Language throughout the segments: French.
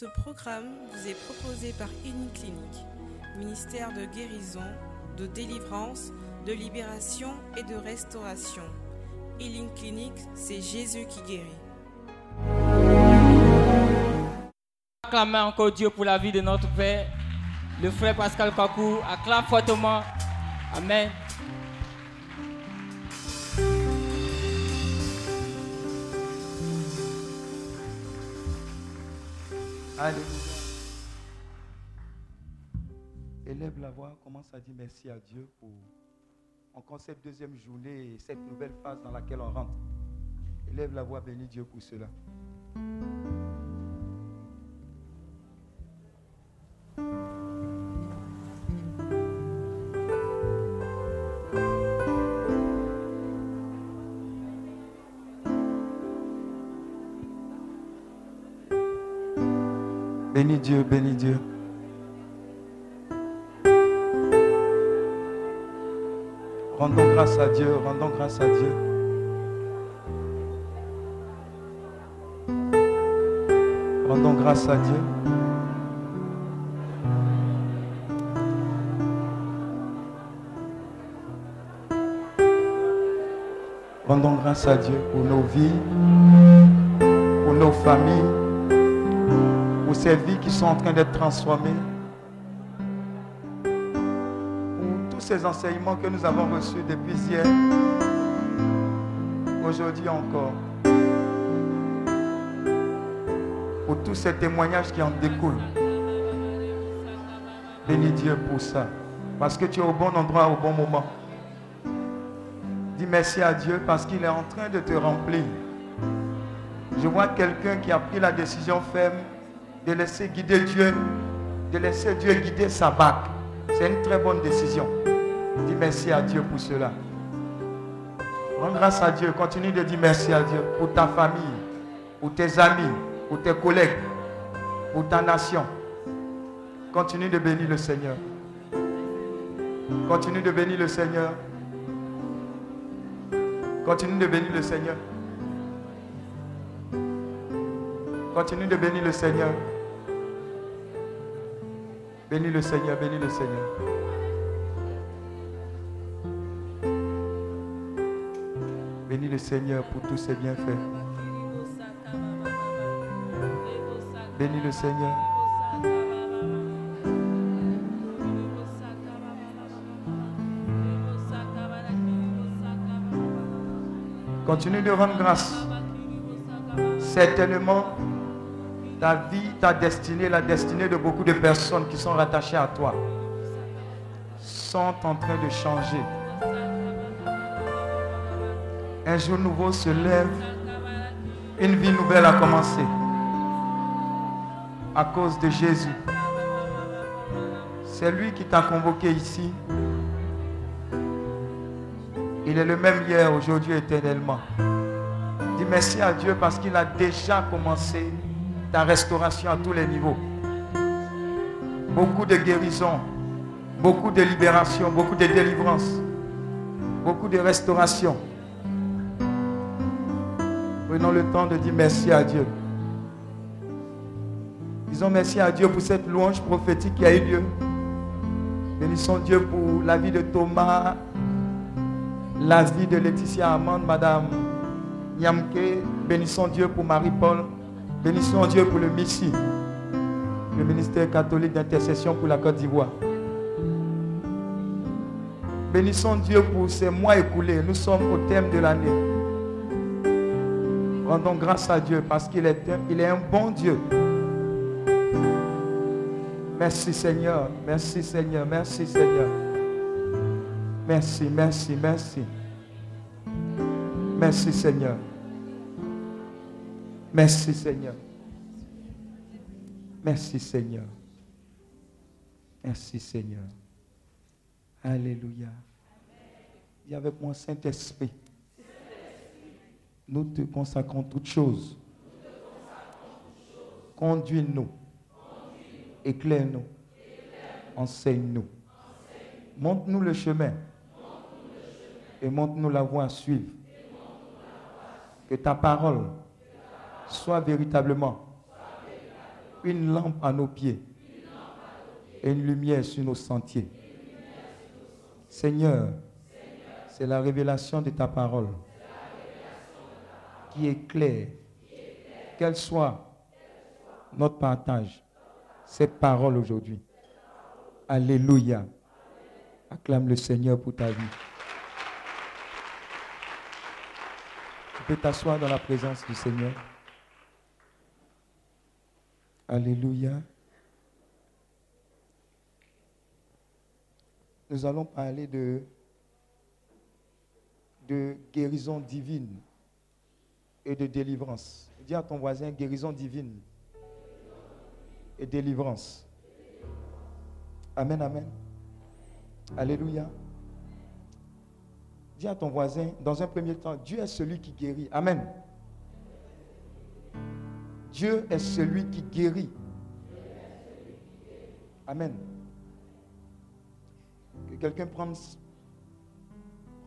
Ce programme vous est proposé par Clinique, ministère de guérison, de délivrance, de libération et de restauration. Healing Clinic, c'est Jésus qui guérit. Acclamez encore Dieu pour la vie de notre Père, le frère Pascal Kakou. Acclame fortement. Amen. Alléluia. Élève la voix, commence à dire merci à Dieu pour encore cette deuxième journée et cette nouvelle phase dans laquelle on rentre. Élève la voix, bénis Dieu pour cela. Bénis Dieu, bénis Dieu. Rendons grâce à Dieu, rendons grâce à Dieu. Rendons grâce à Dieu. Rendons grâce à Dieu pour nos vies, pour nos familles, pour ces vies qui sont en train d'être transformées, pour tous ces enseignements que nous avons reçus depuis hier, aujourd'hui encore, pour tous ces témoignages qui en découlent. Bénis Dieu pour ça, parce que tu es au bon endroit au bon moment. Dis merci à Dieu parce qu'il est en train de te remplir. Je vois quelqu'un qui a pris la décision ferme de laisser guider Dieu, de laisser Dieu guider sa barque. C'est une très bonne décision. Dis merci à Dieu pour cela. Rends grâce à Dieu. Continue de dire merci à Dieu pour ta famille, pour tes amis, pour tes collègues, pour ta nation. Continue de bénir le Seigneur. Continue de bénir le Seigneur. Continue de bénir le Seigneur. Continue de bénir le Seigneur. Bénis le Seigneur, bénis le Seigneur. Bénis le Seigneur pour tous ses bienfaits. Bénis le Seigneur. Continue de rendre grâce. Certainement, ta vie, ta destinée, la destinée de beaucoup de personnes qui sont rattachées à toi sont en train de changer. Un jour nouveau se lève, une vie nouvelle a commencé à cause de Jésus. C'est lui qui t'a convoqué ici. Il est le même hier, aujourd'hui, éternellement. Dis merci à Dieu parce qu'il a déjà commencé ta restauration à tous les niveaux. Beaucoup de guérison, beaucoup de libération, beaucoup de délivrance, beaucoup de restauration. Prenons le temps de dire merci à Dieu. Disons merci à Dieu pour cette louange prophétique qui a eu lieu. Bénissons Dieu pour la vie de Thomas, la vie de Laetitia Amande, Madame Nyamke. Bénissons Dieu pour Marie-Paul. Bénissons Dieu pour le MISSI, le ministère catholique d'intercession pour la Côte d'Ivoire. Bénissons Dieu pour ces mois écoulés. Nous sommes au thème de l'année. Rendons grâce à Dieu parce qu'il est, il est un bon Dieu. Merci Seigneur, merci Seigneur, merci Seigneur. Merci, merci, merci. Merci Seigneur. Merci Seigneur. Merci Seigneur. Merci Seigneur. Alléluia. Dis avec moi, Saint-Esprit. Nous te consacrons toutes choses. Conduis-nous. Éclaire-nous. Enseigne-nous. Montre-nous le chemin. Et montre-nous la voie à suivre. Que ta parole soit véritablement une lampe à nos pieds et une lumière sur nos sentiers. Seigneur, c'est la révélation de ta parole qui est claire. Qu'elle soit notre partage, cette parole aujourd'hui. Alléluia. Acclame le Seigneur pour ta vie. Tu peux t'asseoir dans la présence du Seigneur. Alléluia. Nous allons parler de, guérison divine et de délivrance. Dis à ton voisin guérison divine et délivrance. Amen, amen. Alléluia. Dis à ton voisin, dans un premier temps, Dieu est celui qui guérit. Amen. Dieu est celui qui guérit. Amen. Que quelqu'un prenne,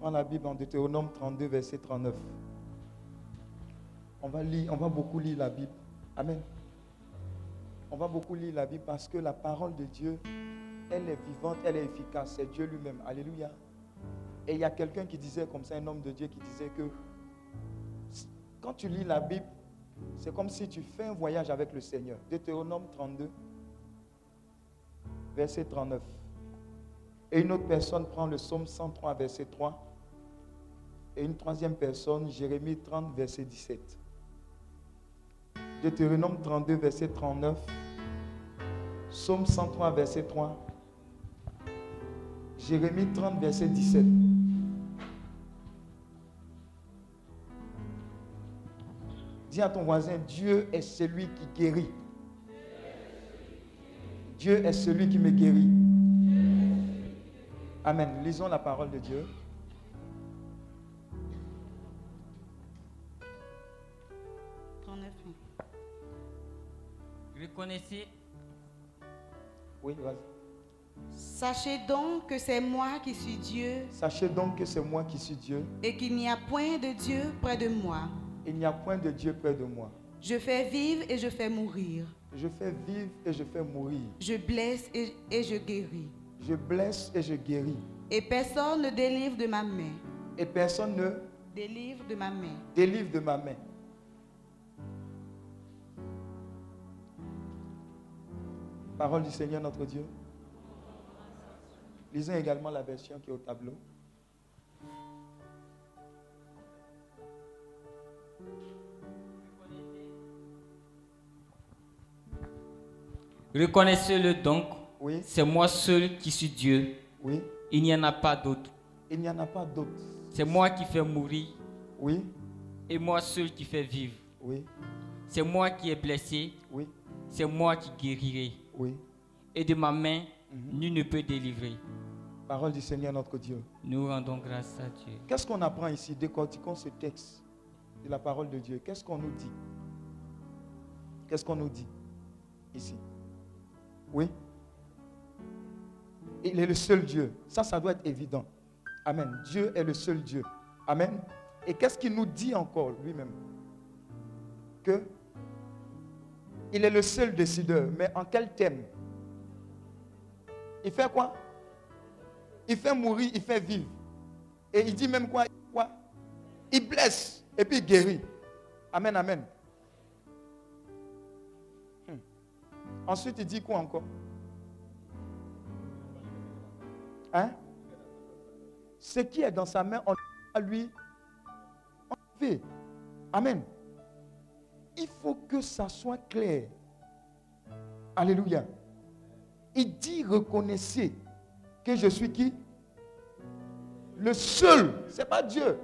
la Bible en Deutéronome 32, verset 39. On va lire, on va beaucoup lire la Bible. Amen. On va beaucoup lire la Bible parce que la parole de Dieu, elle est vivante, elle est efficace. C'est Dieu lui-même. Alléluia. Et il y a quelqu'un qui disait comme ça, un homme de Dieu qui disait que quand tu lis la Bible, c'est comme si tu fais un voyage avec le Seigneur. Deutéronome 32, verset 39. Et une autre personne prend le psaume 103, verset 3. Et une troisième personne, Jérémie 30, verset 17. Deutéronome 32, verset 39. Psaume 103, verset 3. Jérémie 30, verset 17. Dis à ton voisin, Dieu est celui qui guérit. Dieu est celui qui me guérit. Amen. Lisons la parole de Dieu. Reconnaissez. Oui, vas-y. Sachez donc que c'est moi qui suis Dieu Sachez donc que c'est moi qui suis Dieu. et qu'il n'y a point de Dieu près de moi. Il n'y a point de Dieu près de moi. Je fais vivre et je fais mourir. Je fais vivre et je fais mourir. Je blesse et, et je guéris. Je blesse et je guéris. Et personne ne délivre de ma main. Et personne ne Délivre de ma main. délivre de ma main. Parole du Seigneur notre Dieu. Lisons également la version qui est au tableau. Reconnaissez-le donc. Oui, C'est moi seul qui suis Dieu. oui. Il n'y en a pas d'autre. Il n'y en a pas d'autre. C'est moi qui fais mourir Oui, et moi seul qui fais vivre. oui, C'est moi qui ai blessé, oui, c'est moi qui guérirai. oui. Et de ma main, Mhm. nul ne peut délivrer. Parole du Seigneur notre Dieu. Nous rendons grâce à Dieu. Qu'est-ce qu'on apprend ici? Décortiquons ce texte de la parole de Dieu. Qu'est-ce qu'on nous dit? Qu'est-ce qu'on nous dit ici? Oui? Il est le seul Dieu. Ça, ça doit être évident. Amen. Dieu est le seul Dieu. Amen. Et qu'est-ce qu'il nous dit encore lui-même? Que il est le seul décideur. Mais en quel thème? Il fait quoi? Il fait mourir, il fait vivre. Et il dit même quoi, quoi? Il blesse et puis guérit. Amen, amen. Hmm. Ensuite, il dit quoi encore? Hein? Ce qui est dans sa main, on à lui. Amen. Il faut que ça soit clair. Alléluia. Il dit reconnaissez que je suis qui? Le seul. Ce n'est pas Dieu.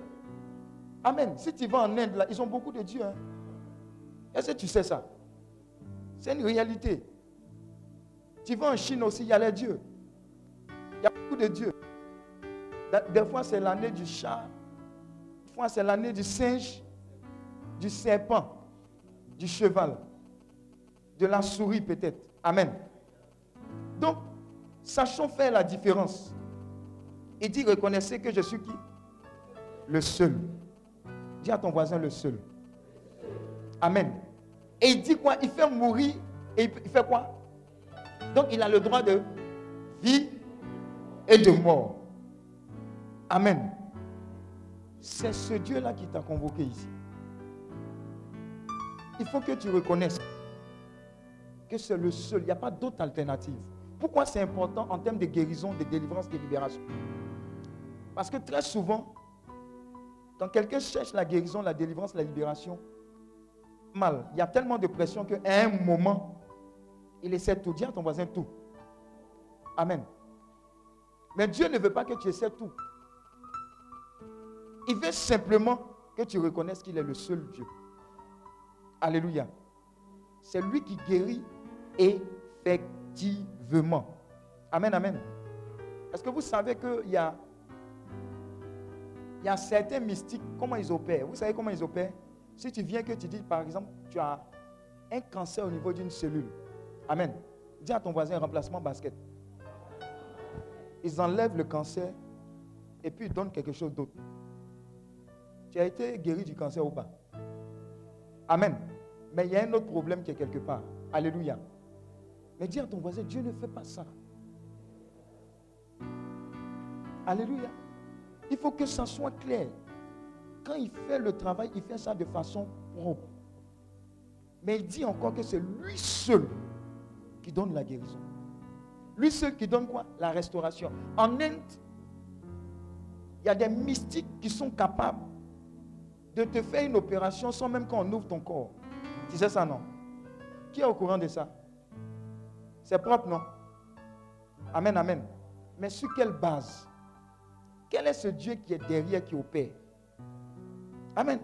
Amen. Si tu vas en Inde, ils ont beaucoup de dieux. hein. Est-ce que tu sais ça? C'est une réalité. Tu vas en Chine aussi, il y a les dieux. Il y a beaucoup de dieux. Des fois, c'est l'année du chat. Des fois, c'est l'année du singe, du serpent, du cheval, de la souris peut-être. Amen. Donc, sachons faire la différence. Il dit, reconnaissez que je suis qui? Le seul. Dis à ton voisin le seul. Amen. Et il dit quoi? Il fait mourir Et il fait quoi? Donc il a le droit de vie et de mort. Amen. C'est ce Dieu-là qui t'a convoqué ici. Il faut que tu reconnaisses que c'est le seul. Il n'y a pas d'autre alternative. Pourquoi c'est important en termes de guérison, de délivrance, de libération? Parce que très souvent, quand quelqu'un cherche la guérison, la délivrance, la libération, mal. Il y a tellement de pression qu'à un moment, il essaie tout. dire à ton voisin tout. Amen. Mais Dieu ne veut pas que tu essaies tout. Il veut simplement que tu reconnaisses qu'il est le seul Dieu. Alléluia. C'est lui qui guérit effectivement. Amen, amen. Est-ce que vous savez qu'il y a, il y a certains mystiques, comment ils opèrent Vous savez comment ils opèrent? Si tu viens que tu dis, par exemple, tu as un cancer au niveau d'une cellule. Amen. Dis à ton voisin remplacement basket. Ils enlèvent le cancer et puis ils donnent quelque chose d'autre. Tu as été guéri du cancer ou pas? Amen. Mais il y a un autre problème qui est quelque part. Alléluia. Mais dis à ton voisin, Dieu ne fait pas ça. Alléluia. Il faut que ça soit clair. Quand il fait le travail, il fait ça de façon propre. Mais il dit encore que c'est lui seul qui donne la guérison. Lui seul qui donne quoi? La restauration. En Inde, il y a des mystiques qui sont capables de te faire une opération sans même qu'on ouvre ton corps. Tu sais ça, non? Qui est au courant de ça? C'est propre, non? Amen, amen. Mais sur quelle base? Quel est ce Dieu qui est derrière, qui opère? Amen.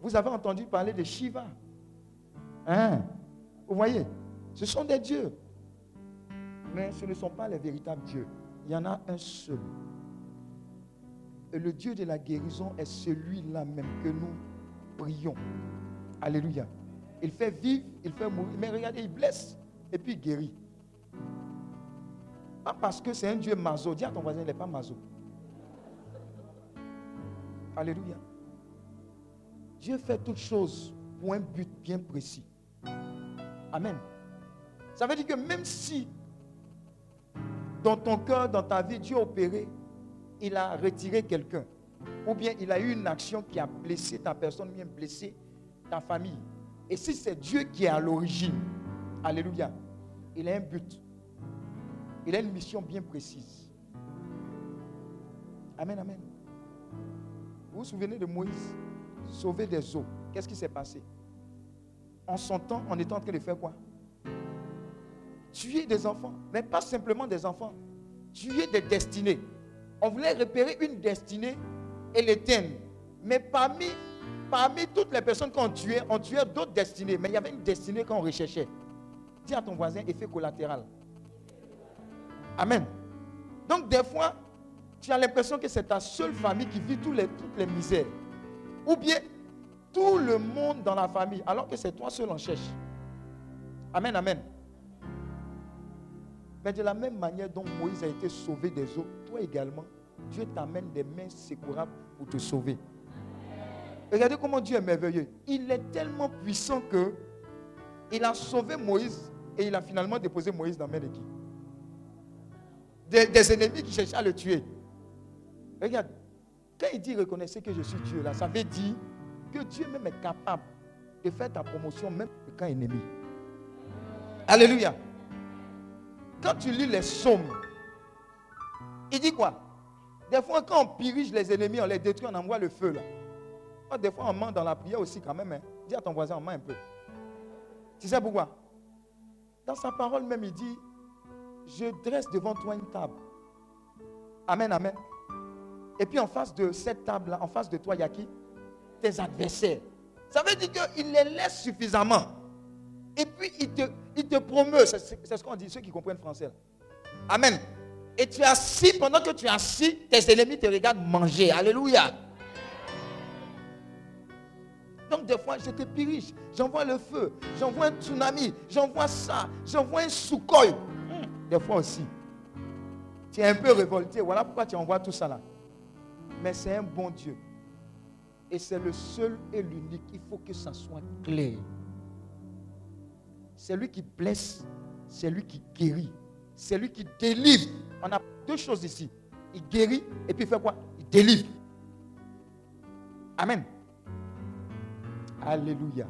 Vous avez entendu parler de Shiva. Hein? Vous voyez? Ce sont des dieux. Mais ce ne sont pas les véritables dieux. Il y en a un seul. Et le Dieu de la guérison est celui-là même que nous prions. Alléluia. Il fait vivre, il fait mourir. Mais regardez, il blesse et puis il guérit. Pas parce que c'est un Dieu mazo. Dis à ton voisin, il n'est pas mazo. Alléluia. Dieu fait toutes choses pour un but bien précis. Amen. Ça veut dire que même si dans ton cœur, dans ta vie, Dieu a opéré, il a retiré quelqu'un, ou bien il a eu une action qui a blessé ta personne, bien blessé ta famille. Et si c'est Dieu qui est à l'origine, Alléluia, il a un but. Il a une mission bien précise. Amen, amen. Vous vous souvenez de Moïse Sauver des eaux. Qu'est-ce qui s'est passé? En son on était en train de faire quoi? Tuer des enfants. Mais pas simplement des enfants. Tuer des destinées. On voulait repérer une destinée et l'éteindre. Mais parmi parmi toutes les personnes qu'on tuait, on tuait d'autres destinées, mais il y avait une destinée qu'on recherchait. Dis à ton voisin, effet collatéral. Amen. Donc des fois, tu as l'impression que c'est ta seule famille qui vit toutes les, misères. Ou bien tout le monde dans la famille, alors que c'est toi seul en cherche. Amen, amen. Mais de la même manière dont Moïse a été sauvé des eaux, toi également, Dieu t'amène des mains secourables pour te sauver. Regardez comment Dieu est merveilleux. Il est tellement puissant que il a sauvé Moïse et il a finalement déposé Moïse dans la main de qui des, ennemis qui cherchaient à le tuer. Regarde, quand il dit reconnaissez que je suis Dieu, là, ça veut dire que Dieu même est capable de faire ta promotion même quand ennemi. Alléluia. Quand tu lis les psaumes, il dit quoi? Des fois, quand on pirige les ennemis, on les détruit, on envoie le feu là. Ah, des fois, on ment dans la prière aussi quand même. Hein. Dis à ton voisin, on ment un peu. Tu sais pourquoi? Dans sa parole même, il dit, je dresse devant toi une table. Amen, amen. Et puis en face de cette table-là, en face de toi, il y a qui? Tes adversaires. Ça veut dire qu'il les laisse suffisamment. Et puis il te, il te promeut. C'est ce qu'on dit, ceux qui comprennent français. Amen. Et tu es assis, pendant que tu es assis, tes ennemis te regardent manger. Alléluia. Donc des fois, je te pirige, j'envoie le feu, j'envoie un tsunami, j'envoie ça, j'envoie un soukoi. Hmm, des fois aussi. Tu es un peu révolté, voilà pourquoi tu envoies tout ça là. Mais c'est un bon Dieu. Et c'est le seul et l'unique. Il faut que ça soit clair. c'est lui qui blesse, c'est lui qui guérit, c'est lui qui délivre. On a deux choses ici. Il guérit et puis il fait quoi? Il délivre. Amen. Alléluia.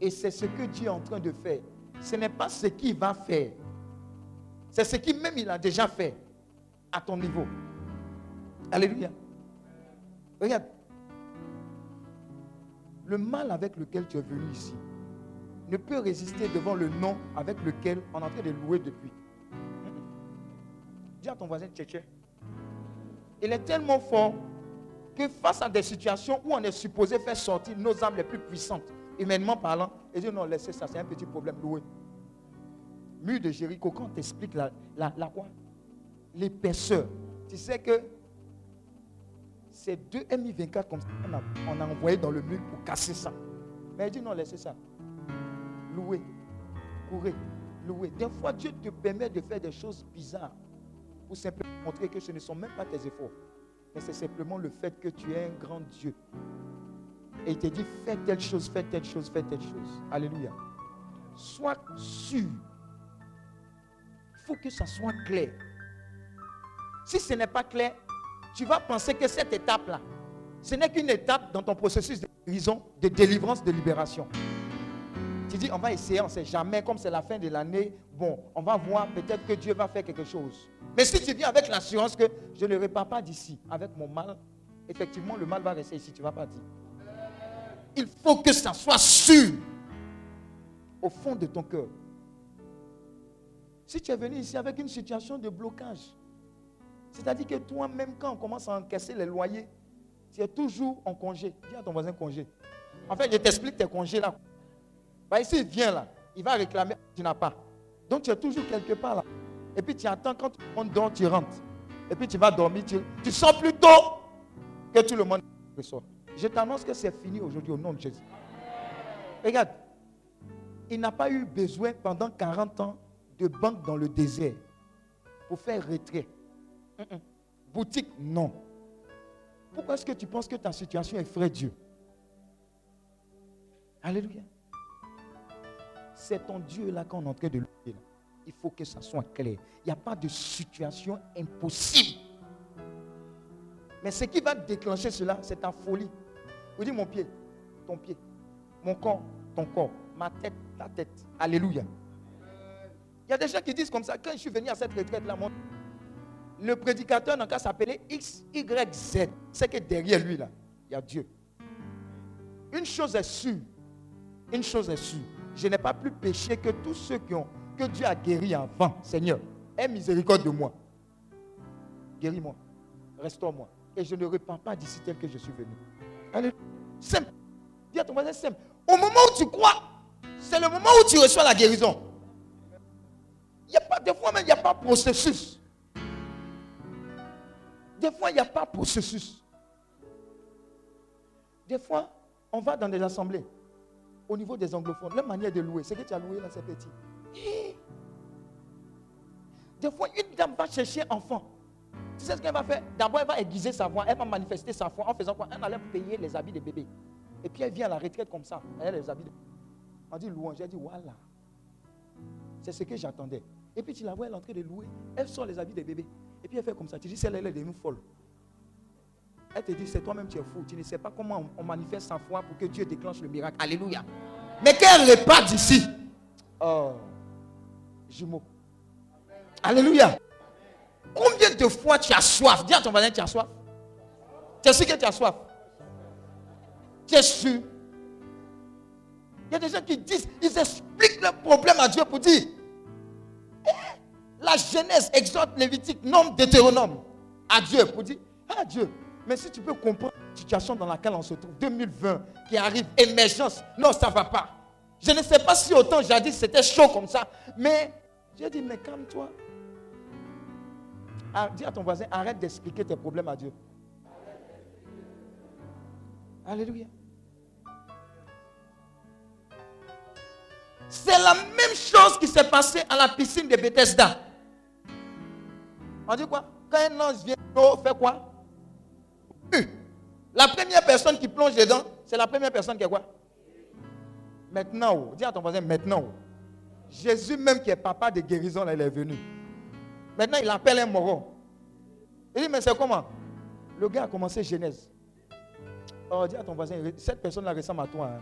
Et c'est ce que Dieu est en train de faire. Ce n'est pas ce qu'il va faire. C'est ce qu'il même il a déjà fait à ton niveau. Alléluia. Regarde. Le mal avec lequel tu es venu ici ne peut résister devant le nom avec lequel on est en train de louer depuis. Dis à ton voisin tchétché. Il est tellement fort que face à des situations où on est supposé faire sortir nos âmes les plus puissantes, humainement parlant, et dire non, laissez ça, c'est un petit problème, loué. Mur de Jéricho, quand on t'explique la, la, la quoi? L'épaisseur. Tu sais que c'est deux MI24 comme ça on a, a envoyé dans le mur pour casser ça. Mais il dit non, laissez ça. Louez, courez, louez. Des fois, Dieu te permet de faire des choses bizarres pour simplement montrer que ce ne sont même pas tes efforts, mais c'est simplement le fait que tu es un grand Dieu. Et il te dit, fais telle chose, fais telle chose, fais telle chose. Alléluia. Sois sûr. Il faut que ça soit clair. Si ce n'est pas clair, tu vas penser que cette étape-là, ce n'est qu'une étape dans ton processus de guérison, de délivrance, de libération. Tu dis, on va essayer, on ne sait jamais, comme c'est la fin de l'année, bon, on va voir, peut-être que Dieu va faire quelque chose. Mais si tu viens avec l'assurance que je ne repars pas d'ici avec mon mal, effectivement, le mal va rester ici, tu ne vas pas dire. Il faut que ça soit sûr au fond de ton cœur. Si tu es venu ici avec une situation de blocage, c'est-à-dire que toi-même, quand on commence à encaisser les loyers, tu es toujours en congé. Dis à ton voisin congé. En fait, je t'explique tes congés là. Bah, ici, il vient là. Il va réclamer, tu n'as pas. Donc tu es toujours quelque part là. Et puis tu attends quand tout le monde dort, tu rentres. Et puis tu vas dormir, tu, sors plus tôt que tout le monde reçoit. Je t'annonce que c'est fini aujourd'hui au nom de Jésus. Regarde, il n'a pas eu besoin pendant 40 ans de banque dans le désert pour faire retrait. Boutique, non. Pourquoi est-ce que tu penses que ta situation effraie Dieu? Alléluia. C'est ton Dieu là qu'on est en train de louer. Il faut que ça soit clair. Il n'y a pas de situation impossible. Mais ce qui va déclencher cela, c'est ta folie. Vous dites mon pied, ton pied, mon corps, ton corps, ma tête, ta tête. Alléluia. Il y a des gens qui disent comme ça, quand je suis venu à cette retraite-là, mon- le prédicateur n'a qu'à s'appeler X, Y, Z. C'est que derrière lui, là, il y a Dieu. Une chose est sûre, une chose est sûre, je n'ai pas plus péché que tous ceux qui ont, que Dieu a guéri avant. Seigneur, aie miséricorde de moi. Guéris-moi, restaure-moi. Et je ne repars pas d'ici tel que je suis venu. Alléluia. Simple. Dis à ton voisin simple. Au moment où tu crois, c'est le moment où tu reçois la guérison. Il y a pas, des fois même, il n'y a pas processus. Des fois, il n'y a pas processus. Des fois, on va dans des assemblées, au niveau des anglophones, la manière de louer, c'est que tu as loué là, c'est petit. Hi. Des fois, une dame va chercher enfant. Tu sais ce qu'elle va faire? D'abord, elle va aiguiser sa voix, elle va manifester sa foi en faisant quoi? Elle allait payer les habits des bébés. Et puis elle vient à la retraite comme ça. Elle a les habits. De... On dit louange. Elle dit voilà. C'est ce que j'attendais. Et puis tu la vois, elle est en train de louer. Elle sort les habits des bébés. Et puis elle fait comme ça. Tu dis, celle-là, elle est devenue folle. Elle te dit, c'est toi-même, tu es fou. Tu ne sais pas comment on, manifeste sa foi pour que Dieu déclenche le miracle. Alléluia. Mais qu'elle repart d'ici. Oh, jumeau. Alléluia. Combien de fois tu as soif? Dis à ton voisin, tu as soif. Tu es sûr que tu as soif? Tu es sûr? Il y a des gens qui disent, ils expliquent leurs problèmes à Dieu pour dire eh, la Genèse, Exode, Lévitique, Nombre, Deutéronome à Dieu pour dire Ah Dieu, mais si tu peux comprendre la situation dans laquelle on se trouve, 2020 qui arrive, émergence, non, ça ne va pas. Je ne sais pas si autant jadis c'était chaud comme ça, mais j'ai dit, mais calme-toi. Ah, dis à ton voisin, arrête d'expliquer tes problèmes à Dieu. Alléluia. C'est la même chose qui s'est passée à la piscine de Bethesda. On dit quoi? Quand un ange vient, l'eau fait quoi? La première personne qui plonge dedans, c'est la première personne qui est quoi? Maintenant, oh. dis à ton voisin, maintenant. oh. Jésus même qui est papa de guérison, là, il est venu. Maintenant, il appelle un moron. Il dit, mais c'est comment? Le gars a commencé Genèse. Oh, dis à ton voisin, cette personne-là ressemble à toi. hein.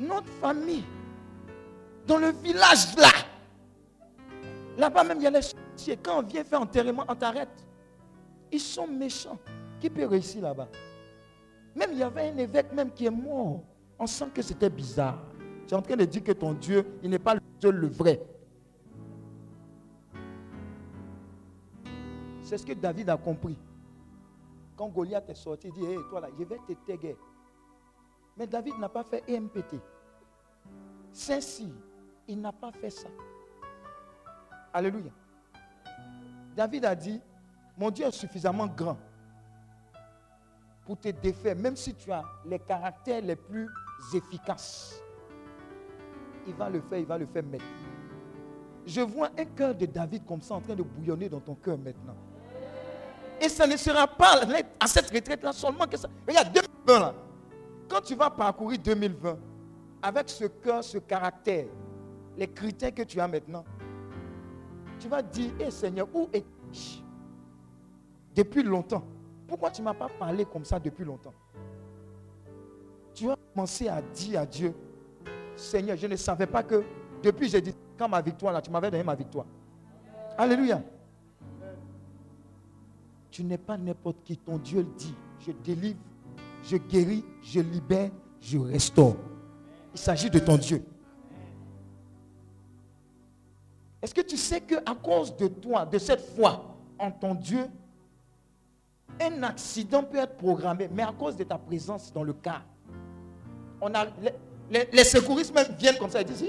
Notre famille, dans le village là, là-bas même, il y a les sorciers. Quand on vient faire enterrement, on t'arrête. Ils sont méchants. Qui peut réussir là-bas? Même il y avait un évêque même qui est mort. On sent que c'était bizarre. Tu es en train de dire que ton Dieu, il n'est pas le seul, le vrai. C'est ce que David a compris. Quand Goliath est sorti, il dit, hé, toi là, je vais te taguer. Mais David n'a pas fait EMPT. Saint-Cyr, il n'a pas fait ça. Alléluia. David a dit, mon Dieu est suffisamment grand pour te défaire, même si tu as les caractères les plus efficaces. Il va le faire, il va le faire maintenant. Je vois un cœur de David comme ça en train de bouillonner dans ton cœur maintenant. Et ça ne sera pas à cette retraite-là seulement que ça. Regarde, 2020 là. Quand tu vas parcourir 2020 avec ce cœur, ce caractère, les critères que tu as maintenant, tu vas dire, hé Seigneur, où es-tu Depuis longtemps. Pourquoi tu ne m'as pas parlé comme ça depuis longtemps? Tu vas commencer à dire à Dieu, Seigneur, je ne savais pas que depuis j'ai dit, quand ma victoire là, tu m'avais donné ma victoire. Alléluia. Tu n'es pas n'importe qui. Ton Dieu le dit. Je délivre, je guéris, je libère, je restaure. Il s'agit de ton Dieu. Est-ce que tu sais que à cause de toi, de cette foi en ton Dieu, un accident peut être programmé, mais à cause de ta présence dans le cas, on a, les, secouristes même viennent comme ça et disent,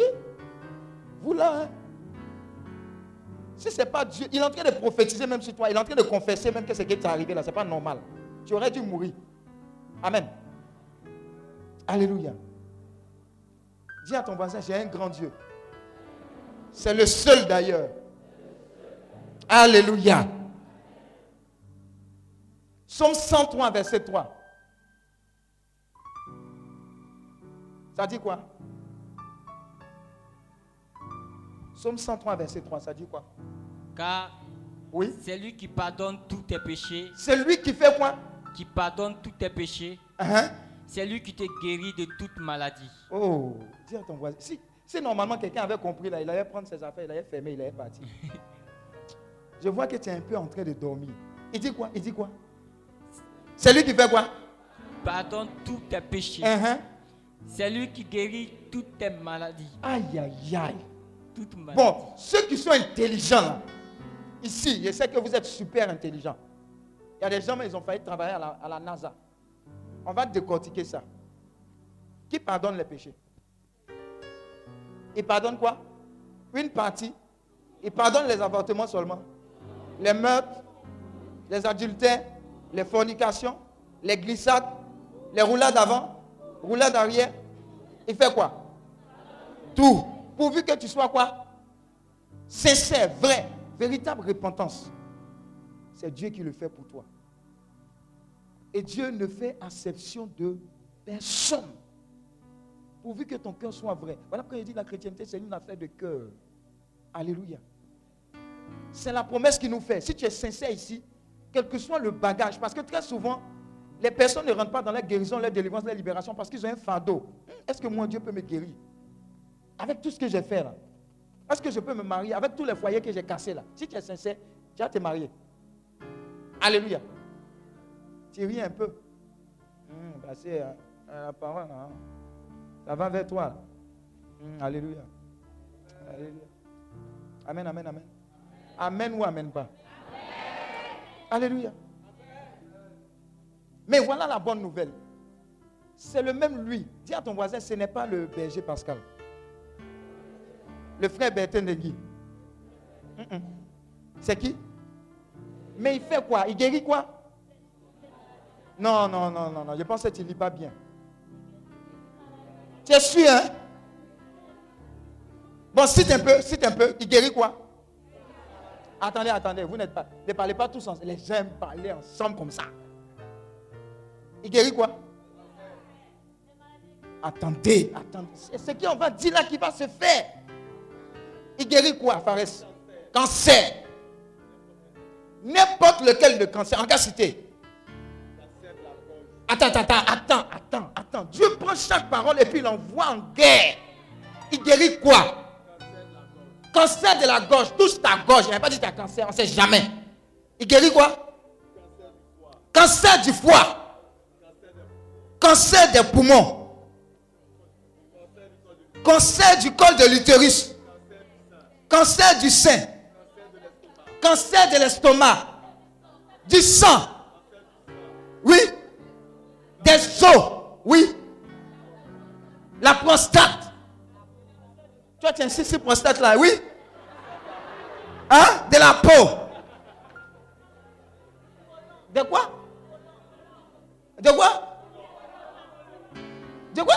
vous là, hein? si ce n'est pas Dieu, il est en train de prophétiser même sur toi, il est en train de confesser même que ce qui t'est arrivé là, ce n'est pas normal. Tu aurais dû mourir. Amen. Alléluia. Dis à ton voisin, j'ai un grand Dieu. C'est le seul d'ailleurs. Alléluia. Somme 103, verset 3. Ça dit quoi? Somme 103, verset 3, ça dit quoi? Car Oui. c'est lui qui pardonne tous tes péchés, C'est lui qui fait quoi? Qui pardonne tous tes péchés. Hein? C'est lui qui te guérit de toute maladie. Oh, dis à ton voisin. Si, si normalement quelqu'un avait compris là, il allait prendre ses affaires, il allait fermer, il allait partir. Je vois que tu es un peu en train de dormir. Il dit quoi? Il dit quoi? C'est lui qui fait quoi? Pardonne tous tes péchés. Hein? C'est lui qui guérit toutes tes maladies. Aïe, aïe, aïe. Toutes maladies. Bon, ceux qui sont intelligents, là, ici, je sais que vous êtes super intelligents. Il y a des gens, mais ils ont failli travailler à la, à la NASA. On va décortiquer ça. Qui pardonne les péchés? Il pardonne quoi? Une partie. Il pardonne les avortements seulement. Les meurtres, les adultères, les fornications, les glissades, les roulades avant, roulades arrière. Il fait quoi? Tout. Pourvu que tu sois quoi? Sincère, vrai, véritable repentance. C'est Dieu qui le fait pour toi. Et Dieu ne fait acception de personne. Pourvu que ton cœur soit vrai. Voilà pourquoi dit que la chrétienté, c'est une affaire de cœur. Alléluia. C'est la promesse qu'il nous fait. Si tu es sincère ici, quel que soit le bagage, parce que très souvent, les personnes ne rentrent pas dans la guérison, la délivrance, la libération, parce qu'ils ont un fardeau. Hum, Est-ce que moi, Dieu peut me guérir? Avec tout ce que j'ai fait là. Est-ce que je peux me marier avec tous les foyers que j'ai cassés là? Si tu es sincère, tu vas te marier. Alléluia. Tu ris un peu. Hum, c'est euh, euh, la parole. hein. Ça va vers toi. Hum, alléluia. Alléluia. Amen, amen, amen. Amen ou amen pas? Alléluia. Mais voilà la bonne nouvelle. C'est le même lui. Dis à ton voisin, ce n'est pas le berger Pascal. Le frère Bertin Negui. Mm, mm. C'est qui? Mais il fait quoi? Il guérit quoi? Non, non, non, non, non. Je pense que tu ne lis pas bien. Tu es sûr, hein? Bon, cite un peu, cite un peu. Il guérit quoi? Attendez, attendez, vous n'êtes pas. Ne parlez pas tous ensemble. Les aiment parler ensemble comme ça. Il guérit quoi? Attendez, attendez. C'est ce qu'on va dire là qui va se faire. Il guérit quoi, Fares? Cancer. N'importe lequel de cancer. En cas cité? Attends, attends, attends, attends, attends. Dieu prend chaque parole et puis l'envoie en guerre. Il guérit quoi? Cancer de la gorge. Touche ta gorge. Il n'a pas dit ta cancer. On ne sait jamais. Il guérit quoi? Cancer du foie. Cancer des poumons. Cancer du col de l'utérus. Cancer du sein. Cancer de l'estomac. Du sang. Oui? Des os. Oui. La prostate. Toi, tu insistes sur prostate là, oui? Hein? De la peau. De quoi? De quoi? De quoi?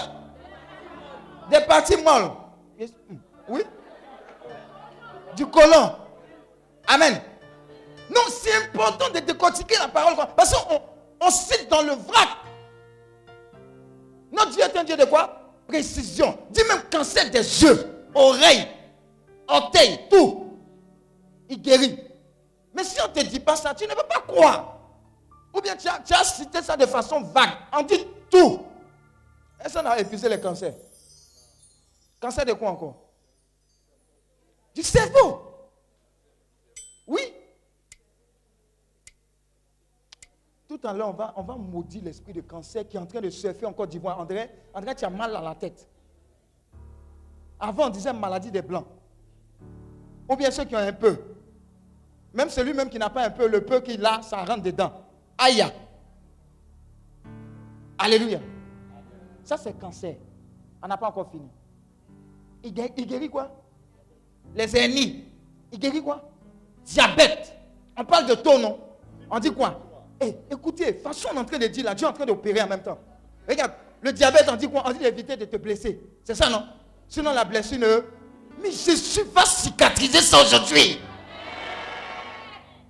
Des parties molles. Oui? Du colon. Amen. Non, c'est important de décortiquer la parole. Parce qu'on on cite dans le vrac. Notre Dieu est un Dieu de quoi? Précision. Dis même cancer des yeux, oreilles, orteils, tout. Il guérit. Mais si on ne te dit pas ça, tu ne peux pas croire. Ou bien tu as, cité ça de façon vague. On dit tout. Est-ce qu'on a épuisé les cancers? Cancer de quoi encore? Du cerveau. Oui. Tout à l'heure, on va, on va maudire l'esprit de cancer qui est en train de surfer en Côte d'Ivoire. André, André, tu as mal à la tête. Avant, on disait maladie des blancs. Ou bien ceux qui ont un peu. Même celui-même qui n'a pas un peu, le peu qu'il a, ça rentre dedans. Aïe. Alléluia. Ça, c'est cancer. On n'a pas encore fini. Il guérit, quoi? Les ennemis. Il guérit quoi? Diabète. On parle de taux, non? On dit quoi? Eh, écoutez, façon on est en train de dire là, Dieu est en train d'opérer en même temps. Regarde, le diabète, on dit quoi? On dit d'éviter de te blesser. C'est ça, non? Sinon, la blessure ne. Mais Jésus va cicatriser ça aujourd'hui.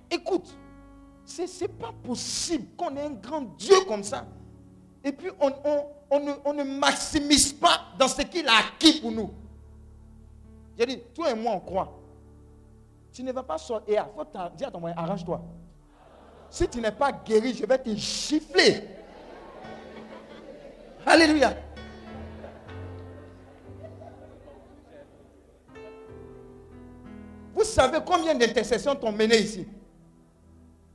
Écoute, c'est pas possible qu'on ait un grand Dieu comme ça. Et puis, on, on, ne, maximise pas dans ce qu'il a acquis pour nous. J'ai dit, toi et moi, on croit. Tu ne vas pas sortir. Il faut dire à ton moyen, arrange-toi. Si tu n'es pas guéri, je vais te gifler. Alléluia. Vous savez combien d'intercessions t'ont mené ici?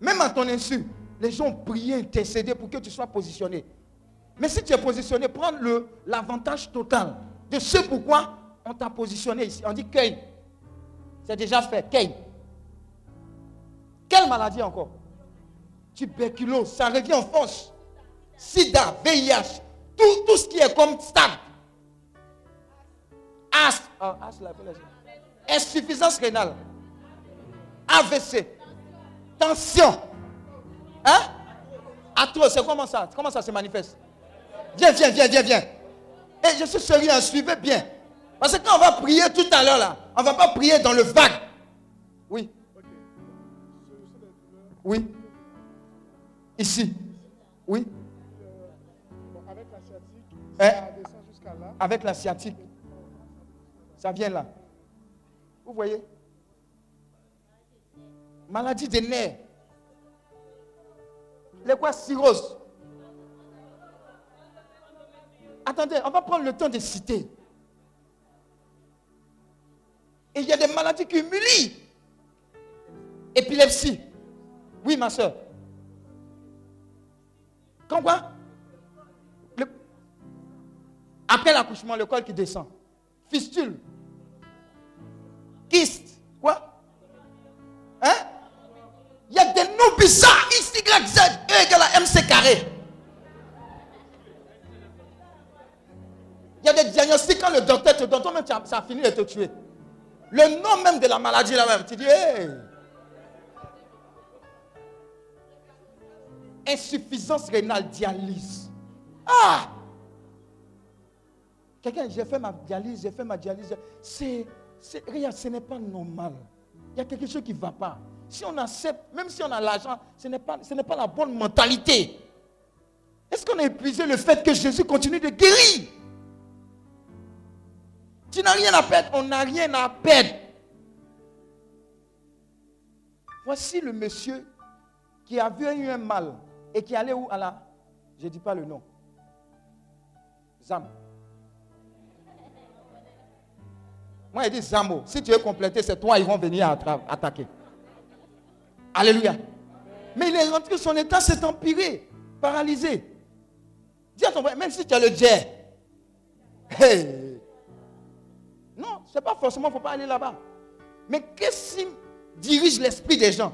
Même à ton insu, les gens ont prié, intercédé pour que tu sois positionné. Mais si tu es positionné, prends l'avantage total de ce pourquoi on t'a positionné ici. On dit Kane. C'est déjà fait. Kane. Quelle maladie encore? Tuberculose, ça revient en force. Sida, VIH, tout, tout ce qui est comme stade. As, oh, insuffisance rénale. AVC. Tension. Hein? Atroce, c'est comment ça? Comment ça se manifeste? Viens, viens, viens, viens, viens. Et je suis sérieux, hein, suivez bien. Parce que quand on va prier tout à l'heure là, on ne va pas prier dans le vague. Oui. Oui. Ici. Oui. Avec la sciatique, hein? ça descend jusqu'à là. Avec la sciatique. Ça vient là. Vous voyez? Maladie des nerfs. Les quoi? Cirrhose. Attendez, on va prendre le temps de citer. Et il y a des maladies qui humilient. Épilepsie. Oui, ma soeur. Quand quoi? Après l'accouchement, le col qui descend. Fistule. Kyste. Quoi? Hein? Il y a des noms bizarres. X, Y, Z, E égale à MC carré. Il y a des diagnostics quand le docteur te donne, toi-même, ça a fini de te tuer. Le nom même de la maladie là-même, tu dis, hey. Insuffisance rénale, dialyse. Ah! Quelqu'un, j'ai fait ma dialyse, j'ai fait ma dialyse. C'est, regarde, ce n'est pas normal. Il y a quelque chose qui ne va pas. Si on accepte, même si on a l'argent, ce n'est pas, ce n'est pas la bonne mentalité. Est-ce qu'on a épuisé le fait que Jésus continue de guérir? Tu n'as rien à perdre. On n'a rien à perdre. Voici le monsieur qui avait eu un mal et qui allait où à la... Je ne dis pas le nom. Zam. Moi, il dit Zamo. Si tu veux compléter, c'est toi, ils vont venir attaquer. Alléluia. Mais il est rentré, son état s'est empiré, paralysé. Dis à ton frère, même si tu as le jet. Non, ce n'est pas forcément, il ne faut pas aller là-bas. Mais qu'est-ce qui dirige l'esprit des gens?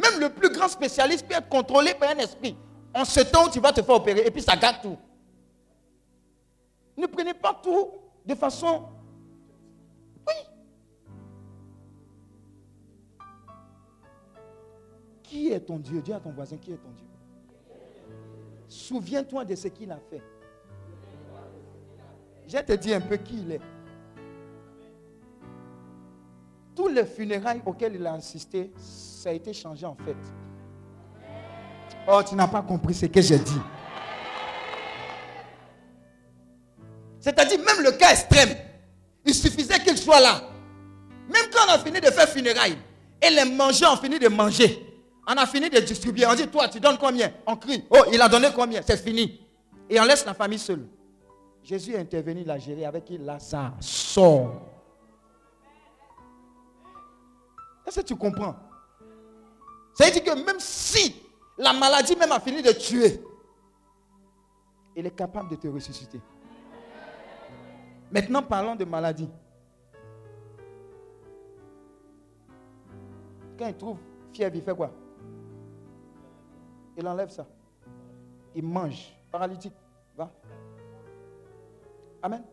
Même le plus grand spécialiste peut être contrôlé par un esprit. En ce temps où tu vas te faire opérer, et puis ça gâte tout. Ne prenez pas tout de façon... Oui. Qui est ton Dieu? Dis à ton voisin, qui est ton Dieu? Souviens-toi de ce qu'il a fait. Je te dis un peu qui il est. Tous les funérailles auxquels il a insisté, ça a été changé en fait. Oh, tu n'as pas compris ce que j'ai dit. C'est-à-dire, même le cas extrême, il suffisait qu'il soit là. Même quand on a fini de faire funérailles, et les mangeurs ont fini de manger, on a fini de distribuer. On dit, toi, tu donnes combien? On crie, oh, il a donné combien? C'est fini. Et on laisse la famille seule. Jésus est intervenu, il a géré avec Lazare sort. Est-ce tu comprends? Ça veut dire que même si la maladie même a fini de tuer, il est capable de te ressusciter. Maintenant, parlons de maladie. Quand il trouve fièvre, il fait quoi? Il enlève ça. Il mange. Paralytique. Va. Amen.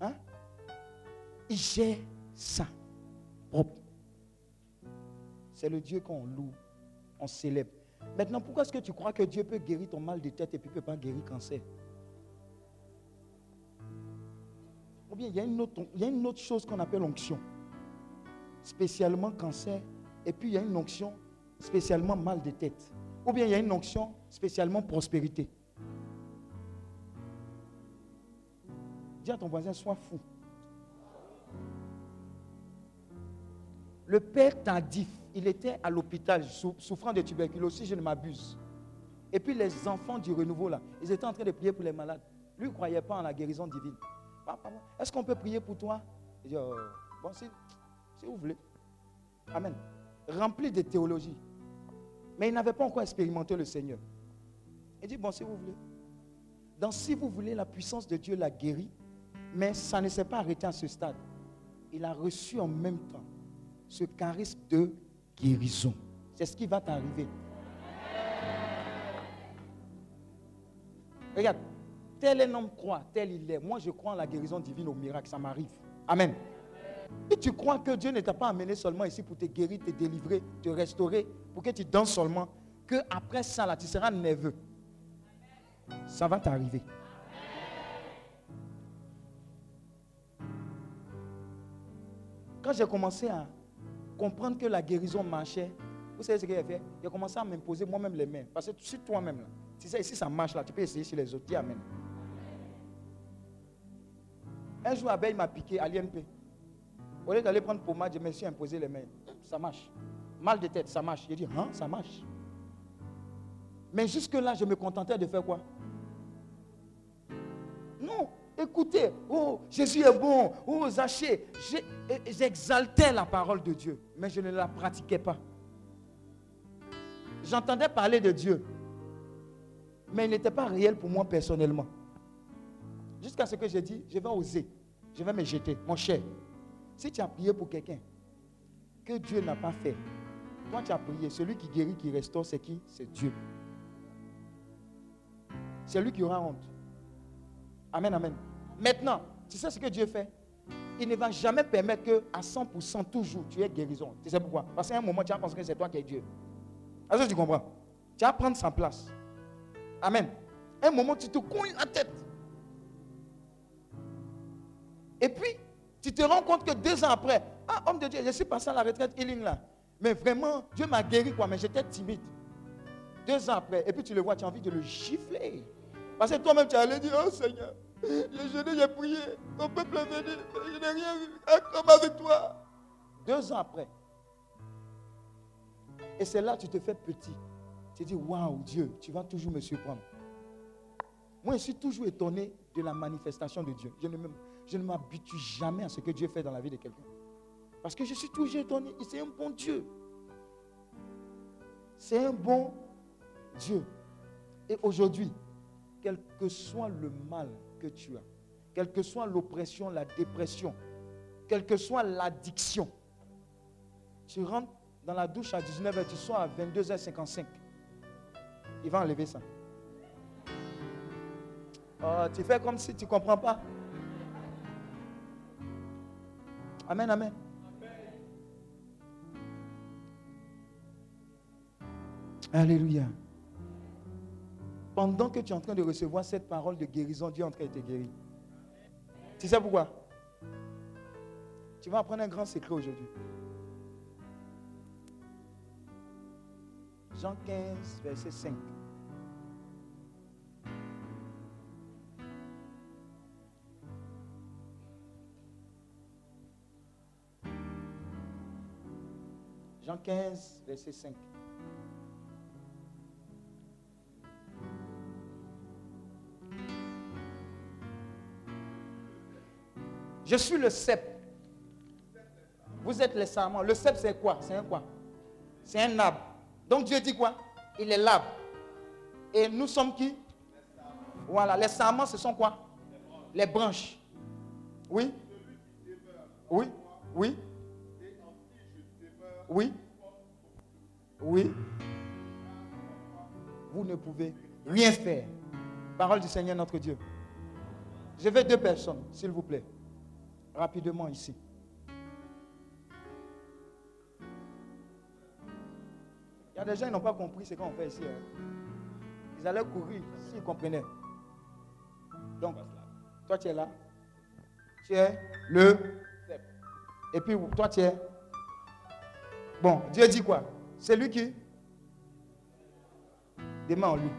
Hein? Il gère ça. Propre. C'est le Dieu qu'on loue, on célèbre. Maintenant, pourquoi est-ce que tu crois que Dieu peut guérir ton mal de tête et puis ne peut pas guérir cancer? Ou bien il y, a une autre, il y a une autre chose qu'on appelle onction. Spécialement cancer. Et puis il y a une onction spécialement mal de tête. Ou bien il y a une onction spécialement prospérité. Dis à ton voisin, sois fou. Le père Tardif, il était à l'hôpital souffrant de tuberculose, si je ne m'abuse. Et puis les enfants du renouveau, là, ils étaient en train de prier pour les malades. Lui ne croyait pas en la guérison divine. Est-ce qu'on peut prier pour toi? Il dit, oh, bon, si, si vous voulez. Amen. Rempli de théologie. Mais il n'avait pas encore expérimenté le Seigneur. Il dit, bon, si vous voulez. Donc, si vous voulez, la puissance de Dieu l'a guéri, mais ça ne s'est pas arrêté à ce stade. Il a reçu en même temps ce charisme de guérison. C'est ce qui va t'arriver. Regarde, tel un homme croit, tel il est. Moi, je crois en la guérison divine, au miracle, ça m'arrive. Amen. Et tu crois que Dieu ne t'a pas amené seulement ici pour te guérir, te délivrer, te restaurer, pour que tu danses seulement, que après ça, là, tu seras nerveux. Ça va t'arriver. Quand j'ai commencé à comprendre que la guérison marchait, vous savez ce qu'il a fait? Il a commencé à m'imposer moi-même les mains. Parce que sur toi-même, là, si ça, ici ça marche, là, tu peux essayer sur les autres. Dis Amen. Un jour, Abeille m'a piqué à l'INP. Au lieu d'aller prendre pommade, je me suis imposé les mains. Ça marche. Mal de tête, ça marche. J'ai dit, hein, ça marche. Mais jusque-là, je me contentais de faire quoi? Non, écoutez, oh, Jésus est bon, oh, Zachée. J'exaltais la parole de Dieu, mais je ne la pratiquais pas. J'entendais parler de Dieu, mais il n'était pas réel pour moi personnellement. Jusqu'à ce que j'ai dit, je vais oser, je vais me jeter. Mon cher, si tu as prié pour quelqu'un que Dieu n'a pas fait, toi tu as prié, celui qui guérit, qui restaure, c'est qui? C'est Dieu. C'est lui qui aura honte. Amen, amen. Maintenant, tu sais ce que Dieu fait? Il ne va jamais permettre que à 100% toujours tu aies guérison. Tu sais pourquoi? Parce qu'à un moment, tu vas penser que c'est toi qui es Dieu. Est-ce que tu comprends? Tu vas prendre sa place. Amen. un moment, tu te couilles la tête. Et puis, tu te rends compte que deux ans après, ah, homme de Dieu, je suis passé à la retraite healing là. Mais vraiment, Dieu m'a guéri quoi, mais j'étais timide. Deux ans après, et puis tu le vois, tu as envie de le gifler. Parce que toi-même, tu allé dire, oh Seigneur, J'ai jeûné, j'ai prié. Ton peuple est venu. Je n'ai rien vu. Comme avec toi. Deux ans après. Et c'est là que tu te fais petit. Tu dis, waouh, Dieu, tu vas toujours me surprendre. Moi, je suis toujours étonné de la manifestation de Dieu. Je ne m'habitue jamais à ce que Dieu fait dans la vie de quelqu'un. Parce que je suis toujours étonné. C'est un bon Dieu. C'est un bon Dieu. Et aujourd'hui, quel que soit le mal que tu as, quelle que soit l'oppression, la dépression, quelle que soit l'addiction, tu rentres dans la douche à 19h, tu sors à 22h55. Il va enlever ça. Oh, tu fais comme si tu ne comprends pas. Amen, amen. Alléluia. Pendant que tu es en train de recevoir cette parole de guérison, Dieu est en train de te guérir. Tu sais pourquoi? Tu vas apprendre un grand secret aujourd'hui. Jean 15, verset 5. Jean 15, verset 5. Je suis le cep. Vous êtes les sarments. Le cep, c'est quoi? C'est un quoi? C'est un arbre. Donc Dieu dit quoi? Il est l'arbre. Et nous sommes qui? Voilà, les sarments, ce sont quoi? Les branches. Oui? Oui? Oui? Oui? Oui? Vous ne pouvez rien faire. Parole du Seigneur notre Dieu. Je veux deux personnes, s'il vous plaît rapidement ici. Il y a des gens qui n'ont pas compris ce qu'on fait ici. Hein. Ils allaient courir s'ils comprenaient. Donc, toi tu es là. Tu es le. Et puis toi tu es. Bon, Dieu dit quoi? C'est lui qui Des en lui.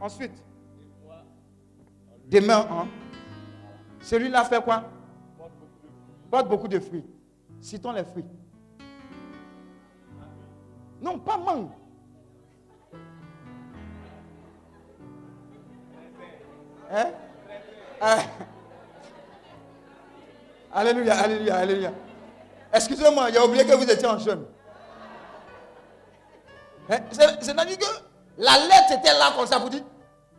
Ensuite, des mains en. Celui-là fait quoi? Porte beaucoup de fruits. Citons les fruits. Non, pas mangue. Hein? Ah. Alléluia, alléluia, alléluia. Excusez-moi, j'ai oublié que vous étiez en jeûne. Hein? C'est-à-dire que la lettre était là comme ça vous dit.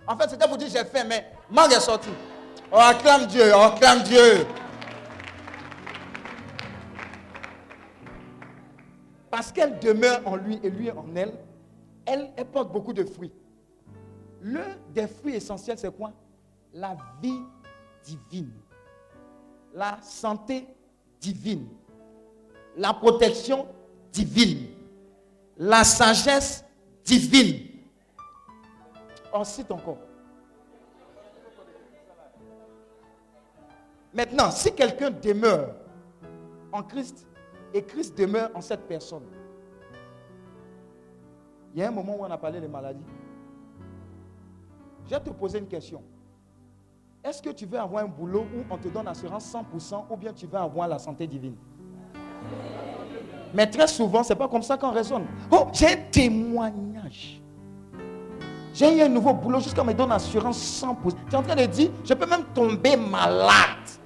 En fait, c'était pour dire j'ai faim, mais mangue est sorti. On oh, acclame Dieu, on acclame Dieu. Parce qu'elle demeure en lui et lui en elle, elle, porte beaucoup de fruits. L'un des fruits essentiels, c'est quoi? La vie divine. La santé divine. La protection divine. La sagesse divine. On cite encore. Maintenant, si quelqu'un demeure en Christ et Christ demeure en cette personne, il y a un moment où on a parlé des maladies. Je vais te poser une question. Est-ce que tu veux avoir un boulot où on te donne assurance 100% ou bien tu veux avoir la santé divine? Mais très souvent, ce n'est pas comme ça qu'on raisonne. Oh, j'ai un témoignage. J'ai eu un nouveau boulot jusqu'à me donner assurance 100%. Tu es en train de dire, je peux même tomber malade.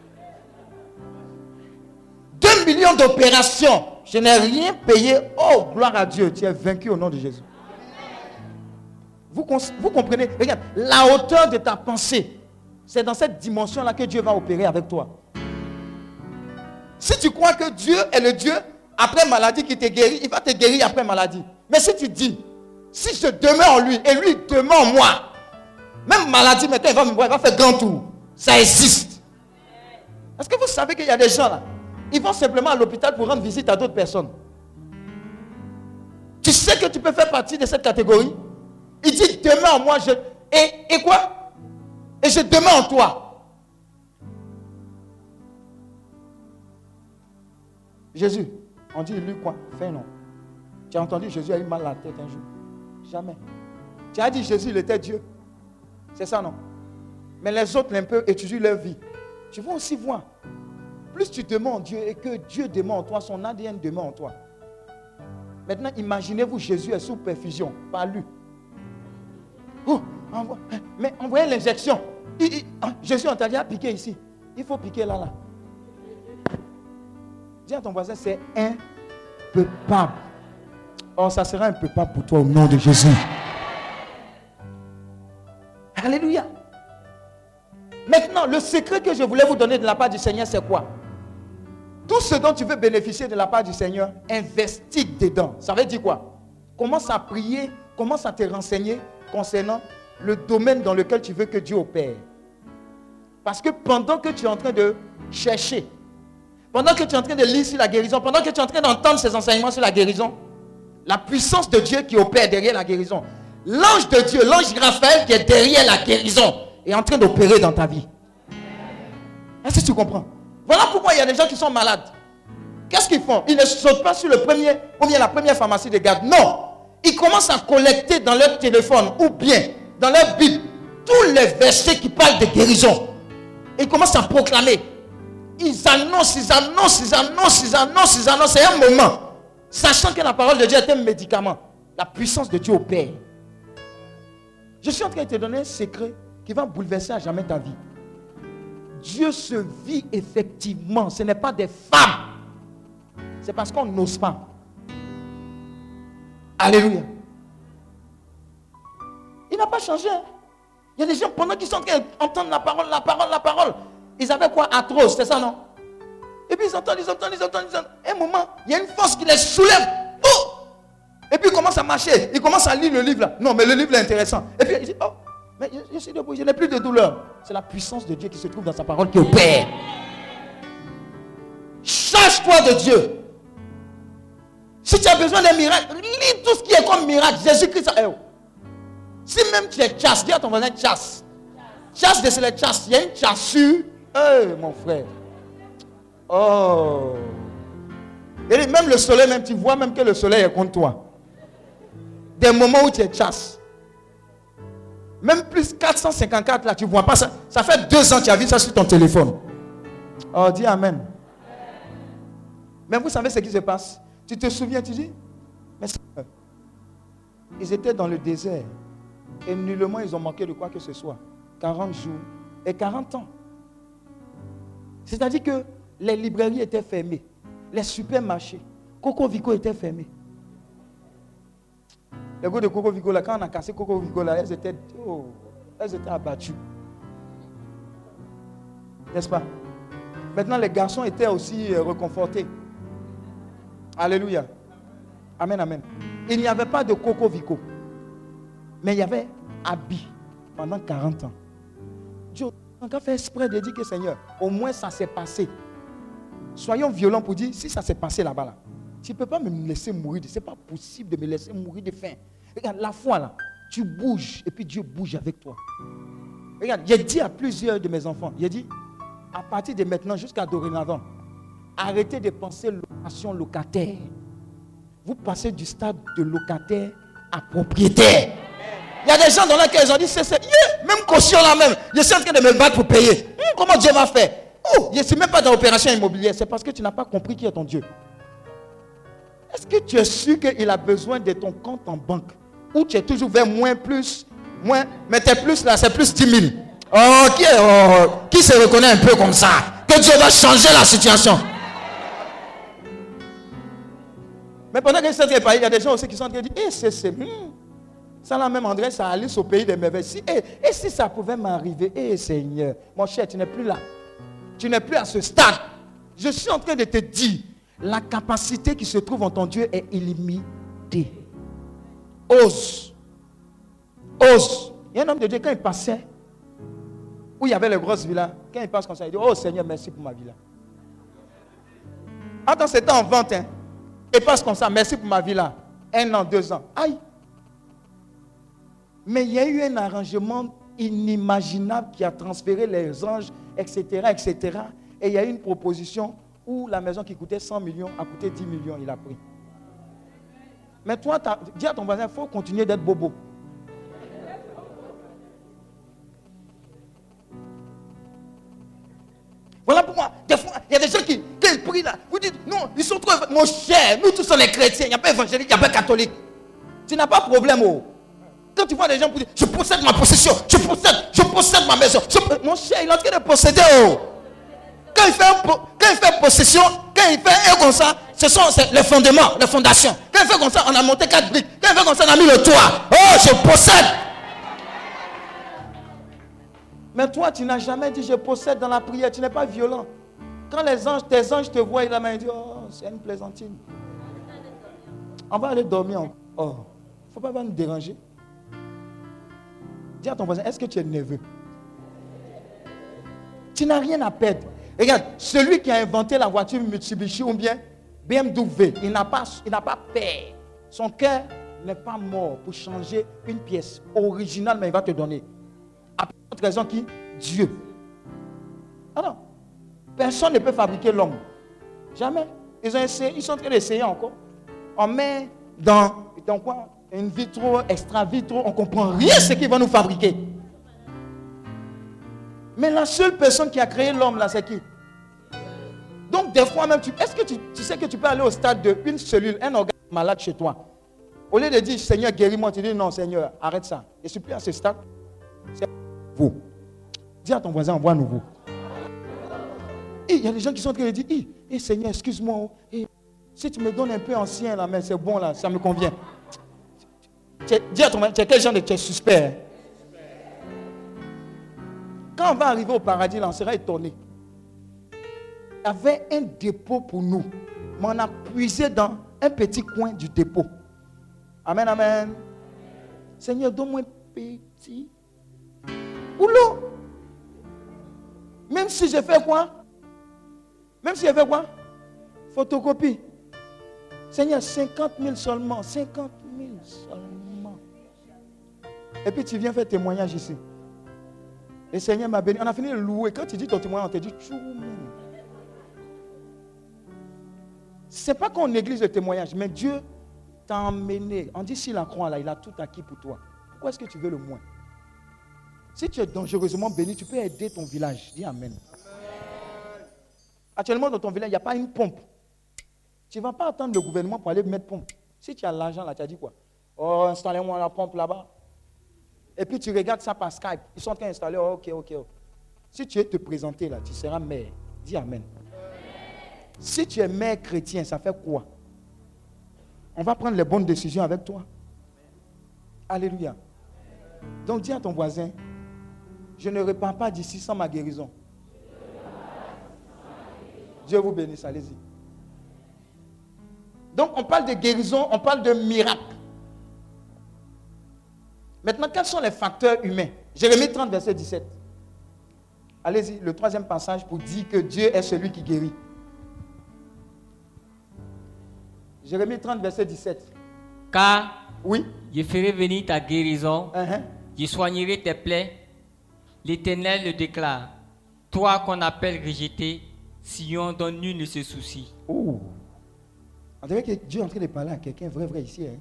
2 millions d'opérations. Je n'ai rien payé. Oh, gloire à Dieu. Tu es vaincu au nom de Jésus. Vous, vous comprenez? Regarde, la hauteur de ta pensée, c'est dans cette dimension-là que Dieu va opérer avec toi. Si tu crois que Dieu est le Dieu après maladie qui te guérit, il va te guérir après maladie. Mais si tu dis, si je demeure en lui et lui demeure en moi, même maladie, maintenant, il va me voir, il va faire grand tour. Ça existe. Est-ce que vous savez qu'il y a des gens là? Ils vont simplement à l'hôpital pour rendre visite à d'autres personnes. Tu sais que tu peux faire partie de cette catégorie? Il dit demeure en moi. Je... Et, et quoi? Et je demeure en toi. Jésus, on dit lui quoi? Fais non. Tu as entendu Jésus a eu mal à la tête un jour. Jamais. Tu as dit Jésus, il était Dieu. C'est ça, non? Mais les autres, un peu, étudient leur vie. Tu vas aussi voir. Plus tu demandes Dieu et que Dieu demande en toi, son ADN demande en toi. Maintenant, imaginez-vous, Jésus est sous perfusion, pas lui. Oh, mais envoyez l'injection. Hein, Jésus, on t'a déjà piqué ici. Il faut piquer là, là. Dis à ton voisin, c'est un peu pas. Oh, ça sera pas pour toi au nom de Jésus. Alléluia. Maintenant, le secret que je voulais vous donner de la part du Seigneur, c'est quoi? Tout ce dont tu veux bénéficier de la part du Seigneur, investis dedans. Ça veut dire quoi? Commence à prier, commence à te renseigner concernant le domaine dans lequel tu veux que Dieu opère. Parce que pendant que tu es en train de chercher, pendant que tu es en train de lire sur la guérison, pendant que tu es en train d'entendre ces enseignements sur la guérison, la puissance de Dieu qui opère derrière la guérison, l'ange de Dieu, l'ange Raphaël qui est derrière la guérison, est en train d'opérer dans ta vie. Est-ce que tu comprends? Voilà pourquoi il y a des gens qui sont malades. Qu'est-ce qu'ils font? Ils ne sautent pas sur le premier, ou bien la première pharmacie de garde. Non. Ils commencent à collecter dans leur téléphone ou bien dans leur Bible tous les versets qui parlent de guérison. Ils commencent à proclamer. Ils annoncent, ils annoncent, ils annoncent, ils annoncent, ils annoncent. C'est un moment. Sachant que la parole de Dieu est un médicament. La puissance de Dieu opère. Je suis en train de te donner un secret qui va bouleverser à jamais ta vie. Dieu se vit effectivement. Ce n'est pas des femmes. C'est parce qu'on n'ose pas. Alléluia. Il n'a pas changé. Hein. Il y a des gens, pendant qu'ils sont en train d'entendre la parole, la parole, la parole, ils avaient quoi? Atroce, c'est ça, non? Et puis ils entendent, ils entendent, ils entendent, ils entendent. Un moment, il y a une force qui les soulève. Oh Et puis ils commencent à marcher. Ils commencent à lire le livre là. Non, mais le livre est intéressant. Et puis ils disent, oh, je, suis debout, je n'ai plus de douleur. C'est la puissance de Dieu qui se trouve dans sa parole qui opère. Change-toi de Dieu. Si tu as besoin d'un miracle, lis tout ce qui est comme miracle. Jésus-Christ. Eh oh. Si même tu es chasse, dis à ton voisin chasse. Chasse, c'est la chasse. Il y a une chassure. Eh mon frère. Oh. Même le soleil, même tu vois même que le soleil est contre toi. Des moments où tu es chasse. Même plus 454 là, tu ne vois pas ça. Ça fait deux ans que tu as vu ça sur ton téléphone. Oh, dis Amen. Mais vous savez ce qui se passe? Tu te souviens, tu dis, mais ils étaient dans le désert. Et nullement ils ont manqué de quoi que ce soit. 40 jours et 40 ans. C'est-à-dire que les librairies étaient fermées. Les supermarchés. Coco Vico était fermé. Les gars de Coco Vigo, là, quand on a cassé Coco Vigo, là, elles étaient, oh, elles étaient abattues. N'est-ce pas? Maintenant, les garçons étaient aussi euh, reconfortés. Alléluia. Amen, amen. Il n'y avait pas de Coco Vico. Mais il y avait habit pendant 40 ans. Dieu a fait exprès de dire que Seigneur, au moins ça s'est passé. Soyons violents pour dire si ça s'est passé là-bas. Là, tu ne peux pas me laisser mourir. Ce n'est pas possible de me laisser mourir de faim. Regarde, la foi là, tu bouges et puis Dieu bouge avec toi. Regarde, j'ai dit à plusieurs de mes enfants, j'ai dit, à partir de maintenant jusqu'à dorénavant, arrêtez de penser location locataire. Vous passez du stade de locataire à propriétaire. Il y a des gens dans lesquels ils ont dit, c'est, c'est, même caution là même, je suis en train de me battre pour payer. Hmm, comment Dieu va faire? Oh, je ne suis même pas dans l'opération immobilière. C'est parce que tu n'as pas compris qui est ton Dieu. Est-ce que tu es sûr qu'il a besoin de ton compte en banque? Ou tu es toujours vers moins, plus, moins, mais t'es plus là, c'est plus 10 000. Oh, qui, oh, qui se reconnaît un peu comme ça? Que Dieu va changer la situation. Mais pendant que c'est il y a des gens aussi qui sont en train de dire, eh, c'est, c'est, hmm, ça là même André, ça allait au pays des merveilles. Si, eh, et si ça pouvait m'arriver, eh Seigneur, mon cher, tu n'es plus là. Tu n'es plus à ce stade. Je suis en train de te dire, la capacité qui se trouve en ton Dieu est illimitée. Ose. Ose. Il y a un homme de Dieu, quand il passait, où il y avait les grosses villas, quand il passe comme ça, il dit Oh Seigneur, merci pour ma villa. Attends, c'était en vente. Hein. Il passe comme ça, merci pour ma villa. Un an, deux ans. Aïe. Mais il y a eu un arrangement inimaginable qui a transféré les anges, etc., etc. Et il y a eu une proposition où la maison qui coûtait 100 millions a coûté 10 millions, il a pris. Mais toi, dis à ton voisin, il faut continuer d'être bobo. Voilà pourquoi, des fois, il y a des gens qui, ils prient là, vous dites, non, ils sont trop. Mon cher, nous tous sommes les chrétiens, il n'y a pas évangélique, il n'y a pas catholique. Tu n'as pas de problème, oh. Quand tu vois des gens pour dire, je possède ma possession, je possède, je possède ma maison. mon cher, il est en train de posséder, oh. Quand il fait, il possession, quand il fait un comme ça, ce sont les fondements, les fondations. Quand il fait comme ça, on a monté quatre briques. Quand il fait comme ça, on a mis le toit. Oh, je possède. Mais toi, tu n'as jamais dit je possède dans la prière. Tu n'es pas violent. Quand les anges, tes anges te voient, ils disent Oh, c'est une plaisantine. On va aller dormir. en- Oh, faut pas nous déranger. Dis à ton voisin Est-ce que tu es nerveux Tu n'as rien à perdre. Regarde, celui qui a inventé la voiture Mitsubishi ou bien BMW, il n'a pas, pas peur. Son cœur n'est pas mort pour changer une pièce originale, mais il va te donner. À autre raison qui Dieu. Ah non. Personne ne peut fabriquer l'homme. Jamais. Ils, ont essayé, ils sont en train d'essayer encore. On met dans, dans quoi? Une vitro, extra vitro, on ne comprend rien ce qu'ils vont nous fabriquer. Mais la seule personne qui a créé l'homme là, c'est qui? Donc des fois même, est-ce que tu, sais que tu peux aller au stade d'une cellule, un organe malade chez toi? Au lieu de dire Seigneur guéris-moi, tu dis non Seigneur, arrête ça. Je ne suis plus à ce stade. C'est vous. Dis à ton voisin, envoie nouveau. Il y a des gens qui sont en train de dire, eh, Seigneur, excuse-moi. oh, si tu me donnes un peu ancien là, mais c'est bon là, ça me convient. Dis à ton voisin, tu es quel genre de suspect hein? Quand on va arriver au paradis, là, on sera étonné. Il y avait un dépôt pour nous. Mais on a puisé dans un petit coin du dépôt. Amen, amen. Seigneur, donne-moi un petit boulot. Même si je fais quoi? Même si je fais quoi? Photocopie. Seigneur, 50 000 seulement. 50 000 seulement. Et puis tu viens faire témoignage ici. Le Seigneur m'a béni. On a fini de louer. Quand tu dis ton témoignage, on te dit tchou. C'est pas qu'on néglige le témoignage, mais Dieu t'a emmené. On dit s'il la croit là, il a tout acquis pour toi. Pourquoi est-ce que tu veux le moins? Si tu es dangereusement béni, tu peux aider ton village. Dis Amen. Actuellement, dans ton village, il n'y a pas une pompe. Tu ne vas pas attendre le gouvernement pour aller mettre pompe. Si tu as l'argent là, tu as dit quoi? Oh, installez-moi la pompe là-bas. Et puis tu regardes ça par Skype. Ils sont en train d'installer. Oh, ok, ok. Si tu es te présenter là, tu seras maire. Dis Amen. Si tu es maire chrétien, ça fait quoi? On va prendre les bonnes décisions avec toi. Alléluia. Donc dis à ton voisin, je ne repars pas d'ici sans ma guérison. Dieu vous bénisse, allez-y. Donc on parle de guérison, on parle de miracle. Maintenant, quels sont les facteurs humains? Jérémie 30, verset 17. Allez-y, le troisième passage pour dire que Dieu est celui qui guérit. Jérémie 30, verset 17. Car Oui? je ferai venir ta guérison, Uh-huh. je soignerai tes plaies. L'Éternel le déclare. Toi qu'on appelle rejeté, Sion dont nul ne se soucie. Oh. On dirait que Dieu est en train de parler à quelqu'un vrai, vrai ici. hein.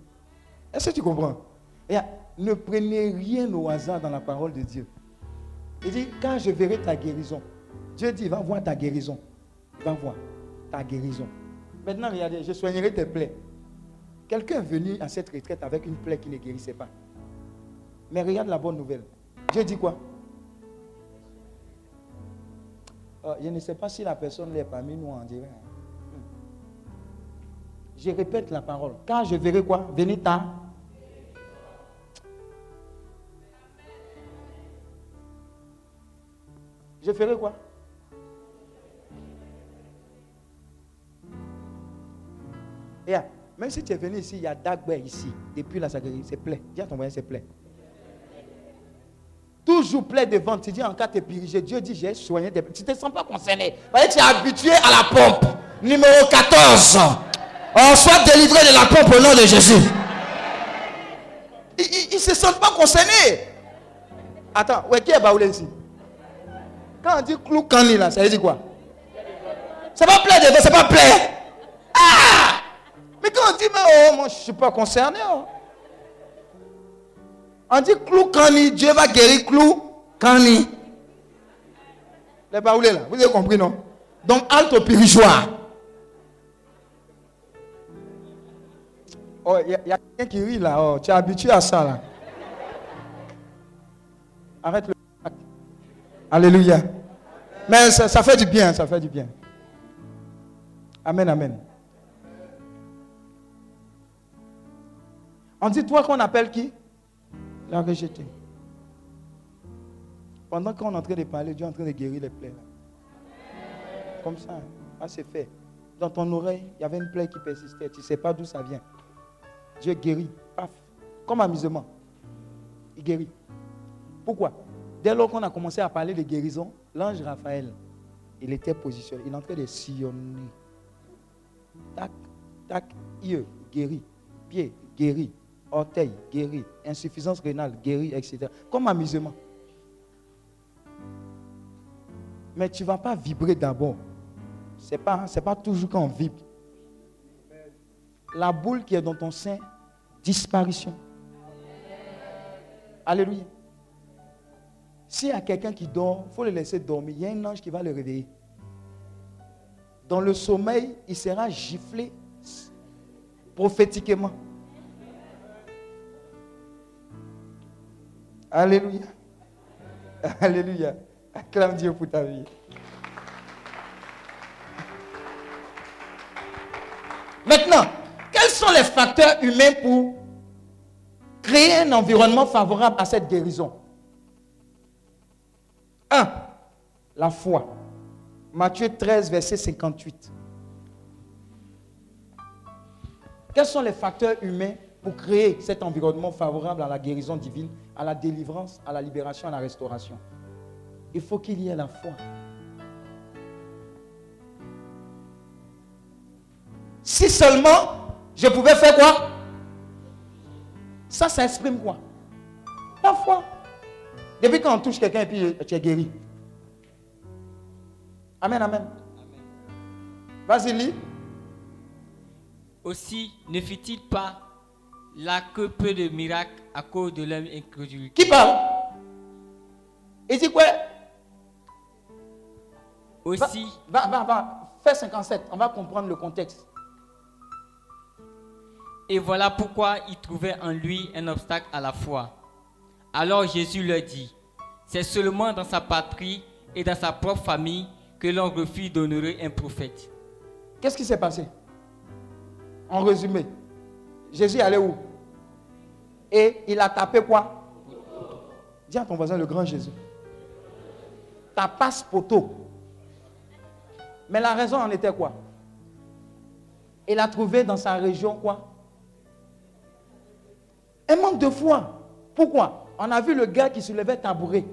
Est-ce que tu comprends? Ne prenez rien au hasard dans la parole de Dieu. Il dit, quand je verrai ta guérison, Dieu dit, va voir ta guérison. Va voir ta guérison. Maintenant, regardez, je soignerai tes plaies. Quelqu'un est venu à cette retraite avec une plaie qui ne guérissait pas. Mais regarde la bonne nouvelle. Dieu dit quoi? Oh, Je ne sais pas si la personne est parmi nous, on dirait. hein. Je répète la parole. Quand je verrai quoi? Venir ta. Je ferai quoi? Même si tu es venu ici, il y a Dagbe ici. Depuis la sacrée, c'est plein. Dis à ton voisin, c'est plein. Toujours plein de vente. Tu dis en cas de dirigé, Dieu dit j'ai soigné des. Tu ne te sens pas concerné. Tu es habitué à la pompe. Numéro 14. On soit délivré de la pompe au nom de Jésus. Ils ne se sentent pas concernés. Attends, ouais, qui est Baoulé ici? Quand on dit clou cani là, ça veut dire quoi? Plein de vent, c'est pas plein. Ah Mais quand on dit, mais oh, moi je ne suis pas concerné. oh. On dit clou cani, Dieu va guérir clou cani. Les baoulés là, vous avez compris, non? Donc, halte au. Oh, il y, a- a quelqu'un qui rit là. Oh, tu es habitué à ça là. Arrête le. Alléluia. Mais ça, ça fait du bien, ça fait du bien. Amen, amen. On dit toi qu'on appelle qui? La rejeté. Pendant qu'on est en train de parler, Dieu est en train de guérir les plaies. là. Comme ça, ah, c'est fait. Dans ton oreille, il y avait une plaie qui persistait. Tu ne sais pas d'où ça vient. Dieu guérit. Paf. Comme amusement. Il guérit. Pourquoi? Dès lors qu'on a commencé à parler de guérison, l'ange Raphaël, il était positionné. Il est en train de sillonner. Tac, tac, yeux, guéri. Pied, guéri. Orteil, guéri. Insuffisance rénale, guéri, etc. Comme amusement. Mais tu ne vas pas vibrer d'abord. Ce n'est pas, pas toujours quand on vibre. La boule qui est dans ton sein, disparition. Alléluia. S'il y a quelqu'un qui dort, il faut le laisser dormir. Il y a un ange qui va le réveiller. Dans le sommeil, il sera giflé prophétiquement. Alléluia. Alléluia. Acclame Dieu pour ta vie. Maintenant, quels sont les facteurs humains pour créer un environnement favorable à cette guérison? 1. La foi. Matthieu 13, verset 58. Quels sont les facteurs humains pour créer cet environnement favorable à la guérison divine, à la délivrance, à la libération, à la restauration? Il faut qu'il y ait la foi. Si seulement je pouvais faire quoi? Ça, ça exprime quoi? La foi. Depuis quand on touche quelqu'un et puis tu es guéri. Amen, amen. Vas-y, lis. Aussi ne fit-il pas là que peu de miracles à cause de leur incrédulité? Qui parle? Il dit quoi? Va, Aussi, va, va, va. Fais 57. On va comprendre le contexte. et voilà pourquoi ils trouvaient en lui un obstacle à la foi. Alors Jésus leur dit, c'est seulement dans sa patrie et dans sa propre famille que l'on refuse d'honorer un prophète. Qu'est-ce qui s'est passé? En résumé, Jésus allait où? Et il a tapé quoi? Dis à ton voisin le grand Jésus. Tapasse poteau. Mais la raison en était quoi? Il a trouvé dans sa région quoi? Un manque de foi. Pourquoi? On a vu le gars qui se levait tabouret.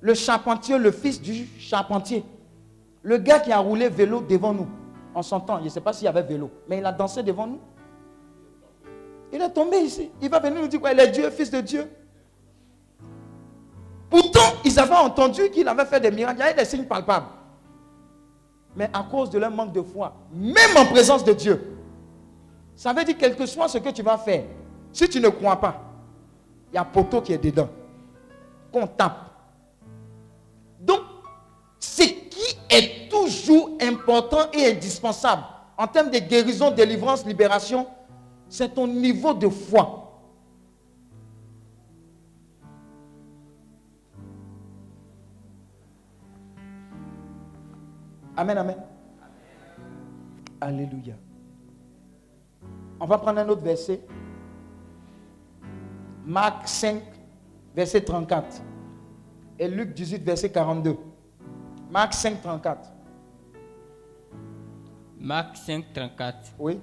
Le charpentier, le fils du charpentier. Le gars qui a roulé vélo devant nous. En son temps, je ne sais pas s'il y avait vélo, mais il a dansé devant nous. Il est tombé ici. Il va venir nous dire quoi Il est Dieu, fils de Dieu. Pourtant, ils avaient entendu qu'il avait fait des miracles. Il y avait des signes palpables. Mais à cause de leur manque de foi, même en présence de Dieu, ça veut dire quel que soit ce que tu vas faire, si tu ne crois pas, il y a poteau qui est dedans. Qu'on tape. Donc, ce qui est toujours important et indispensable en termes de guérison, délivrance, libération, c'est ton niveau de foi. Amen, amen. Alléluia. On va prendre un autre verset. Marc 5, verset 34. Et Luc 18, verset 42. Marc 5, 34. Marc 5, 34. Oui.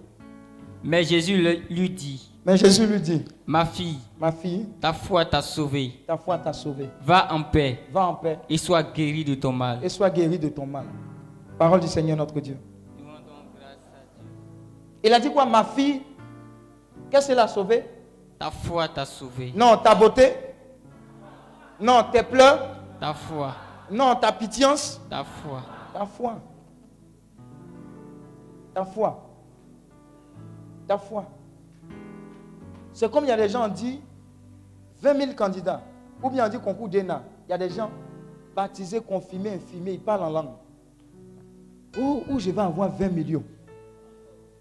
Mais Jésus lui dit, Mais Jésus lui dit, ma fille, ma fille, ta foi t'a sauvée. ta foi t'a sauvé. Va en paix Va en paix et sois guéri de ton mal. et sois guéri de ton mal. Parole du Seigneur notre Dieu. Il a dit quoi, ma fille? Qu'est-ce qu'il a sauvé Ta foi t'a sauvé. Non, ta beauté Non, tes pleurs Ta foi, Non, ta pitience ta foi. Ta foi. Ta foi. Ta foi. C'est comme il y a des gens qui disent 20 000 candidats. Ou bien on dit concours d'ENA. Il y a des gens, baptisé, confirmé, infirmé, il parle en langue. Où, où je vais avoir 20 millions?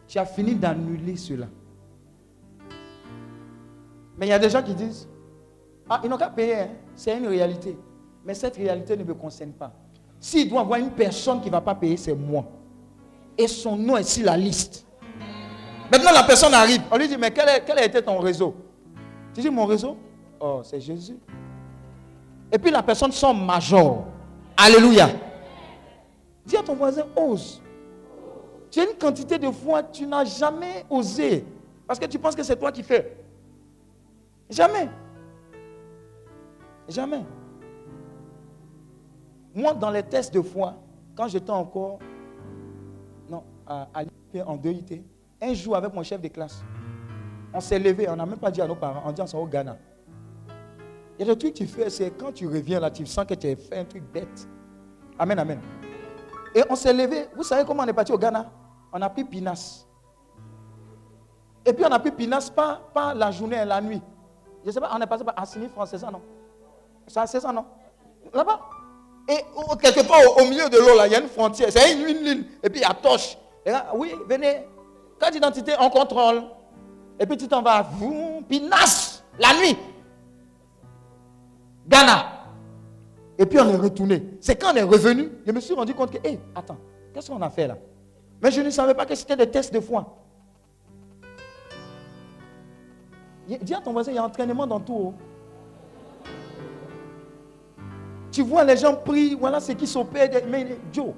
Tu as fini d'annuler cela. Mais il y a des gens qui disent, ah, ils n'ont qu'à payer, hein. c'est une réalité. Mais cette réalité ne me concerne pas. S'il doit avoir une personne qui ne va pas payer, c'est moi. Et son nom est sur la liste. Maintenant, la personne arrive. On lui dit, mais quel, a été ton réseau? Tu dis, mon réseau? Oh, c'est Jésus. Et puis la personne son major. Alléluia. Dis à ton voisin, ose. Tu as une quantité de foi, tu n'as jamais osé. Parce que tu penses que c'est toi qui fais. Jamais. Jamais. Moi, dans les tests de foi, quand j'étais encore non, à, l'IP en 2IT, un jour avec mon chef de classe, on s'est levé, on n'a même pas dit à nos parents, on dit on s'en au Ghana. Il y a des trucs que tu fais, c'est quand tu reviens là, tu sens que tu as fait un truc bête. Amen, amen. Et on s'est levé. Vous savez comment on est parti au Ghana? On a pris Pinas. Et puis on a pris Pinas pas, pas la journée et la nuit. Je ne sais pas, on est passé par Assini France, c'est ça, non? C'est ça, non? Là-bas. Et quelque part au, milieu de l'eau, là, il y a une frontière. C'est une, une ligne. Et puis il y a Toche. Et là, oui, venez. Carte d'identité, on contrôle. Et puis tu t'en vas. Vous, Pinas, la nuit. Ghana. Et puis on est retourné. C'est quand on est revenu, je me suis rendu compte que, hé, attends, qu'est-ce qu'on a fait là? Mais je ne savais pas que c'était des tests de foi. Dis à ton voisin, il y a entraînement dans tout. Oh. Tu vois, les gens prient, voilà ce qui s'opère. Mais Joe,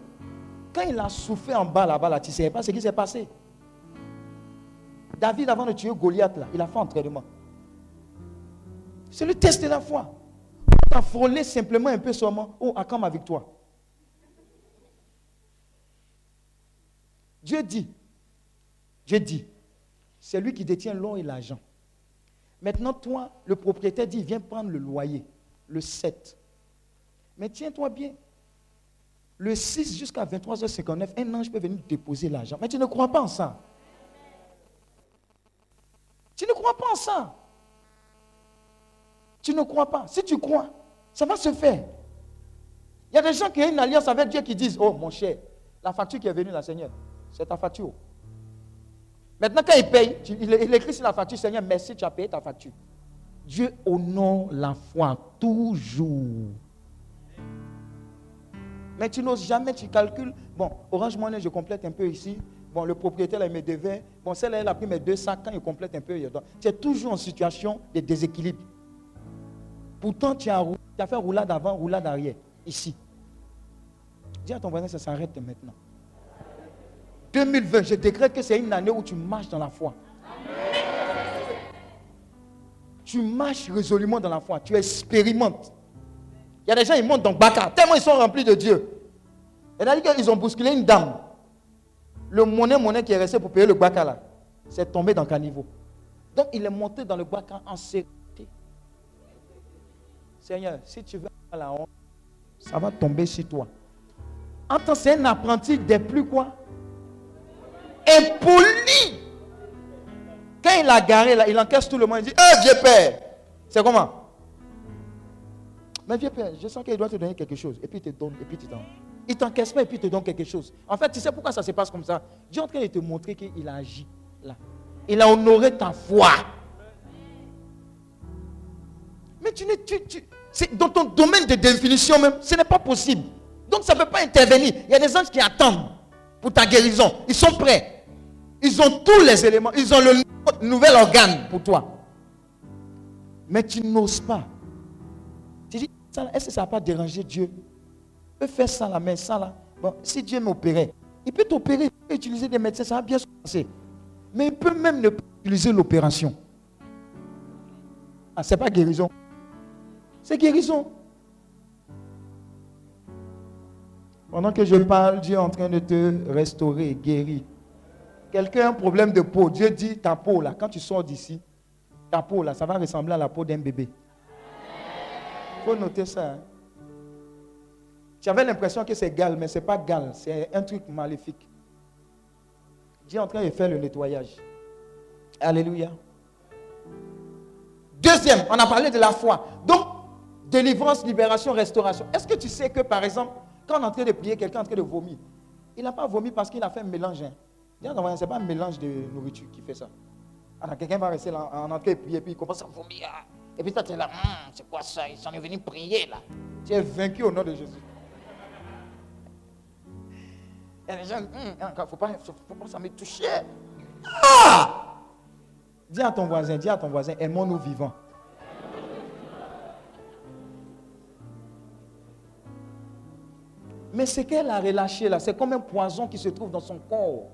quand il a souffert en bas là-bas, là, tu ne sais pas ce qui s'est passé. David, avant de tuer Goliath, là, il a fait entraînement. C'est le test de la foi as frôlé simplement un peu seulement. Oh, à quand ma victoire? Dieu dit, Dieu dit, c'est lui qui détient l'or et l'argent. Maintenant, toi, le propriétaire dit, viens prendre le loyer, le 7. Mais tiens-toi bien. Le 6 jusqu'à 23h59, un ange peut venir déposer l'argent. Mais tu ne crois pas en ça. Tu ne crois pas en ça. Tu ne crois pas. Si tu crois, ça va se faire. Il y a des gens qui ont une alliance avec Dieu qui disent, oh mon cher, la facture qui est venue là, Seigneur, c'est ta facture. Maintenant, quand il paye, il, écrit sur la facture, Seigneur, merci, tu as payé ta facture. Dieu honore la foi toujours. Mais tu n'oses jamais, tu calcules. Bon, Orange Money, je complète un peu ici. Bon, le propriétaire, il me devait. Bon, celle-là, elle a pris mes deux sacs. Quand il complète un peu, tu es toujours en situation de déséquilibre. Pourtant, tu as, fait roulade avant, roulade arrière, ici. Dis à ton voisin, ça s'arrête maintenant. 2020, je décrète que c'est une année où tu marches dans la foi. Tu marches résolument dans la foi. Tu expérimentes. Il y a des gens, ils montent dans Baka, tellement ils sont remplis de Dieu. Et là, ils ont bousculé une dame. Le monnaie, monnaie qui est resté pour payer le Baka là, c'est tombé dans caniveau. Donc, il est monté dans le Baka en série. Seigneur, si tu veux la honte, ça va tomber sur toi. Entends, c'est un apprenti des plus quoi? Impoli. Quand il a garé, là, il encaisse tout le monde. Il dit Eh, vieux père C'est comment? Mais vieux père, je sens qu'il doit te donner quelque chose. Et puis il te donne, et puis tu donnes. Il t'encaisse pas et puis il te donne quelque chose. En fait, tu sais pourquoi ça se passe comme ça? Dieu est en train de te montrer qu'il a agi là. Il a honoré ta foi. Mais tu, tu, tu, dans ton domaine de définition même, ce n'est pas possible. Donc ça ne peut pas intervenir. Il y a des anges qui attendent pour ta guérison. Ils sont prêts. Ils ont tous les éléments. Ils ont le nouvel organe pour toi. Mais tu n'oses pas. Tu dis, est-ce que ça n'a pas dérangé Dieu? Il peut faire ça la main, ça là. Bon, si Dieu m'opérait, il peut t'opérer, il peut utiliser des médecins, ça va bien se passer. Mais il peut même ne pas utiliser l'opération. Ah, ce n'est pas guérison. C'est guérison. Pendant que je parle, Dieu est en train de te restaurer, guérir. Quelqu'un a un problème de peau. Dieu dit ta peau là, quand tu sors d'ici, ta peau là, ça va ressembler à la peau d'un bébé. Il faut noter ça. Hein. J'avais l'impression que c'est gal, mais ce n'est pas gal, c'est un truc maléfique. Dieu est en train de faire le nettoyage. Alléluia. Deuxième, on a parlé de la foi. Donc, Délivrance, libération, restauration. Est-ce que tu sais que, par exemple, en train de prier, quelqu'un est en train de vomir, il n'a pas vomi parce qu'il a fait un mélange. Hein. Ce n'est pas un mélange de nourriture qui fait ça. Alors quelqu'un va rester là, en train de prier, puis il commence à vomir. Et puis toi, tu es là, hum, c'est quoi ça? Ils sont venus prier là. Tu es vaincu au nom de Jésus. Il y a des gens, il hum, ne faut pas, faut pas ça me toucher. Ah! Dis à ton voisin, dis à ton voisin, aimons-nous vivants. Mais ce qu'elle a relâché là, c'est comme un poison qui se trouve dans son corps.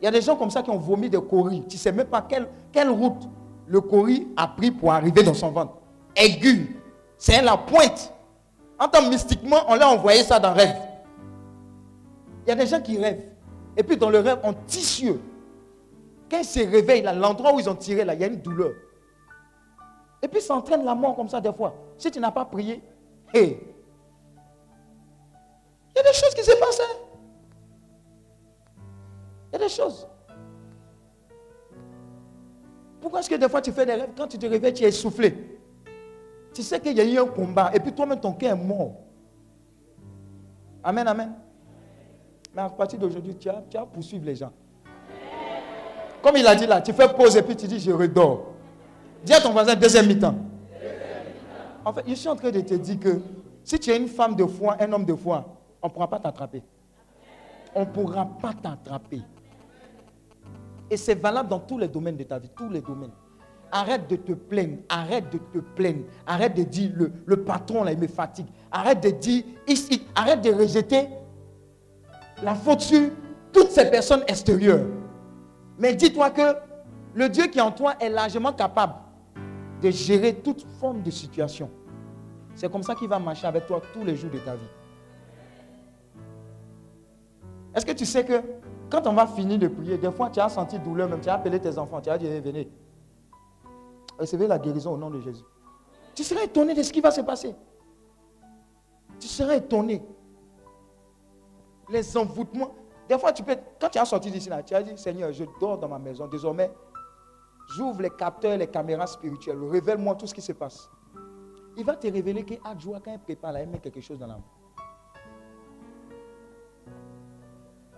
Il y a des gens comme ça qui ont vomi des coris. Tu ne sais même pas quelle, route le cori a pris pour arriver dans son ventre. Aigu. C'est la pointe. En tant mystiquement, on l'a envoyé ça dans rêve. Il y a des gens qui rêvent. Et puis dans le rêve, en tissu. Quand ils se réveillent, l'endroit où ils ont tiré, là, il y a une douleur. Et puis ça entraîne la mort comme ça des fois. Si tu n'as pas prié, hé, il y a des choses qui se passent. Hein. Il y a des choses. Pourquoi est-ce que des fois tu fais des rêves, quand tu te réveilles, tu es essoufflé? Tu sais qu'il y a eu un combat et puis toi-même ton cœur est mort. Amen, amen. Mais à partir d'aujourd'hui, tu tu vas poursuivre les gens. Comme il a dit là, tu fais pause et puis tu dis je redors. Dis à ton voisin deuxième mi-temps. En fait, je suis en train de te dire que si tu es une femme de foi, un homme de foi, on ne pourra pas t'attraper. On ne pourra pas t'attraper. Et c'est valable dans tous les domaines de ta vie, tous les domaines. Arrête de te plaindre, arrête de te plaindre, arrête de dire le, patron là, il me fatigue. Arrête de dire, ici, arrête de rejeter la faute sur toutes ces personnes extérieures. Mais dis-toi que le Dieu qui est en toi est largement capable de gérer toute forme de situation. C'est comme ça qu'il va marcher avec toi tous les jours de ta vie. Est-ce que tu sais que quand on va finir de prier, des fois tu as senti douleur, même tu as appelé tes enfants, tu as dit eh, venez. Recevez la guérison au nom de Jésus. Tu seras étonné de ce qui va se passer. Tu seras étonné. Les envoûtements. Des fois, tu peux, quand tu as sorti d'ici, tu as dit, Seigneur, je dors dans ma maison. Désormais, j'ouvre les capteurs, les caméras spirituelles. Révèle-moi tout ce qui se passe. Il va te révéler qu'Adjoua, quand il prépare, il met quelque chose dans la main.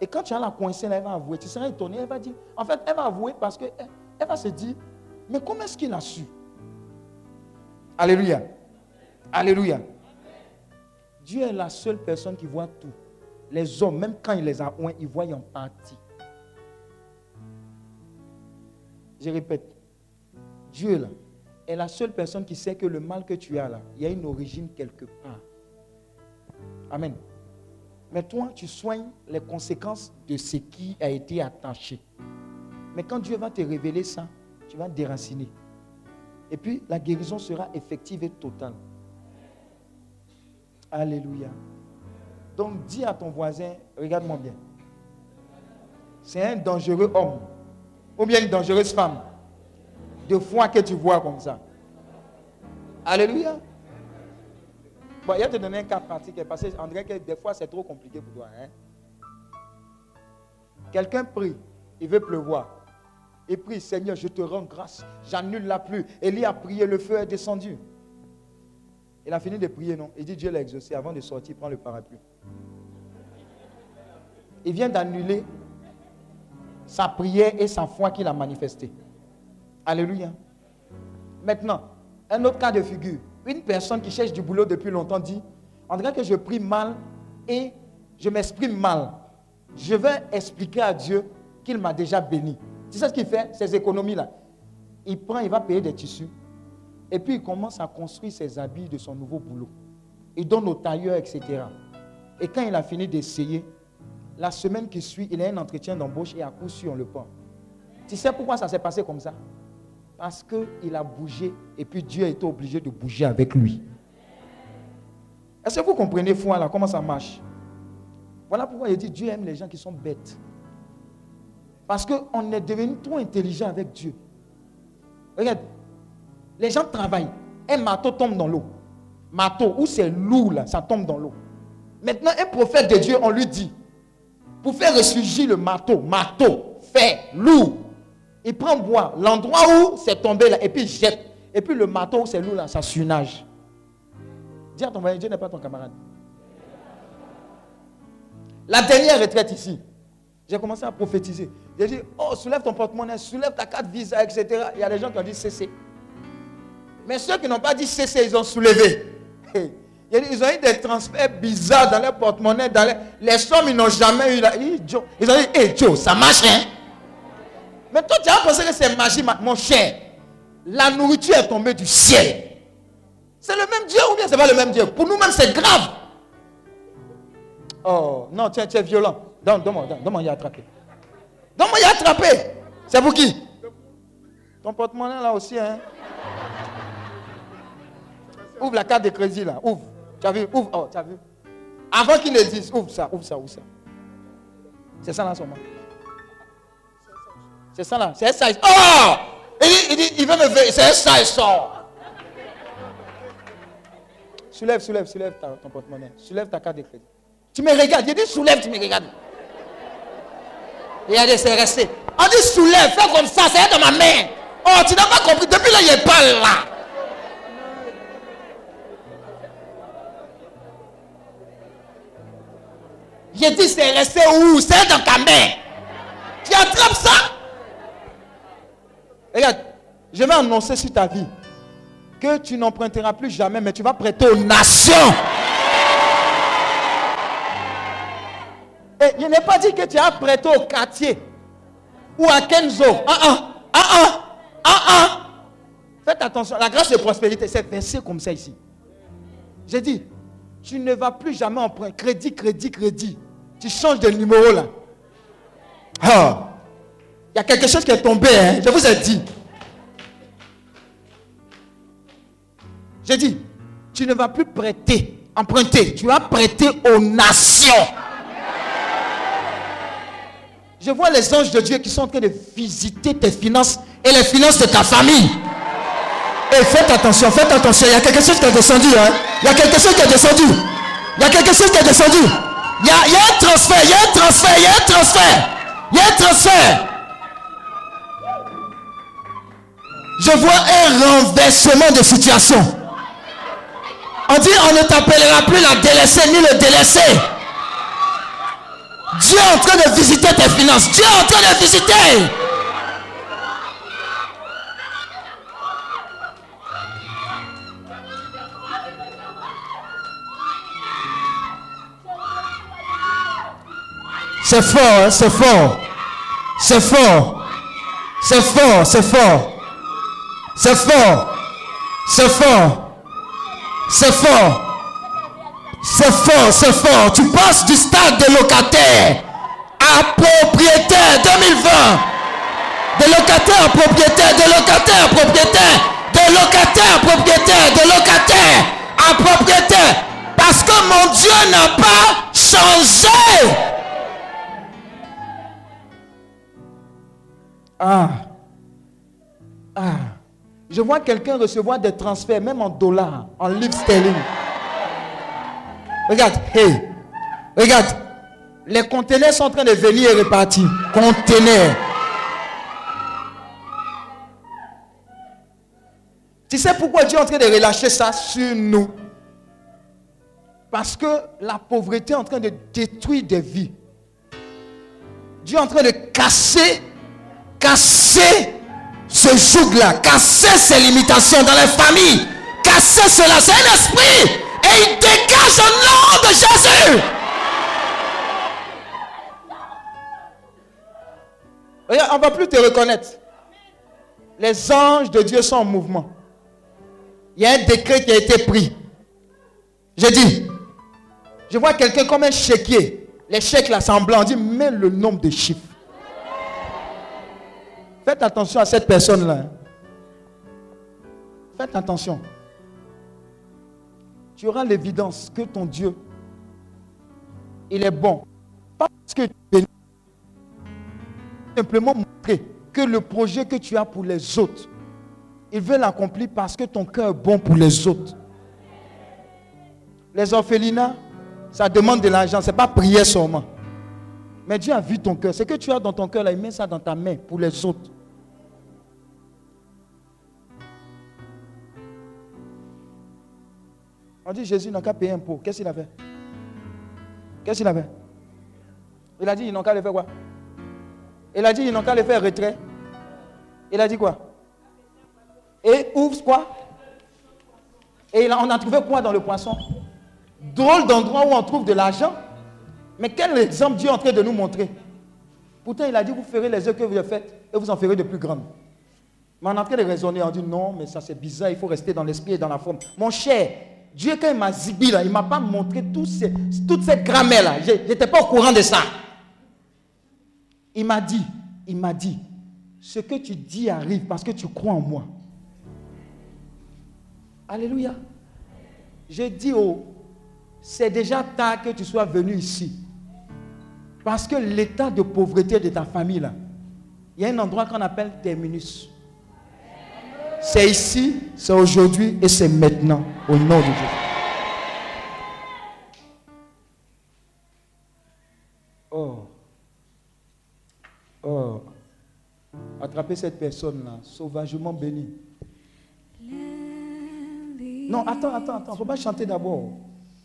Et quand tu as la coincée, elle va avouer. Tu seras étonné. Elle va dire, en fait, elle va avouer parce qu'elle elle va se dire, mais comment est-ce qu'il a su? Alléluia. Alléluia. Dieu est la seule personne qui voit tout. Les hommes, même quand il les a oints, ils voient en partie. Je répète, Dieu là, est la seule personne qui sait que le mal que tu as là, il y a une origine quelque part. Amen. Mais toi, tu soignes les conséquences de ce qui a été attaché. Mais quand Dieu va te révéler ça, tu vas déraciner. Et puis, la guérison sera effective et totale. Alléluia. Donc dis à ton voisin, regarde-moi bien. C'est un dangereux homme ou bien une dangereuse femme de foi que tu vois comme ça. Alléluia. Bon, il va te donner un cas pratique parce que que des fois c'est trop compliqué pour toi. Hein. Quelqu'un prie, il veut pleuvoir. Il prie, Seigneur, je te rends grâce, j'annule la pluie. Élie a prié, le feu est descendu. Il a fini de prier, non? Il dit Dieu l'a exaucé. Avant de sortir, il prend le parapluie. Il vient d'annuler sa prière et sa foi qu'il a manifestée. Alléluia. Maintenant, un autre cas de figure. Une personne qui cherche du boulot depuis longtemps dit, en que je prie mal et je m'exprime mal. Je vais expliquer à Dieu qu'il m'a déjà béni. Tu sais ce qu'il fait Ces économies-là? Il prend, il va payer des tissus. Et puis il commence à construire ses habits de son nouveau boulot. Il donne au tailleur, etc. Et quand il a fini d'essayer, la semaine qui suit, il a un entretien d'embauche et à coup sûr, on le prend. Tu sais pourquoi ça s'est passé comme ça? Parce qu'il a bougé et puis Dieu a été obligé de bouger avec lui. Est-ce que vous comprenez, foi, là, comment ça marche? Voilà pourquoi il dit Dieu aime les gens qui sont bêtes. Parce qu'on est devenu trop intelligent avec Dieu. Regarde, les gens travaillent. Un marteau tombe dans l'eau. Marteau, où c'est lourd là, ça tombe dans l'eau. Maintenant, un prophète de Dieu, on lui dit, pour faire ressurgir le marteau, marteau, fait, lourd, il prend bois, l'endroit où c'est tombé là, et puis il jette. Et puis le marteau où c'est lourd là, ça surnage. Dis à ton voisin, Dieu n'est pas ton camarade. La dernière retraite ici, j'ai commencé à prophétiser. J'ai dit, oh, soulève ton porte-monnaie, soulève ta carte Visa, etc. Il y a des gens qui ont dit cessez. Mais ceux qui n'ont pas dit cessez, ils ont soulevé. Ils ont eu des transferts bizarres dans leur porte-monnaie. Dans les... sommes, ils n'ont jamais eu. La... Ils ont dit, hé Joe, ça marche, hein? Mais toi, tu as pensé que c'est magie, mon cher. La nourriture est tombée du ciel. C'est le même Dieu ou bien c'est pas le même Dieu? Pour nous-mêmes, c'est grave. Oh, non, tu es, violent. Donne-moi, donne-moi, il a attrapé. Donne-moi, il a attrapé. C'est pour qui? Ton porte-monnaie là aussi, hein Ouvre la carte de crédit là, ouvre. Tu as vu? Ouvre, oh, tu as vu? Avant qu'il ne dise, ouvre ça, ouvre ça, ouvre ça. C'est ça là, son C'est ça là, c'est ça. Oh il dit, il veut me faire, c'est ça, il sort. Soulève, soulève, soulève ton porte-monnaie. Soulève ta carte de crédit. Tu me regardes. Il dit soulève, tu me regardes. Dit c'est resté. On dit soulève, fais comme ça, c'est dans ma main. Oh, tu n'as pas compris. Depuis là, il n'est pas là. J'ai dit c'est resté où? C'est dans ta main. Tu attrapes ça? Regarde, je vais annoncer sur ta vie que tu n'emprunteras plus jamais, mais tu vas prêter aux nations. Et je n'ai pas dit que tu as prêté au quartier ou à Kenzo. Ah ah, ah ah, ah ah. Faites attention, la grâce de prospérité, c'est versé comme ça ici. J'ai dit, tu ne vas plus jamais emprunter. Crédit, crédit, crédit. Tu changes de numéro là. Ah. Il y a quelque chose qui est tombé, hein? je vous ai dit. J'ai dit, tu ne vas plus prêter, emprunter. Tu vas prêter aux nations. Je vois les anges de Dieu qui sont en train de visiter tes finances et les finances de ta famille. Et faites attention, faites attention. Il y a quelque chose qui est descendu. Hein? Il y a quelque chose qui est descendu. Il y a quelque chose qui est descendu. Il y a, il y a un transfert, il y a un transfert, il y a un transfert. Il y a un transfert. Je vois un renversement de situation. On dit on ne t'appellera plus la délaissée ni le délaissé. Dieu est en train de visiter tes finances. Dieu est en train de visiter. C'est fort, hein, c'est fort. C'est fort. C'est fort, c'est fort. C'est fort. C'est fort. C'est fort. C'est fort, c'est fort. Tu passes du stade de locataire à propriétaire 2020. De locataire à propriétaire, de locataire à propriétaire, de locataire à propriétaire, de locataire à propriétaire. Parce que mon Dieu n'a pas changé. Ah. Ah. Je vois quelqu'un recevoir des transferts, même en dollars, en livres sterling. Regarde, hey, regarde. Les conteneurs sont en train de venir et repartir. Conteneurs. Tu sais pourquoi Dieu est en train de relâcher ça sur nous? Parce que la pauvreté est en train de détruire des vies. Dieu est en train de casser, casser ce joug-là, casser ces limitations dans les familles, casser cela, c'est un esprit et il dégage au nom de Jésus. On ne va plus te reconnaître. Les anges de Dieu sont en mouvement. Il y a un décret qui a été pris. J'ai dit, je vois quelqu'un comme un chéquier. Les chèques là, semblant, on dit, mets le nombre de chiffres. Faites attention à cette personne-là. Faites attention. Tu auras l'évidence que ton Dieu, il est bon. Pas parce que tu es simplement montrer que le projet que tu as pour les autres, il veut l'accomplir parce que ton cœur est bon pour les autres. Les orphelinats, ça demande de l'argent, ce n'est pas prier seulement. Mais Dieu a vu ton cœur. Ce que tu as dans ton cœur, il met ça dans ta main pour les autres. On dit Jésus n'a qu'à payer un pot. Qu'est-ce qu'il a fait? Qu'est-ce qu'il a fait? Il a dit ils n'ont qu'à le faire quoi? Il a dit ils n'ont qu'à le faire retrait. Il a dit quoi? Et ouvre quoi? Et on a trouvé quoi dans le poisson? Drôle d'endroit où on trouve de l'argent. Mais quel exemple Dieu est en train de nous montrer? Pourtant, il a dit, vous ferez les œuvres que vous faites et vous en ferez de plus grandes. Mais on est en train de raisonner, on dit, non, mais ça c'est bizarre, il faut rester dans l'esprit et dans la forme. Mon cher, Dieu, quand il m'a zibi, là, il ne m'a pas montré ces, toute cette grammaire-là. Je n'étais pas au courant de ça. Il m'a dit, il m'a dit, ce que tu dis arrive parce que tu crois en moi. Alléluia. J'ai dit, oh, c'est déjà tard que tu sois venu ici. Parce que l'état de pauvreté de ta famille, là, il y a un endroit qu'on appelle terminus. C'est ici, c'est aujourd'hui et c'est maintenant, au nom de Dieu. Oh. Oh. Attrapez cette personne-là, sauvagement bénie. Non, attends, attends, attends. Il ne faut pas chanter d'abord.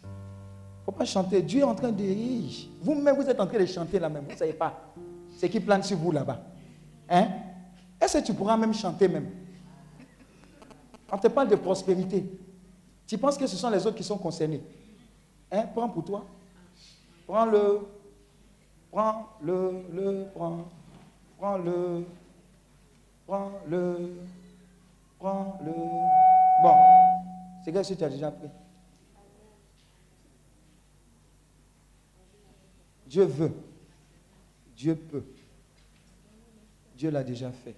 Il ne faut pas chanter. Dieu est en train de... Vous-même, vous êtes en train de chanter là même. Vous ne savez pas. C'est qui plane sur vous là-bas. Hein? Est-ce que tu pourras même chanter même? On te parle de prospérité. Tu penses que ce sont les autres qui sont concernés. Hein? Prends pour toi. Prends-le. Prends-le. Le, prends. Prends-le. Prends-le. Prends-le. Bon. C'est que tu as déjà pris. Dieu veut. Dieu peut. Dieu l'a déjà fait.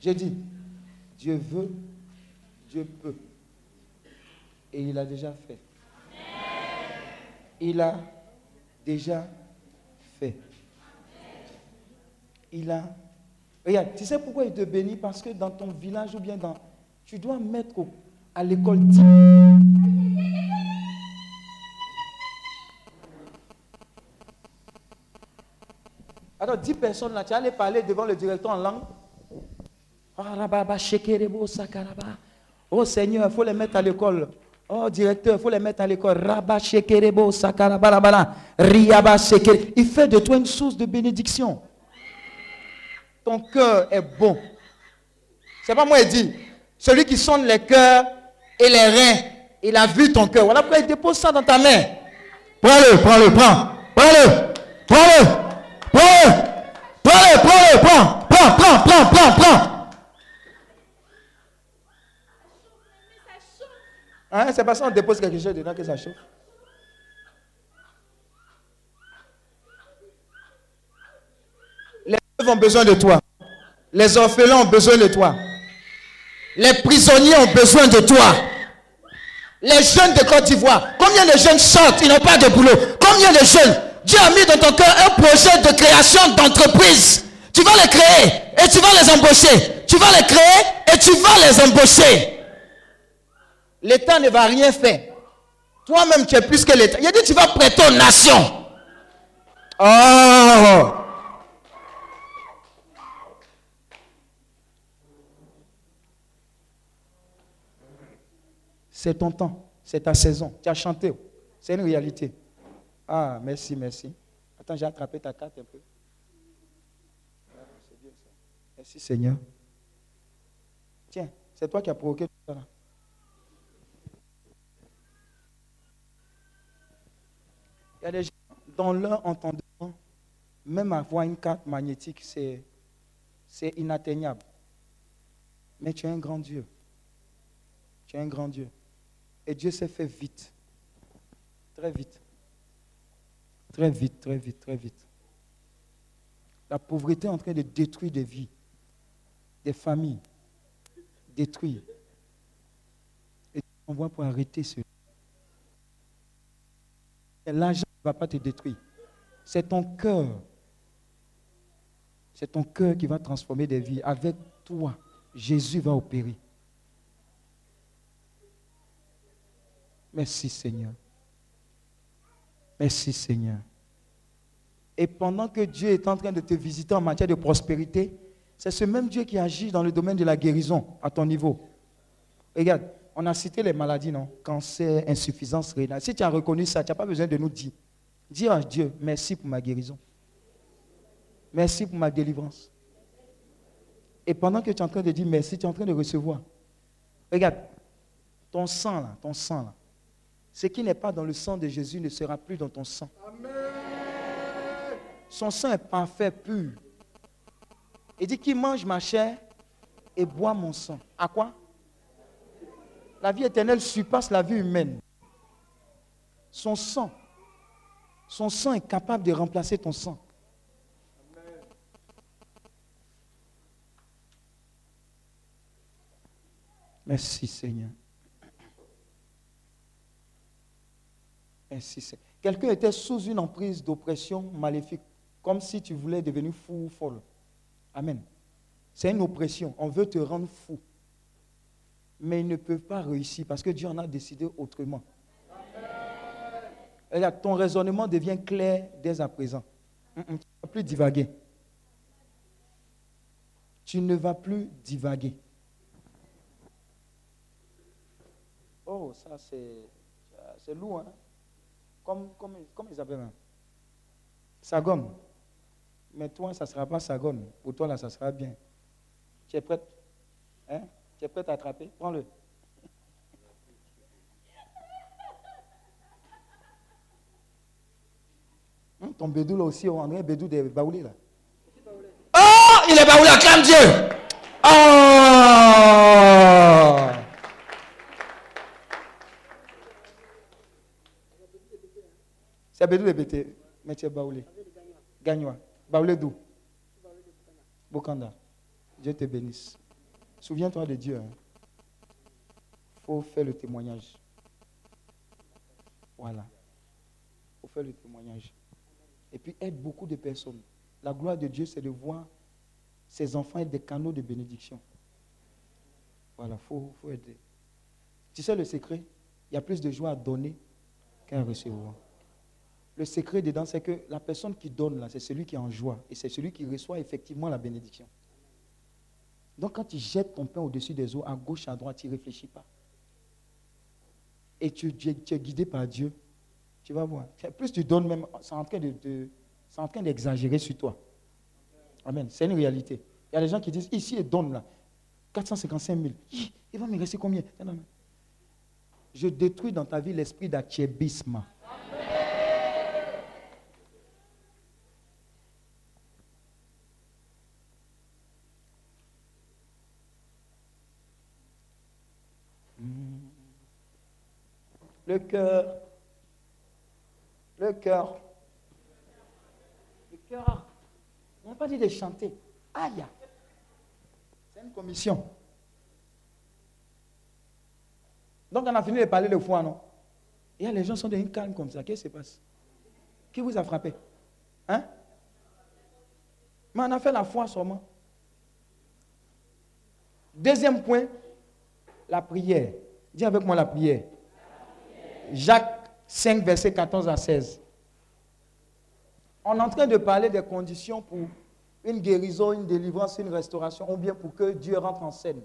J'ai dit, Dieu veut, Dieu peut. Et il a déjà fait. Il a déjà fait. Il a... Regarde, tu sais pourquoi il te bénit? Parce que dans ton village ou bien dans... Tu dois mettre à l'école Alors, 10 personnes là, tu allais parler devant le directeur en langue? Oh Seigneur, il faut les mettre à l'école. Oh directeur, il faut les mettre à l'école. Il fait de toi une source de bénédiction. Ton cœur est bon. C'est pas moi qui dis. Celui qui sonne les cœurs et les reins, il a vu ton cœur. Voilà pourquoi il dépose ça dans ta main. Prends-le, prends-le, prends. Prends-le, prends-le. Prends-le. Prends-le, prends-le, prends. Prends, prends, prends, prends, prends. Hein, c'est parce qu'on dépose quelque chose dedans que ça chauffe. Les veuves ont besoin de toi. Les orphelins ont besoin de toi. Les prisonniers ont besoin de toi. Les jeunes de Côte d'Ivoire, combien de jeunes sortent, ils n'ont pas de boulot? Combien de jeunes? Dieu a mis dans ton cœur un projet de création d'entreprise. Tu vas les créer et tu vas les embaucher. Tu vas les créer et tu vas les embaucher. L'État ne va rien faire. Toi-même, tu es plus que l'État. Il a dit, tu vas prêter aux nations. Oh! C'est ton temps, c'est ta saison. Tu as chanté. C'est une réalité. Ah, merci, merci. Attends, j'ai attrapé ta carte un peu. C'est bien ça. Merci Seigneur. Tiens, c'est toi qui as provoqué tout ça. Là. Il y a des gens, dans leur entendement, même avoir une carte magnétique, c'est, c'est inatteignable. Mais tu es un grand Dieu. Tu es un grand Dieu. Et Dieu s'est fait vite. Très vite. Très vite, très vite, très vite. La pauvreté est en train de détruire des vies, des familles, détruire. Et on voit pour arrêter cela. L'argent ne va pas te détruire. C'est ton cœur. C'est ton cœur qui va transformer des vies. Avec toi, Jésus va opérer. Merci Seigneur. Merci Seigneur. Et pendant que Dieu est en train de te visiter en matière de prospérité, c'est ce même Dieu qui agit dans le domaine de la guérison à ton niveau. Regarde, on a cité les maladies, non? Cancer, insuffisance rénale. Si tu as reconnu ça, tu n'as pas besoin de nous dire. Dis à Dieu, merci pour ma guérison. Merci pour ma délivrance. Et pendant que tu es en train de dire merci, tu es en train de recevoir. Regarde, ton sang là, ton sang là. Ce qui n'est pas dans le sang de Jésus ne sera plus dans ton sang. Son sang est parfait, pur. Il dit qu'il mange ma chair et boit mon sang. À quoi? La vie éternelle surpasse la vie humaine. Son sang, son sang est capable de remplacer ton sang. Merci Seigneur. Merci Seigneur. Quelqu'un était sous une emprise d'oppression maléfique, comme si tu voulais devenir fou ou folle. Amen. C'est une oppression. On veut te rendre fou. Mais ils ne peuvent pas réussir parce que Dieu en a décidé autrement. Et là, ton raisonnement devient clair dès à présent. Mm, mm, tu ne vas plus divaguer. Tu ne vas plus divaguer. Oh, ça c'est, lourd. Hein? Comme, comme, comme ils appellent ça Sagone. Mais toi, ça ne sera pas Sagone. Pour toi, là, ça sera bien. Tu es prête? Hein? Tu es prête à attraper? Prends-le. Hein, ton bédou là aussi, on dirait bédou de Baoulé là. Oh, il est Baoulé, acclame Dieu. Oh C'est bédou de Bété, mais tu es Baoulé. Gagnois. Baoulé d'où? Bokanda. Dieu te bénisse. Souviens-toi de Dieu. Il hein. faut faire le témoignage. Voilà. Il faut faire le témoignage. Et puis aide beaucoup de personnes. La gloire de Dieu, c'est de voir ses enfants être des canaux de bénédiction. Voilà, il faut, faut aider. Tu sais le secret? Il y a plus de joie à donner qu'à recevoir. Le secret dedans, c'est que la personne qui donne, là, c'est celui qui est en joie. Et c'est celui qui reçoit effectivement la bénédiction. Donc quand tu jettes ton pain au-dessus des eaux, à gauche, à droite, tu ne réfléchis pas. Et tu, es guidé par Dieu, tu vas voir. Plus tu donnes même, c'est en train, de, d'exagérer sur toi. Amen. C'est une réalité. Il y a des gens qui disent, ici, et donne là. 455 000. Il va me rester combien? Je détruis dans ta vie l'esprit d'achébisme. Le cœur, le cœur, le cœur. On n'a pas dit de chanter. Aïe. C'est une commission. Donc on a fini de parler de foi, non? Et les gens sont devenus calmes comme ça. Qu'est-ce qui se passe? Qui vous a frappé? Hein? Mais on a fait la foi seulement. Deuxième point, la prière. Dis avec moi la prière. Jacques 5, verset 14 à 16. On est en train de parler des conditions pour une guérison, une délivrance, une restauration, ou bien pour que Dieu rentre en scène.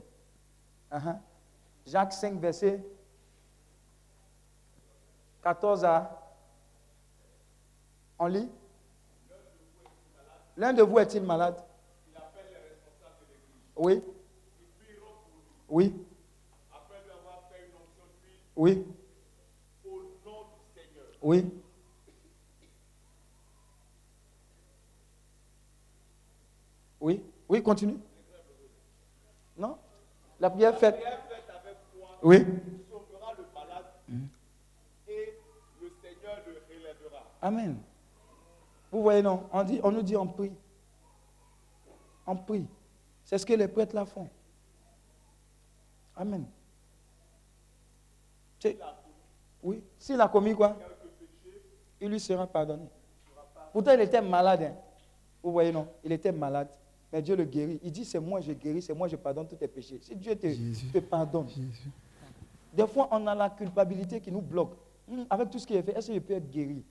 Uh-huh. Jacques 5, verset 14 à... On lit L'un de vous est-il malade? Oui. Oui. Oui. Oui. Oui. Oui, continue. Non? La prière faite. Oui. le malade et le Seigneur le relèvera. Amen. Vous voyez, non? On, dit, on nous dit on prie. On prie. C'est ce que les prêtres la font. Amen. Oui. S'il a commis quoi? Il lui sera pardonné. Pourtant, il était malade. Hein. Vous voyez, non Il était malade. Mais Dieu le guérit. Il dit, c'est moi je guéris, c'est moi je pardonne tous tes péchés. Si Dieu te, pardonne. Des fois, on a la culpabilité qui nous bloque. Hmm, avec tout ce qui est fait, est-ce que je peux être guéri?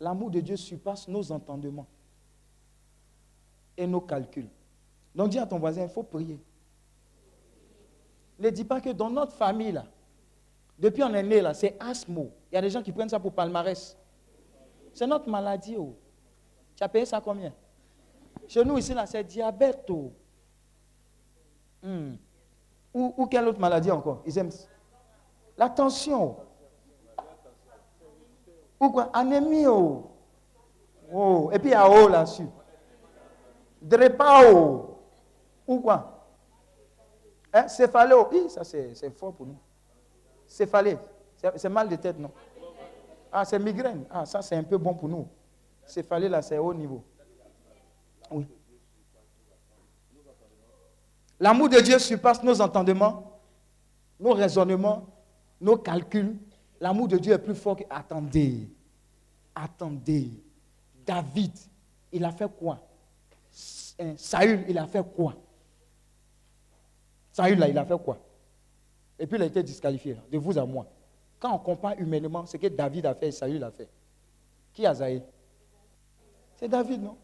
L'amour de Dieu surpasse nos entendements et nos calculs. Donc dis à ton voisin, il faut prier. Ne dis pas que dans notre famille, là, depuis on est né, là, c'est asthme. Il y a des gens qui prennent ça pour palmarès. C'est notre maladie. Oh. Tu as payé ça combien? Chez nous, ici, là, c'est diabète. Oh. Hmm. Ou, quelle autre maladie encore? Ils aiment la tension. Ou quoi? Anémie. Oh. oh. Et puis il y a là-dessus. Drépao. Ou quoi? Hein? Céphaléo. Oui, ça c'est fort pour nous. Céphalée. C'est mal de tête, non? Ah, c'est migraine. Ah, ça c'est un peu bon pour nous. Céphalée, là, c'est haut niveau. Oui. L'amour de Dieu surpasse nos entendements, nos raisonnements, nos calculs. L'amour de Dieu est plus fort que. Attendez. Attendez. David, il a fait quoi? Saül, il a fait quoi? Saül, là, il a fait quoi? Et puis il a été disqualifié, de vous à moi. Quand on compare humainement ce que David a fait et Saül a fait, qui a zaï C'est David, non?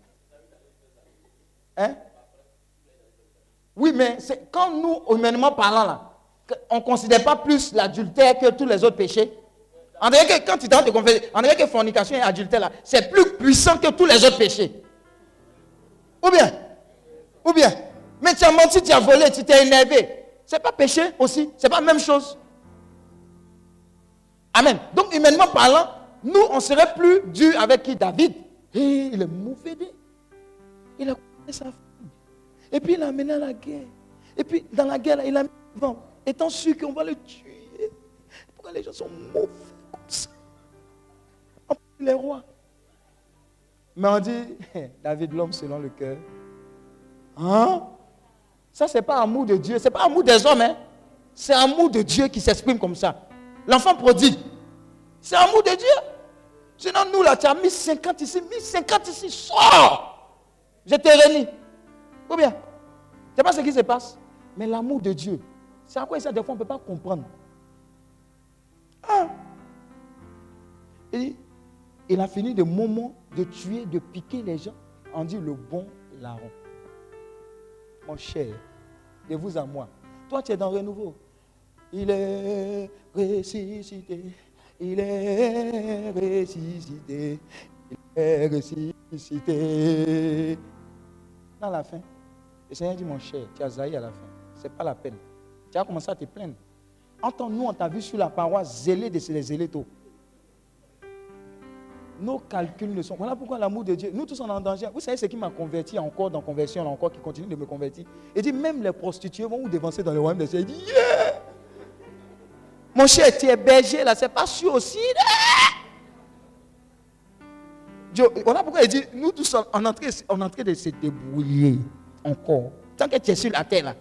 Hein? Oui, mais quand nous, humainement parlant, là, on ne considère pas plus l'adultère que tous les autres péchés. Dirait que de dirait que fornication et adultère, là, c'est plus puissant que tous les autres péchés. Ou bien? Ou bien? Mais tu as menti, tu as volé, tu t'es énervé. C'est pas péché aussi. C'est pas la même chose. Amen. Donc, humainement parlant, nous, on serait plus dur avec qui? David. Et il est mauvais. Il a coupé sa femme. Et puis, il a amené à la guerre. Et puis, dans la guerre, il a mis vent, étant sûr qu'on va le tuer. Pourquoi les gens sont mauvais comme ça Les rois. Mais on dit, David, l'homme selon le cœur. Hein? Ça, ce n'est pas amour de Dieu. Ce n'est pas amour des hommes. Hein? C'est amour de Dieu qui s'exprime comme ça. L'enfant prodigue. C'est amour de Dieu. Sinon, nous, là, tu as mis 50 ici, mis 50 ici, sors. Je t'ai réuni. Ou bien, c'est pas ce qui se passe? Mais l'amour de Dieu, c'est à quoi ça, des fois, on ne peut pas comprendre. Ah. Il, il a fini de moment de tuer, de piquer les gens. On dit le bon larron. Mon cher, de vous à moi. Toi, tu es dans Renouveau. Il est ressuscité. Il est ressuscité. Il est ressuscité. Dans la fin, le Seigneur dit, mon cher, tu as zaï à la fin. Ce n'est pas la peine. Tu as commencé à te plaindre. Entends-nous, on t'a vu sur la paroi zélé de ces zélétos. Nos calculs ne sont. Voilà pourquoi l'amour de Dieu. Nous tous, on est en danger. Vous savez ce qui m'a converti encore dans conversion, encore qui continue de me convertir? Il dit même les prostituées vont vous dévancer dans le royaume des cieux. Il dit yeah! Mon cher, tu es berger là, c'est pas sûr aussi. Voilà pourquoi il dit nous tous, on est en train, en train de se débrouiller encore. Tant que tu es sur la terre là,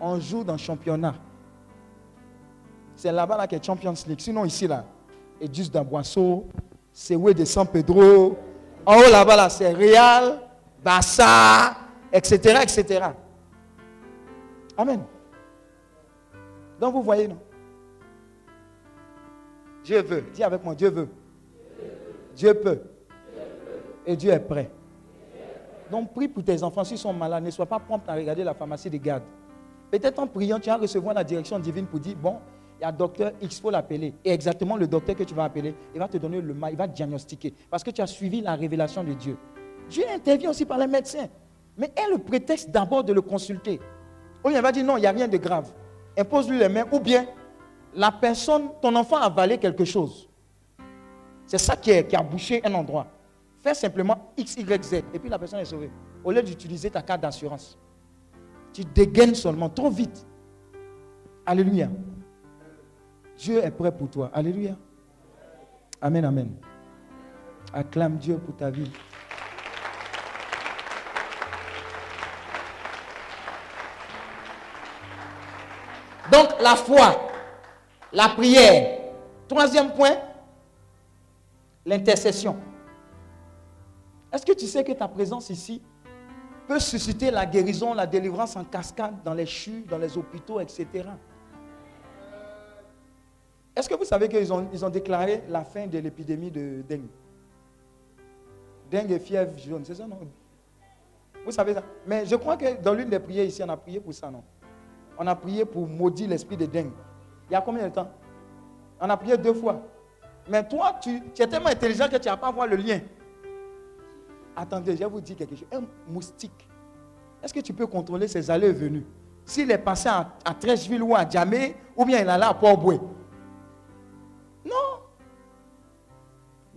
on joue dans le championnat. C'est là-bas là est Champions League. Sinon ici là, et juste dans Boisseau, c'est où de San Pedro? En haut là-bas là, c'est Real, Bassa, etc.. Amen. Donc vous voyez, non? Dieu veut. Dis avec moi, Dieu veut. Dieu peut. Et Dieu est prêt. Donc prie pour tes enfants s'ils sont malades. Ne sois pas prompt à regarder la pharmacie de garde. Peut-être en priant, tu vas recevoir la direction divine pour dire, bon, il y a docteur X, il faut l'appeler. Et exactement le docteur que tu vas appeler, il va te donner le mal, il va diagnostiquer. Parce que tu as suivi la révélation de Dieu. Dieu intervient aussi par les médecins. Mais est le prétexte d'abord de le consulter. Ou il va dire non, il n'y a rien de grave. Impose-lui les mains. Ou bien la personne, ton enfant a avalé quelque chose. C'est ça qui, qui, a bouché un endroit. Fais simplement X, Y, Z. Et puis la personne est sauvée. Au lieu d'utiliser ta carte d'assurance. Tu dégaines seulement trop vite. Alléluia. Dieu est prêt pour toi. Alléluia. Amen, amen. Acclame Dieu pour ta vie. Donc la foi la prière. Troisième point, l'intercession. Est-ce que tu sais que ta présence ici peut susciter la guérison, la délivrance en cascade dans les chutes, dans les hôpitaux, etc. Est-ce que vous savez qu'ils ont, ils ont déclaré la fin de l'épidémie de dengue? Dengue et fièvre jaune, c'est ça, non? Vous savez ça? Mais je crois que dans l'une des prières ici, on a prié pour ça, non? On a prié pour maudire l'esprit de dingue. Il y a combien de temps? On a prié deux fois. Mais toi, tu, tu es tellement intelligent que tu n'as pas à voir le lien. Attendez, je vais vous dire quelque chose. Un moustique, est-ce que tu peux contrôler ses allées et venues? S'il est passé à, à Trècheville ou à Djamé, ou bien il est allé à Port-Boué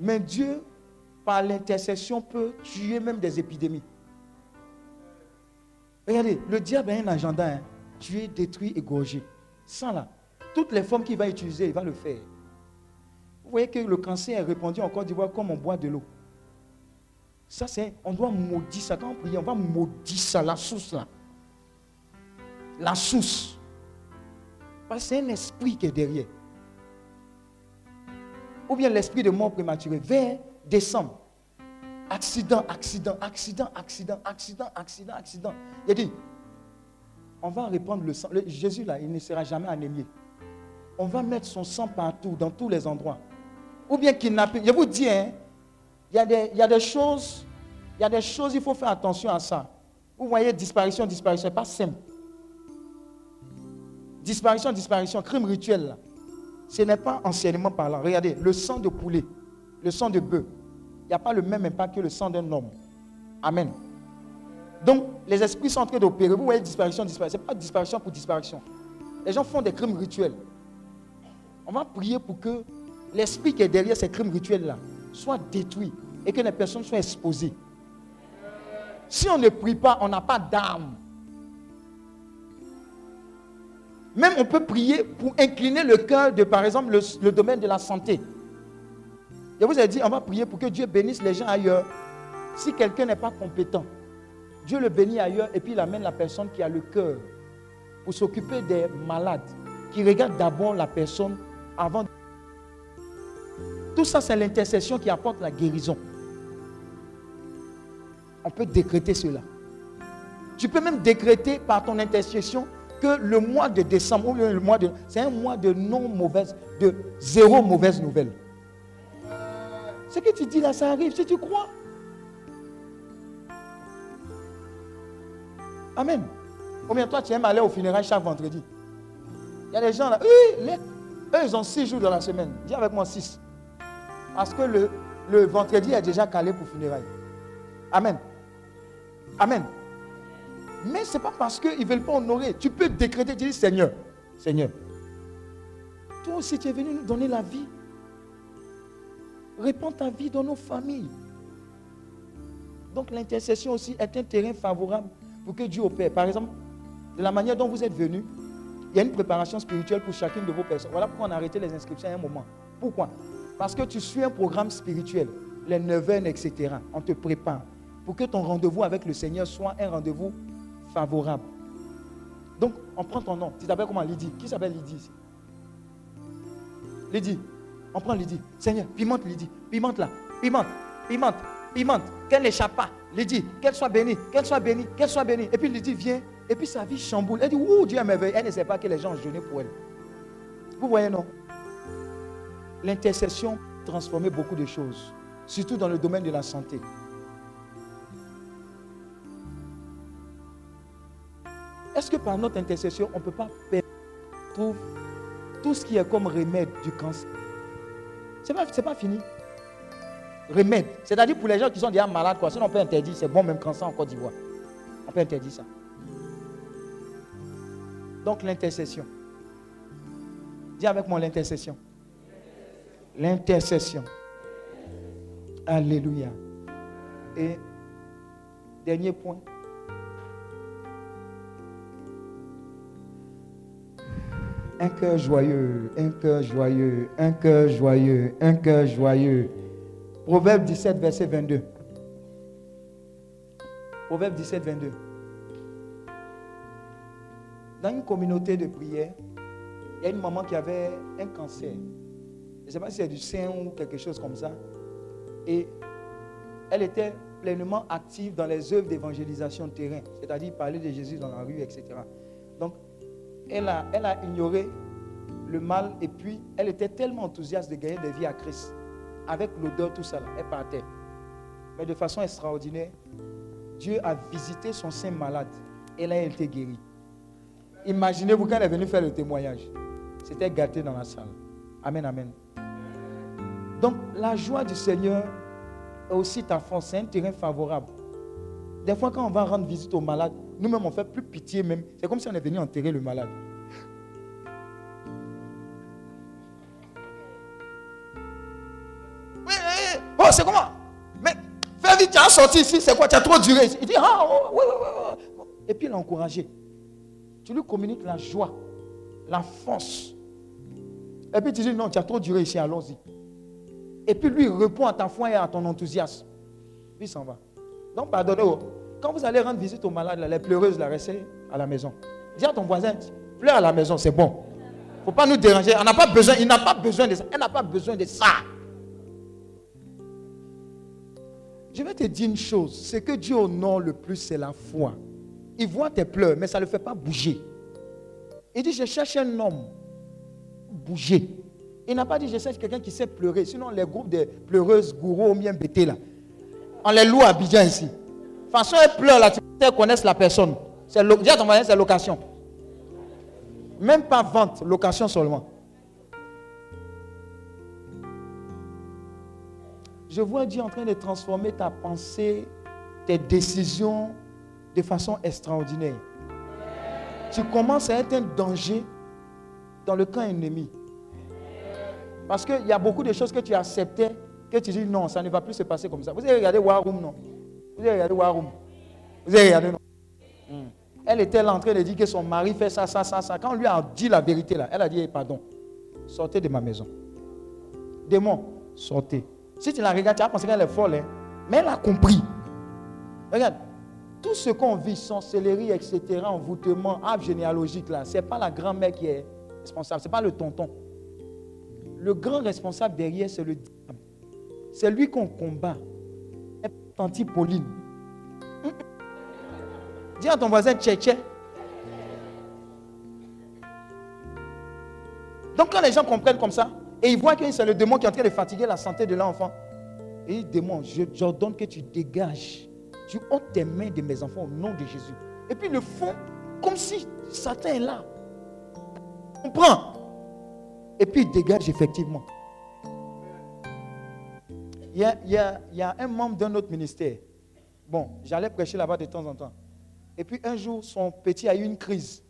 Mais Dieu, par l'intercession, peut tuer même des épidémies. Regardez, le diable a un agenda. Hein. Tuer, détruire, égorger. Sans là. Toutes les formes qu'il va utiliser, il va le faire. Vous voyez que le cancer est répandu en Côte d'Ivoire comme on boit de l'eau. Ça, c'est, on doit maudire ça. Quand on prie, on va maudire ça, la source là. La source. Parce que c'est un esprit qui est derrière. Ou bien l'esprit de mort prématurée. Vers décembre. Accident, accident, accident, accident, accident, accident, accident. Il dit, on va répandre le sang. Jésus là, il ne sera jamais anémié. On va mettre son sang partout, dans tous les endroits. Ou bien kidnapper. Je vous dis, hein, il y, a des, il y a des choses, il y a des choses, il faut faire attention à ça. Vous voyez, disparition, disparition, c'est pas simple. Disparition, disparition, crime rituel, là. Ce n'est pas anciennement parlant. Regardez, le sang de poulet, le sang de bœuf, il n'y a pas le même impact que le sang d'un homme. Amen. Donc, les esprits sont en train d'opérer. Vous voyez, disparition, disparition. Ce n'est pas disparition pour disparition. Les gens font des crimes rituels. On va prier pour que l'esprit qui est derrière ces crimes rituels-là soit détruit et que les personnes soient exposées. Si on ne prie pas, on n'a pas d'âme. Même on peut prier pour incliner le cœur de, par exemple, le, domaine de la santé. Je vous ai dit, on va prier pour que Dieu bénisse les gens ailleurs. Si quelqu'un n'est pas compétent, Dieu le bénit ailleurs et puis il amène la personne qui a le cœur pour s'occuper des malades, qui regarde d'abord la personne avant. Tout ça, c'est l'intercession qui apporte la guérison. On peut décréter cela. Tu peux même décréter par ton intercession que le mois de décembre, ou le mois de. C'est un mois de non mauvaise, de zéro mauvaise nouvelle. Ce que tu dis là, ça arrive si tu crois. Amen. Combien toi tu aimes aller au funérailles chaque vendredi Il y a des gens là, eux, ils ont six jours dans la semaine. Dis avec moi six. Parce que le, le vendredi est déjà calé pour funérailles. Amen. Amen. Mais ce n'est pas parce qu'ils ne veulent pas honorer. Tu peux décréter, tu dis Seigneur, Seigneur, toi aussi tu es venu nous donner la vie. Répands ta vie dans nos familles. Donc l'intercession aussi est un terrain favorable pour que Dieu opère. Par exemple, de la manière dont vous êtes venus, il y a une préparation spirituelle pour chacune de vos personnes. Voilà pourquoi on a arrêté les inscriptions à un moment. Pourquoi? Parce que tu suis un programme spirituel, les neuvaines, etc. On te prépare pour que ton rendez-vous avec le Seigneur soit un rendez-vous favorable. Donc, on prend ton nom. Tu t'appelles comment? Lydie Qui s'appelle Lydie Lydie. On prend Lydie. Seigneur, pimente Lydie. Pimente là. Pimente. Pimente. Pimente. Qu'elle n'échappe pas. Lydie, qu'elle soit bénie. Qu'elle soit bénie. Qu'elle soit bénie. Et puis Lydie vient. Et puis sa vie chamboule. Elle dit, ouh, Dieu est merveilleux. Elle ne sait pas que les gens ont jeûné pour elle. Vous voyez, non? L'intercession transformait beaucoup de choses. Surtout dans le domaine de la santé. Est-ce que par notre intercession, on ne peut pas trouver tout ce qui est comme remède du cancer? Ce n'est pas, pas fini. Remède. C'est-à-dire pour les gens qui sont déjà malades, quoi. Sinon, on peut interdire. C'est bon, même cancer en Côte d'Ivoire. On peut interdire ça. Donc, l'intercession. Dis avec moi l'intercession. L'intercession. Alléluia. Et dernier point. Un cœur joyeux, un cœur joyeux, un cœur joyeux, un cœur joyeux. Proverbe 17, verset 22. Proverbe 17, 22. Dans une communauté de prière, il y a une maman qui avait un cancer. Je ne sais pas si c'est du sein ou quelque chose comme ça. Et elle était pleinement active dans les œuvres d'évangélisation de terrain, c'est-à-dire parler de Jésus dans la rue, etc. Donc, elle a, elle ignoré le mal et puis elle était tellement enthousiaste de gagner des vies à Christ. Avec l'odeur, tout ça, elle partait. Mais de façon extraordinaire, Dieu a visité son sein malade. Elle a été guérie. Imaginez-vous quand elle est venue faire le témoignage. C'était gâté dans la salle. Amen, amen. Donc, la joie du Seigneur est aussi ta force. C'est un terrain favorable. Des fois, quand on va rendre visite aux malades, nous-mêmes, on fait plus pitié même. C'est comme si on est venu enterrer le malade. Oui. Oh, c'est comment? Mais fais vite, tu as sorti ici, c'est quoi? Tu as trop duré. Il dit, ah, oh, oui, oui, oui. Et puis, encouragé. Tu lui communiques la joie, la force. Et puis, tu dis, non, tu as trop duré ici, allons-y. Et puis, lui répond à ta foi et à ton enthousiasme. Puis, il s'en va. Donc, pardonnez-vous. Quand vous allez rendre visite aux malades, les pleureuses, la restez à la maison. Dis à ton voisin, pleure à la maison, c'est bon. Il ne faut pas nous déranger. On n'a pas besoin, il n'a pas besoin de ça. Elle n'a pas besoin de ça. Je vais te dire une chose. Ce que Dieu honore le plus, c'est la foi. Il voit tes pleurs, mais ça ne le fait pas bouger. Il dit, je cherche un homme. Bouger. Il n'a pas dit, je cherche quelqu'un qui sait pleurer. Sinon, les groupes de pleureuses, gourous, bien bêtés là. On les loue à Bidjan ici. De façon, elles pleurent là, tu connaissent la personne. C'est lo- ton voisin, c'est location. Même pas vente, location seulement. Je vois Dieu en train de transformer ta pensée, tes décisions de façon extraordinaire. Tu commences à être un danger dans le camp ennemi. Parce qu'il y a beaucoup de choses que tu acceptais, que tu dis non, ça ne va plus se passer comme ça. Vous avez regardé War Room, non? Vous avez regardé War Room Vous avez regardé, non? Hmm. Elle était là en train de dire que son mari fait ça, ça, ça, ça. Quand on lui a dit la vérité, là, elle a dit pardon, sortez de ma maison. Démon, sortez. Si tu la regardes, tu vas penser qu'elle est folle, hein. mais elle a compris. Regarde, tout ce qu'on vit, sorcellerie, etc., envoûtement, arbre généalogique, là, ce n'est pas la grand-mère qui est responsable, ce n'est pas le tonton. Le grand responsable derrière, c'est le diable. C'est lui qu'on combat. Pauline. Dis à ton voisin tché Donc quand les gens comprennent comme ça, et ils voient que c'est le démon qui est en train de fatiguer la santé de l'enfant, et il démon, j'ordonne que tu dégages. Tu ôtes tes mains de mes enfants au nom de Jésus. Et puis ils le font comme si Satan est là. Comprends? Et puis il dégage effectivement. Il y a, un membre d'un autre ministère. Bon, j'allais prêcher là-bas de temps en temps. Et puis un jour, son petit a eu une crise.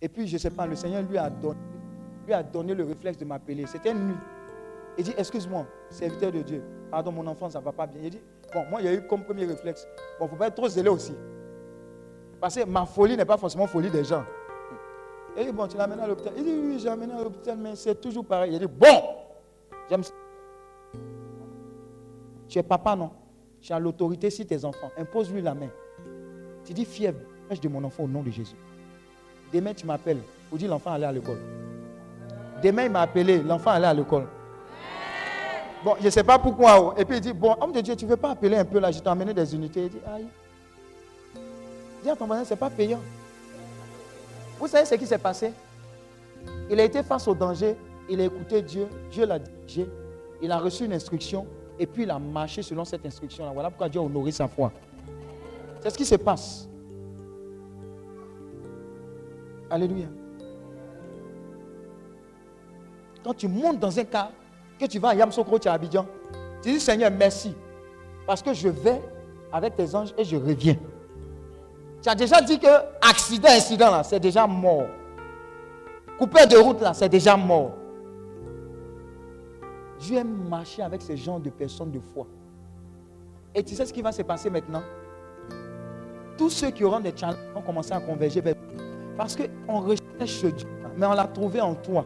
Et puis, je ne sais pas, le Seigneur lui a donné, lui a donné le réflexe de m'appeler. C'était une nuit. Il dit, excuse-moi, serviteur de Dieu. Pardon, mon enfant, ça ne va pas bien. Il dit, bon, moi, il y a eu comme premier réflexe. Bon, il ne faut pas être trop zélé aussi. Parce que ma folie n'est pas forcément folie des gens. Il dit, bon, tu l'amènes à l'hôpital. Il dit, oui, j'ai amené à l'hôpital, mais c'est toujours pareil. Il dit, bon, j'aime ça. Tu es papa, non? Tu as l'autorité sur tes enfants. Impose-lui la main. Tu dis, fièvre, de mon enfant au nom de Jésus. Demain, tu m'appelles pour dire l'enfant allait à l'école. Demain, il m'a appelé, l'enfant allait à l'école. Bon, je ne sais pas pourquoi. Et puis il dit, bon, homme de Dieu, tu ne veux pas appeler un peu là, je t'ai emmené des unités. Il dit, aïe. Dis à ton voisin, ce n'est pas payant. Vous savez ce qui s'est passé? Il a été face au danger, il a écouté Dieu, Dieu l'a dirigé, il a reçu une instruction, et puis il a marché selon cette instruction-là. Voilà pourquoi Dieu a honoré sa foi. C'est ce qui se passe. Alléluia. Quand tu montes dans un cas, que tu vas à Yamsokro, tu à Abidjan, tu dis Seigneur, merci. Parce que je vais avec tes anges et je reviens. Tu as déjà dit que accident, incident, là, c'est déjà mort. Coupé de route, là, c'est déjà mort. Dieu aime marcher avec ce genre de personnes de foi. Et tu sais ce qui va se passer maintenant? Tous ceux qui auront des challenges vont commencer à converger vers Parce qu'on recherche Dieu, mais on l'a trouvé en toi.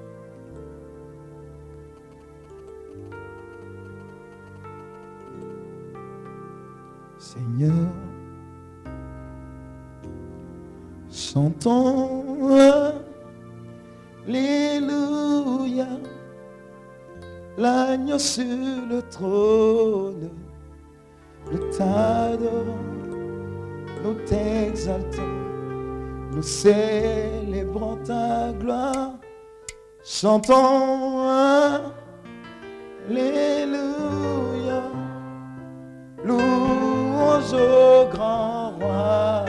Seigneur, chantons Alléluia, l'agneau sur le trône, nous t'adorons, nous t'exaltons, nous célébrons ta gloire, chantons Alléluia, louange au grand roi,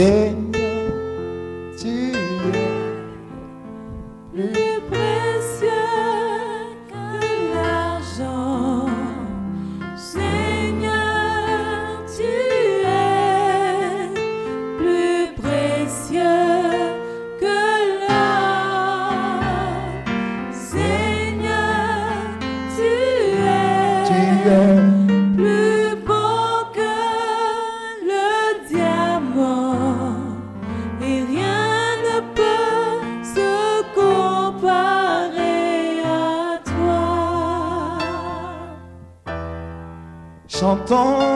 Seigneur, Chantons.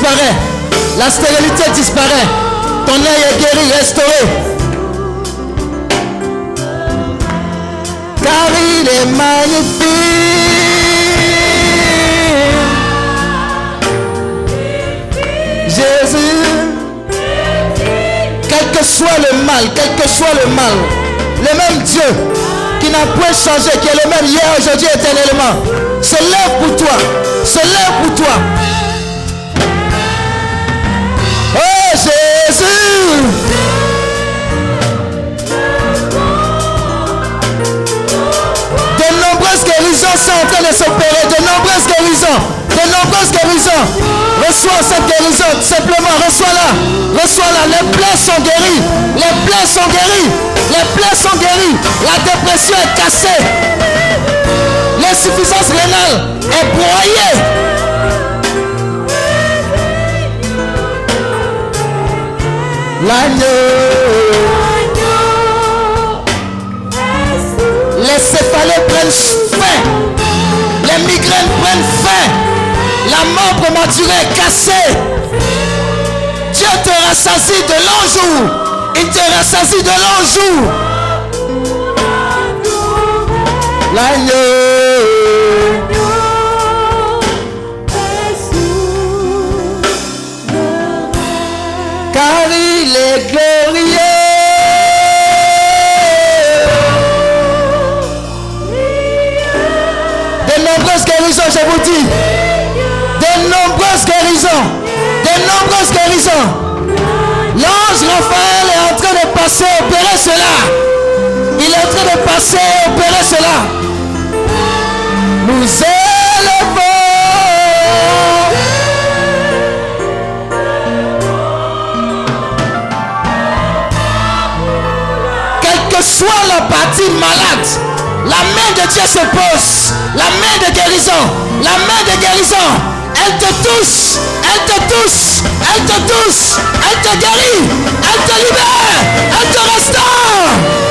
Disparaît. La stérilité disparaît. Ton œil est guéri, restauré. Car il est magnifique. Jésus. Quel que soit le mal, quel que soit le mal, le même Dieu qui n'a point changé, qui est le même hier, aujourd'hui, éternellement, se lève pour toi, se lève pour toi. De s'opérer, de nombreuses guérisons, de nombreuses guérisons. Reçois cette guérison, simplement, reçois-la, reçois-la. Les plaies sont guéries, les plaies sont guéries, les plaies sont guéries. La dépression est cassée, l'insuffisance rénale est broyée. L'agneau. Les céphalées prennent fin. Les migraines prennent fin. La mort prématurée est cassée. Dieu te rassasie de longs jours. Il te rassasie de longs jours. L'agneau. Raphaël est en train de passer, opérer cela. Il est en train de passer, opérer cela. Nous élevons. Quelle que soit la partie malade, la main de Dieu se pose. La main de guérison. La main de guérison. Elle te touche. Elle te touche. Elle te touche. Elle te guérit. Elle te libère. Elle te restaure.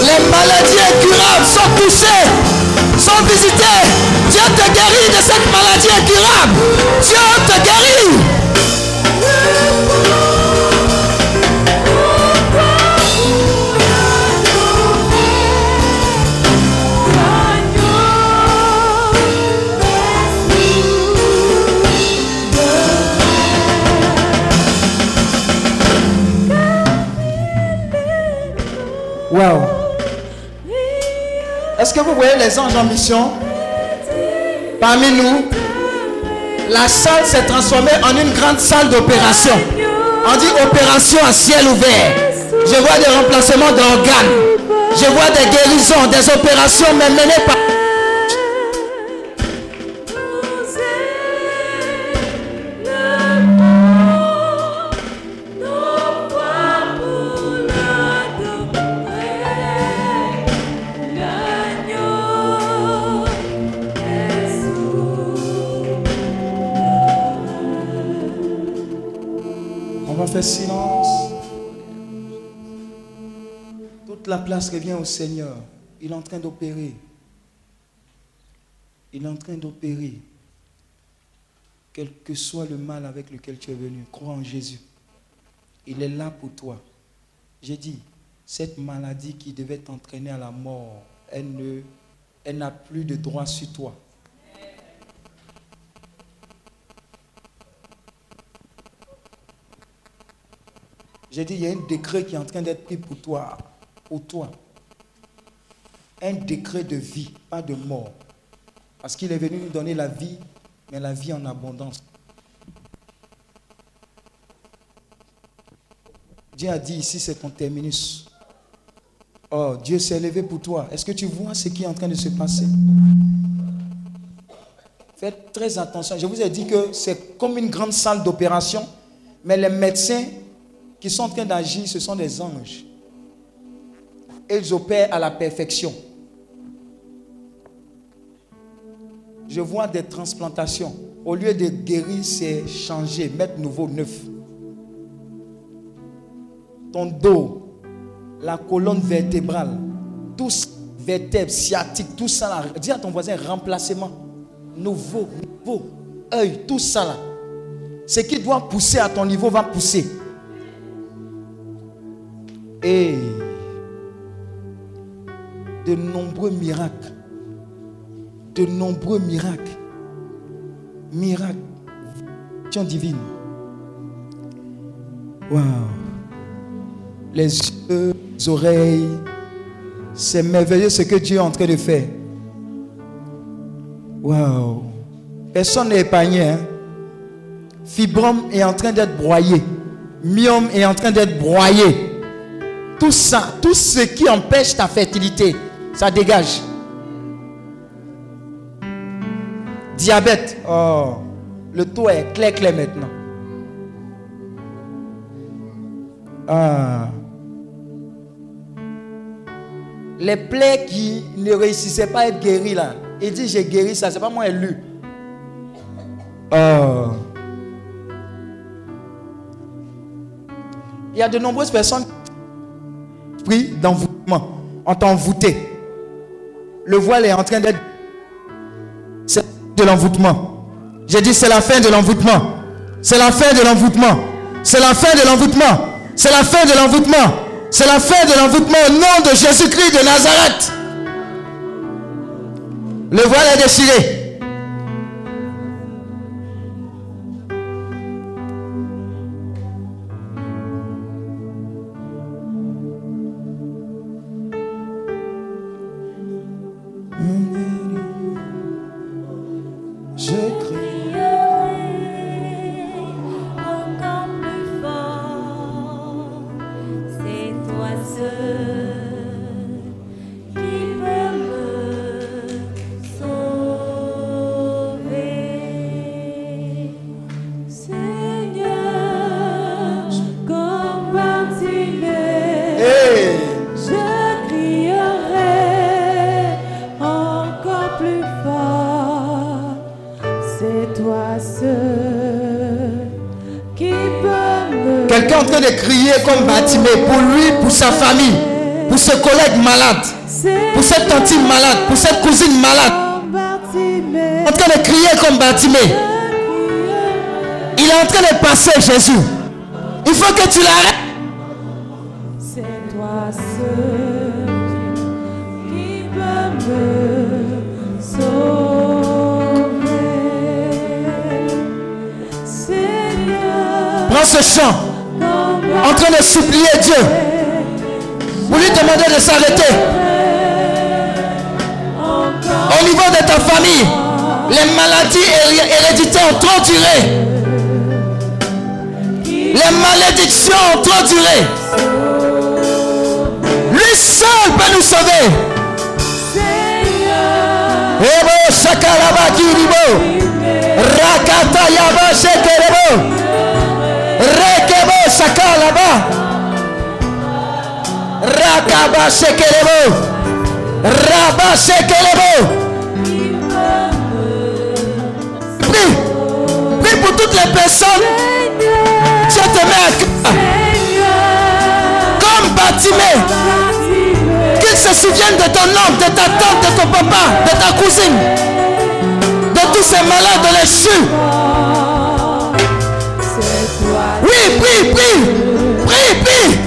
Les maladies incurables sont touchées, sont visitées. Dieu te guérit de cette maladie incurable. Dieu te guérit. Vous voyez les anges en mission? Parmi nous, la salle s'est transformée en une grande salle d'opération. On dit opération à ciel ouvert. Je vois des remplacements d'organes. Je vois des guérisons, des opérations mais menées par... Silence. Toute la place revient au Seigneur. Il est en train d'opérer. Il est en train d'opérer. Quel que soit le mal avec lequel tu es venu, crois en Jésus. Il est là pour toi. J'ai dit, cette maladie qui devait t'entraîner à la mort, elle ne, elle n'a plus de droit sur toi. J'ai dit, il y a un décret qui est en train d'être pris pour toi. Pour toi. Un décret de vie, pas de mort. Parce qu'il est venu nous donner la vie, mais la vie en abondance. Dieu a dit ici, c'est ton terminus. Oh, Dieu s'est élevé pour toi. Est-ce que tu vois ce qui est en train de se passer? Faites très attention. Je vous ai dit que c'est comme une grande salle d'opération, mais les médecins qui sont en train d'agir, ce sont des anges. Ils opèrent à la perfection. Je vois des transplantations. Au lieu de guérir, c'est changer, mettre nouveau, neuf. Ton dos, la colonne vertébrale, tous vertèbres, sciatiques, tout ça. Dis à ton voisin, remplacement. Nouveau, nouveau. œil, tout ça là. Ce qui doit pousser à ton niveau va pousser. Et de nombreux miracles, de nombreux miracles, miracles, action divine. Waouh! Les yeux, les oreilles, c'est merveilleux ce que Dieu est en train de faire. Waouh! Personne n'est épargné. Hein? Fibrome est en train d'être broyé. Myome est en train d'être broyé. Tout ça, tout ce qui empêche ta fertilité, ça dégage. Diabète, oh, le taux est clair, clair maintenant. Ah. Les plaies qui ne réussissaient pas à être guéries là, il dit j'ai guéri ça, c'est pas moi élu. Oh. Il y a de nombreuses personnes d'envoûtement. On t'a envoûté. Le voile est en train d'être. C'est de l'envoûtement. J'ai dit c'est la fin de l'envoûtement. C'est la fin de l'envoûtement. C'est la fin de l'envoûtement. C'est la fin de l'envoûtement. C'est la fin de l'envoûtement au nom de Jésus-Christ de Nazareth. Le voile est déchiré. Pour lui, pour sa famille, pour ce collègue malade, pour cette tante malade, pour cette cousine malade. En train de crier comme Batimé. Il est en train de passer Jésus. Il faut que tu l'arrêtes. C'est toi qui me sauver. Prends ce chant en train de supplier Dieu. Vous lui demandez de s'arrêter au niveau de ta famille, Les maladies hé- héréditaires ont trop duré. Les malédictions ont trop duré. Lui seul peut nous sauver. Shakalaba kiribo. Rakata yaba shekerebo. Rekebo shakalaba. Rakaba shekerebo. Raba shekerebo. Prie. Prie pour toutes les personnes. Dieu te met. Comme Batimé. Qu'ils se souviennent de ton oncle, de ta tante, de ton papa, de ta cousine. De tous ces malades de. Oui, prie, prie. Prie, prie.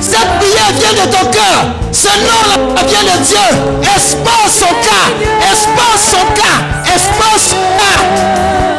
Cette prière vient de ton cœur. Ce nom-là vient de Dieu. Expose son cas. Expose son cas. Expose son cas.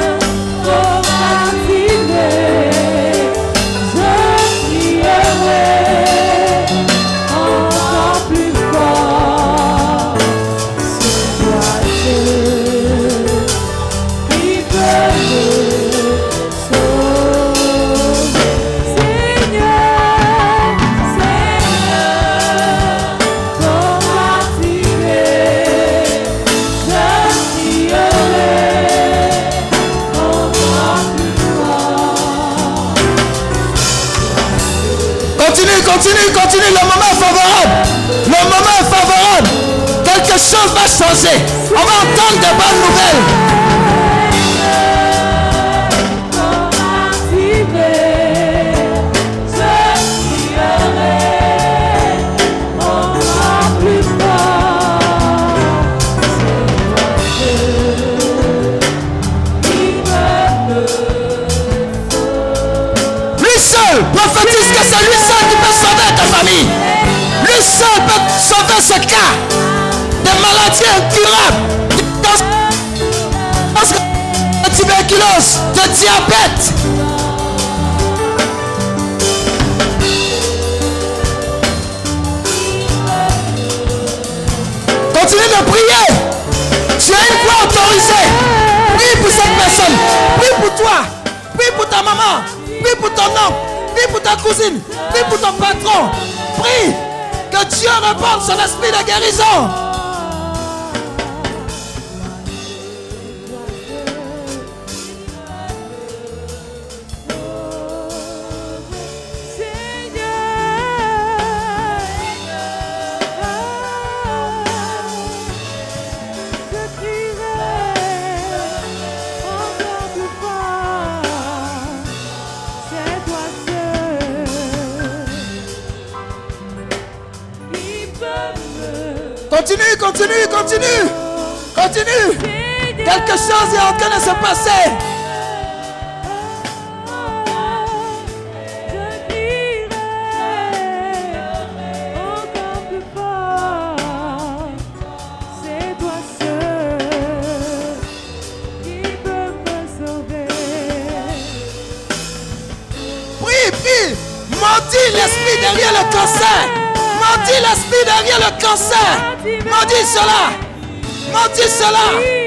Changer. On va entendre de bonnes nouvelles. De maladies incurables, de tuberculose, de diabète. Continue de prier. Tu as une voix autorisée. Prie pour cette personne. Prie pour toi. Prie pour ta maman. Prie pour ton oncle. Prie pour ta cousine. Prie pour ton patron. Prie que Dieu répande son esprit de guérison. Continue, continue, continue. Quelque chose est en train de se passer. C'est toi seul qui peux me sauver. Prie, prie. Maudis l'esprit derrière le cancer. Maudis l'esprit derrière le cancer. Maudis cela. Maudis cela.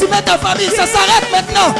Trop décimé ta famille. Ça s'arrête maintenant.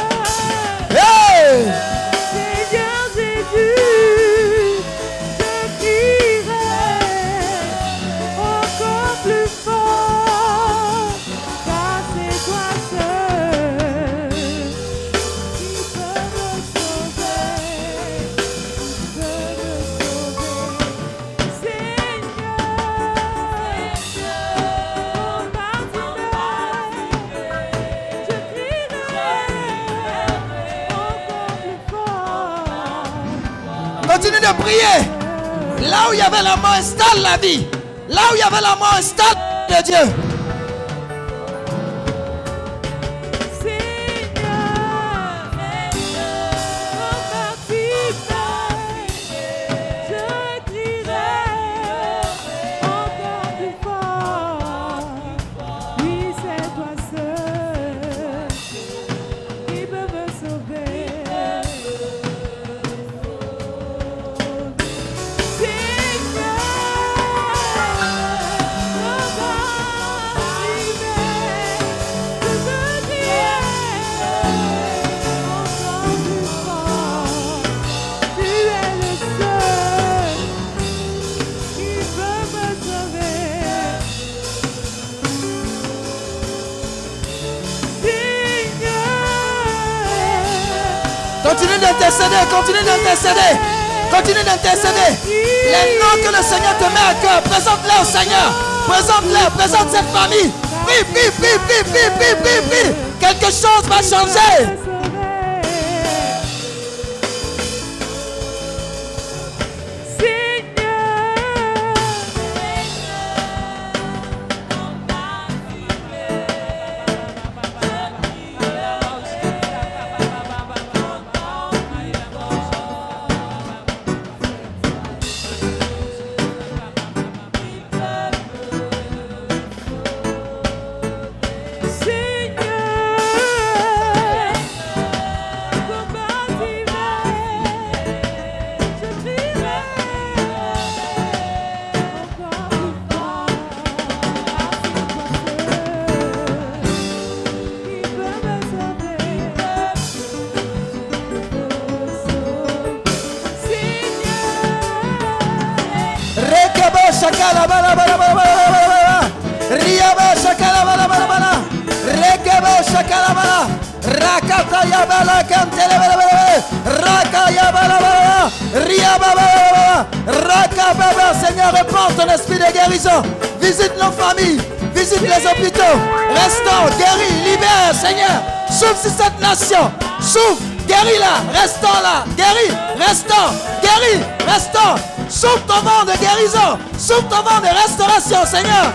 La mort, installe la vie. Là où il y avait la mort, installe de Dieu. D'intercéder, continue d'intercéder. Continue d'intercéder. Les noms que le Seigneur te met à cœur, présente-les au Seigneur. Présente-les, présente cette famille. Prie, prie, prie, prie, prie, prie, prie, prie. Quelque chose va changer. Bala bala bala. Raka baba Seigneur répands ton esprit de guérison. Visite nos familles. Visite les hôpitaux. Restons, guéris, libère Seigneur. Souffle sur cette nation. Souffle, guéris là. Restons là. Guéris, restons. Guéris, restons. Souffle ton vent de guérison. Souffle ton vent de restauration, Seigneur.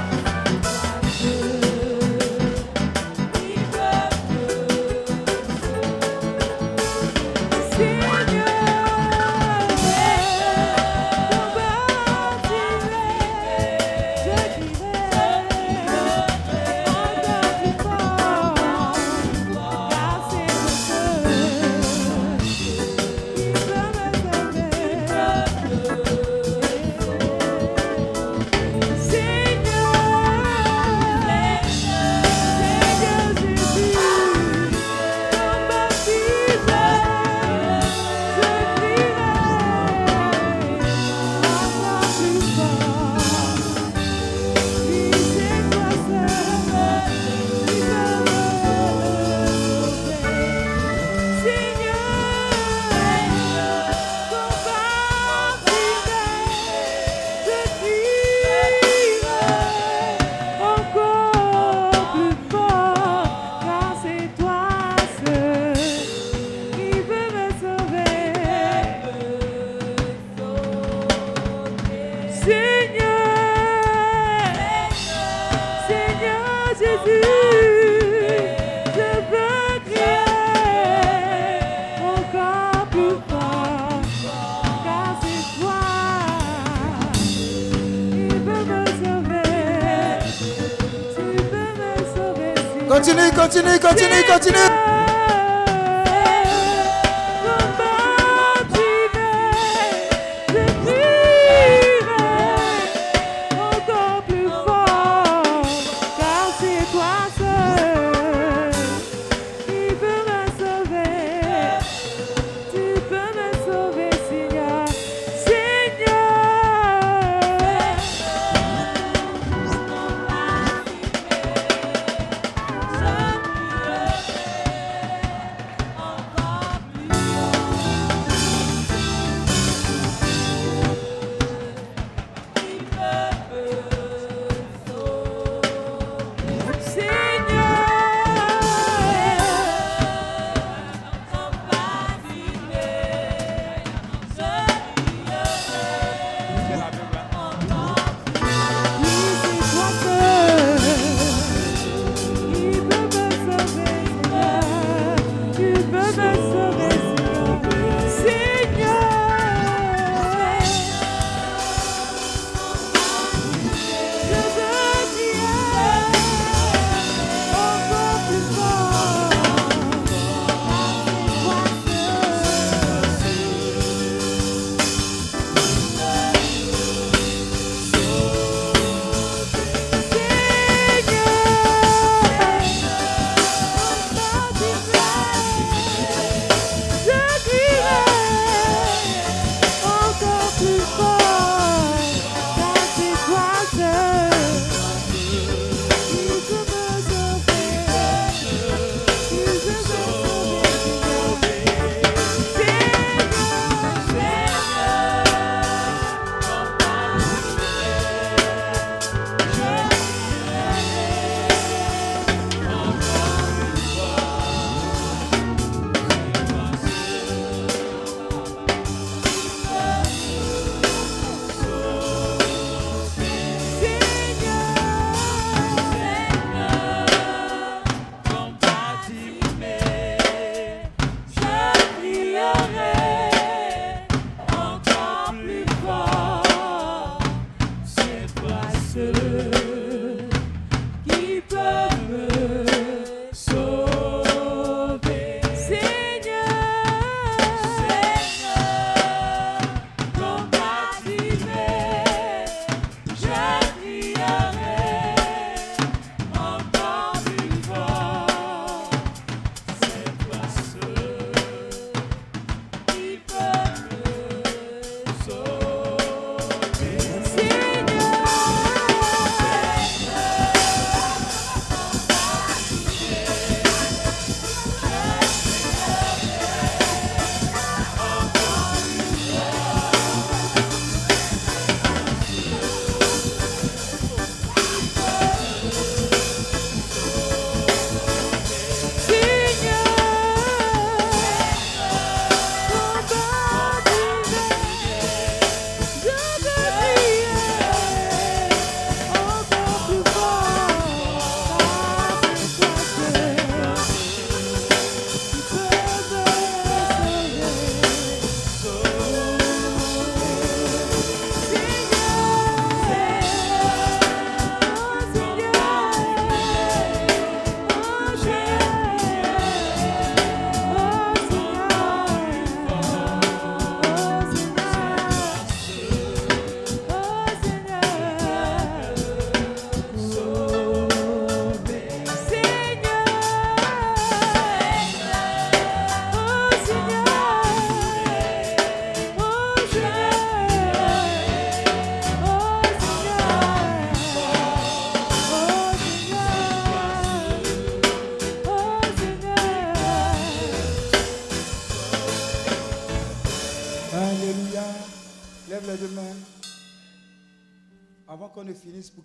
Continue, continue, continue,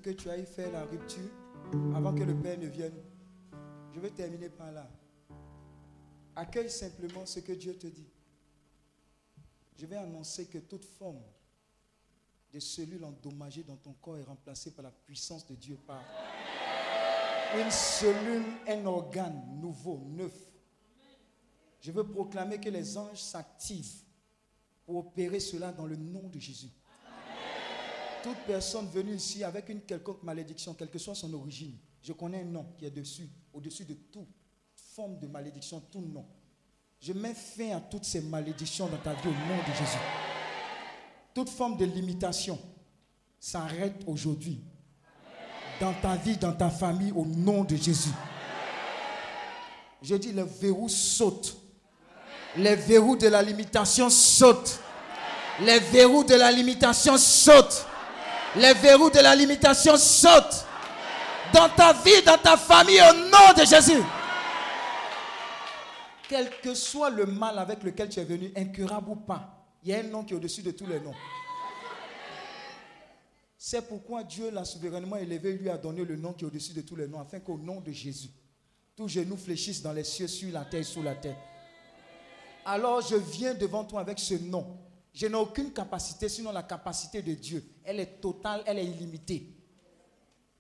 que tu ailles faire la rupture, avant que le Père ne vienne, je vais terminer par là. Accueille simplement ce que Dieu te dit. Je vais annoncer que toute forme de cellules endommagées dans ton corps est remplacée par la puissance de Dieu par une cellule, un organe nouveau, neuf. Je veux proclamer que les anges s'activent pour opérer cela dans le nom de Jésus. Toute personne venue ici avec une quelconque malédiction, quelle que soit son origine, je connais un nom qui est dessus, au-dessus de toute forme de malédiction, tout nom. Je mets fin à toutes ces malédictions dans ta vie au nom de Jésus. Toute forme de limitation s'arrête aujourd'hui. Dans ta vie, dans ta famille, au nom de Jésus. Je dis, le verrou saute. Les verrous de la limitation sautent. Les verrous de la limitation sautent. Les verrous de la limitation sautent. Dans ta vie, dans ta famille, au nom de Jésus. Quel que soit le mal avec lequel tu es venu, incurable ou pas, il y a un nom qui est au-dessus de tous les noms. C'est pourquoi Dieu l'a souverainement élevé, lui a donné le nom qui est au-dessus de tous les noms, afin qu'au nom de Jésus, tous genoux fléchissent dans les cieux, sur la terre, sous la terre. Alors je viens devant toi avec ce nom. Je n'ai aucune capacité, sinon la capacité de Dieu. Elle est totale, elle est illimitée.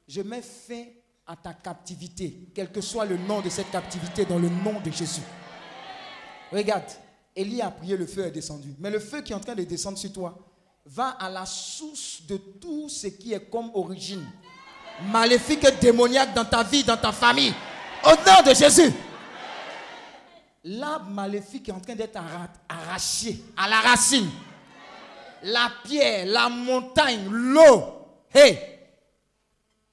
Je mets fin à ta captivité, quel que soit le nom de cette captivité, dans le nom de Jésus. Regarde, Élie a prié, le feu est descendu. Mais le feu qui est en train de descendre sur toi va à la source de tout ce qui est comme origine. Maléfique et démoniaque dans ta vie, dans ta famille. Au nom de Jésus. L'arbre maléfique est en train d'être arra- arraché à la racine. La pierre, la montagne, l'eau. Hey!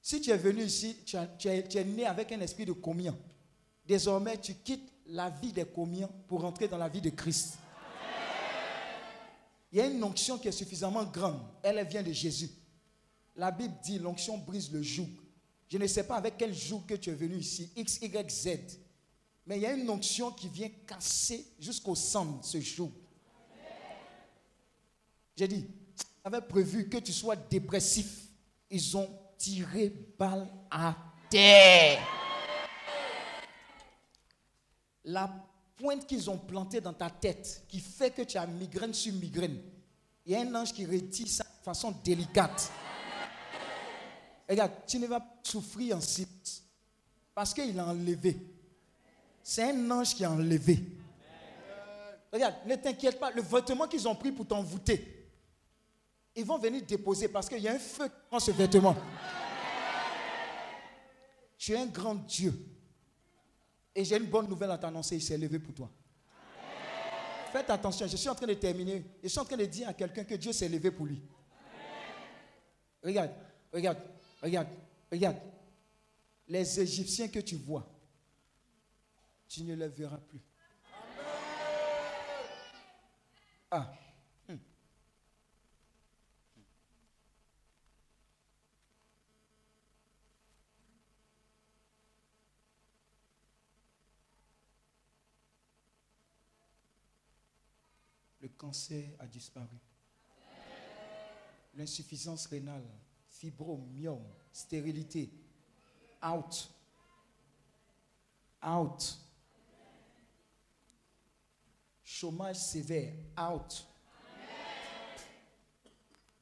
Si tu es venu ici, tu, as- tu es, tu es né avec un esprit de communion. Désormais, tu quittes la vie des communions pour entrer dans la vie de Christ. Il y a une onction qui est suffisamment grande. Elle vient de Jésus. La Bible dit l'onction brise le joug. Je ne sais pas avec quel joug que tu es venu ici, X, Y, Z. Mais il y a une onction qui vient casser jusqu'au centre ce joug. J'ai dit, avait prévu que tu sois dépressif. Ils ont tiré balle à terre. La pointe qu'ils ont plantée dans ta tête, qui fait que tu as migraine sur migraine, il y a un ange qui retire ça de façon délicate. Regarde, tu ne vas pas souffrir en silence. Parce qu'il a enlevé. C'est un ange qui a enlevé. Regarde, ne t'inquiète pas, le vêtement qu'ils ont pris pour t'envoûter, ils vont venir déposer parce qu'il y a un feu prend ce vêtement. Tu es un grand Dieu. Et j'ai une bonne nouvelle à t'annoncer, il s'est levé pour toi. Faites attention, je suis en train de terminer. Je suis en train de dire à quelqu'un que Dieu s'est levé pour lui. Regarde, regarde, regarde, regarde. Les Égyptiens que tu vois, tu ne les verras plus. Ah. hmm. Le cancer a disparu. L'insuffisance rénale, fibrome, myome, stérilité, out. Out. Chômage sévère, out.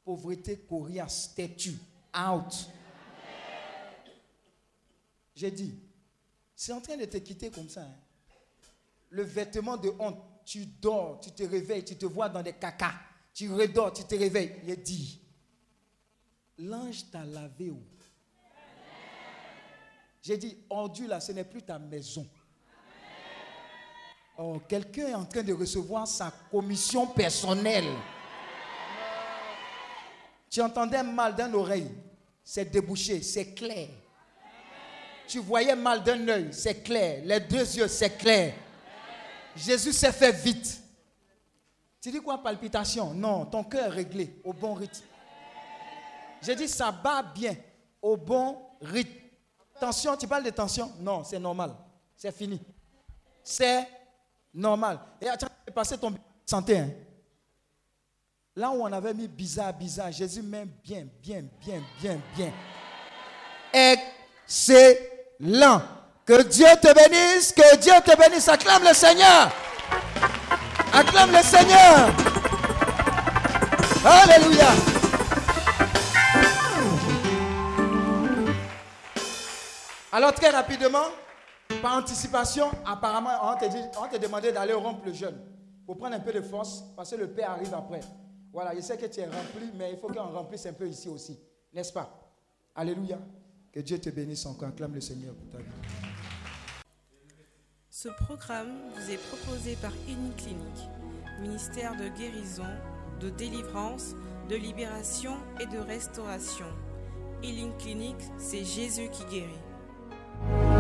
Pauvreté coriace, têtue, out. J'ai dit, c'est en train de te quitter comme ça. hein. Le vêtement de honte, tu dors, tu te réveilles, tu te vois dans des cacas. Tu redors, tu te réveilles. Il dit, l'ange t'a lavé où J'ai dit, ordure là, ce n'est plus ta maison. Oh, quelqu'un est en train de recevoir sa commission personnelle. Tu entendais mal d'une oreille, c'est débouché, c'est clair. Tu voyais mal d'un œil, c'est clair. Les deux yeux, c'est clair. Jésus s'est fait vite. Tu dis quoi, palpitation? Non, ton cœur est réglé au bon rythme. J'ai dit, ça bat bien au bon rythme. Tension, tu parles de tension? Non, c'est normal. C'est fini. C'est normal. Et attends, tu passer ton santé. hein. Là où on avait mis bizarre, bizarre, Jésus met bien, bien, bien, bien, bien. Excellent. Que Dieu te bénisse, que Dieu te bénisse. Acclame le Seigneur. Acclame le Seigneur. Alléluia. Alors très rapidement, par anticipation, apparemment, on te, dit, d'aller rompre le jeûne pour prendre un peu de force parce que le Père arrive après. Voilà, je sais que tu es rempli, mais il faut qu'on remplisse un peu ici aussi, n'est-ce pas? Alléluia. Que Dieu te bénisse encore. Acclame le Seigneur pour ta vie. Ce programme vous est proposé par Clinique, ministère de guérison, de délivrance, de libération et de restauration. Healing Clinique, c'est Jésus qui guérit.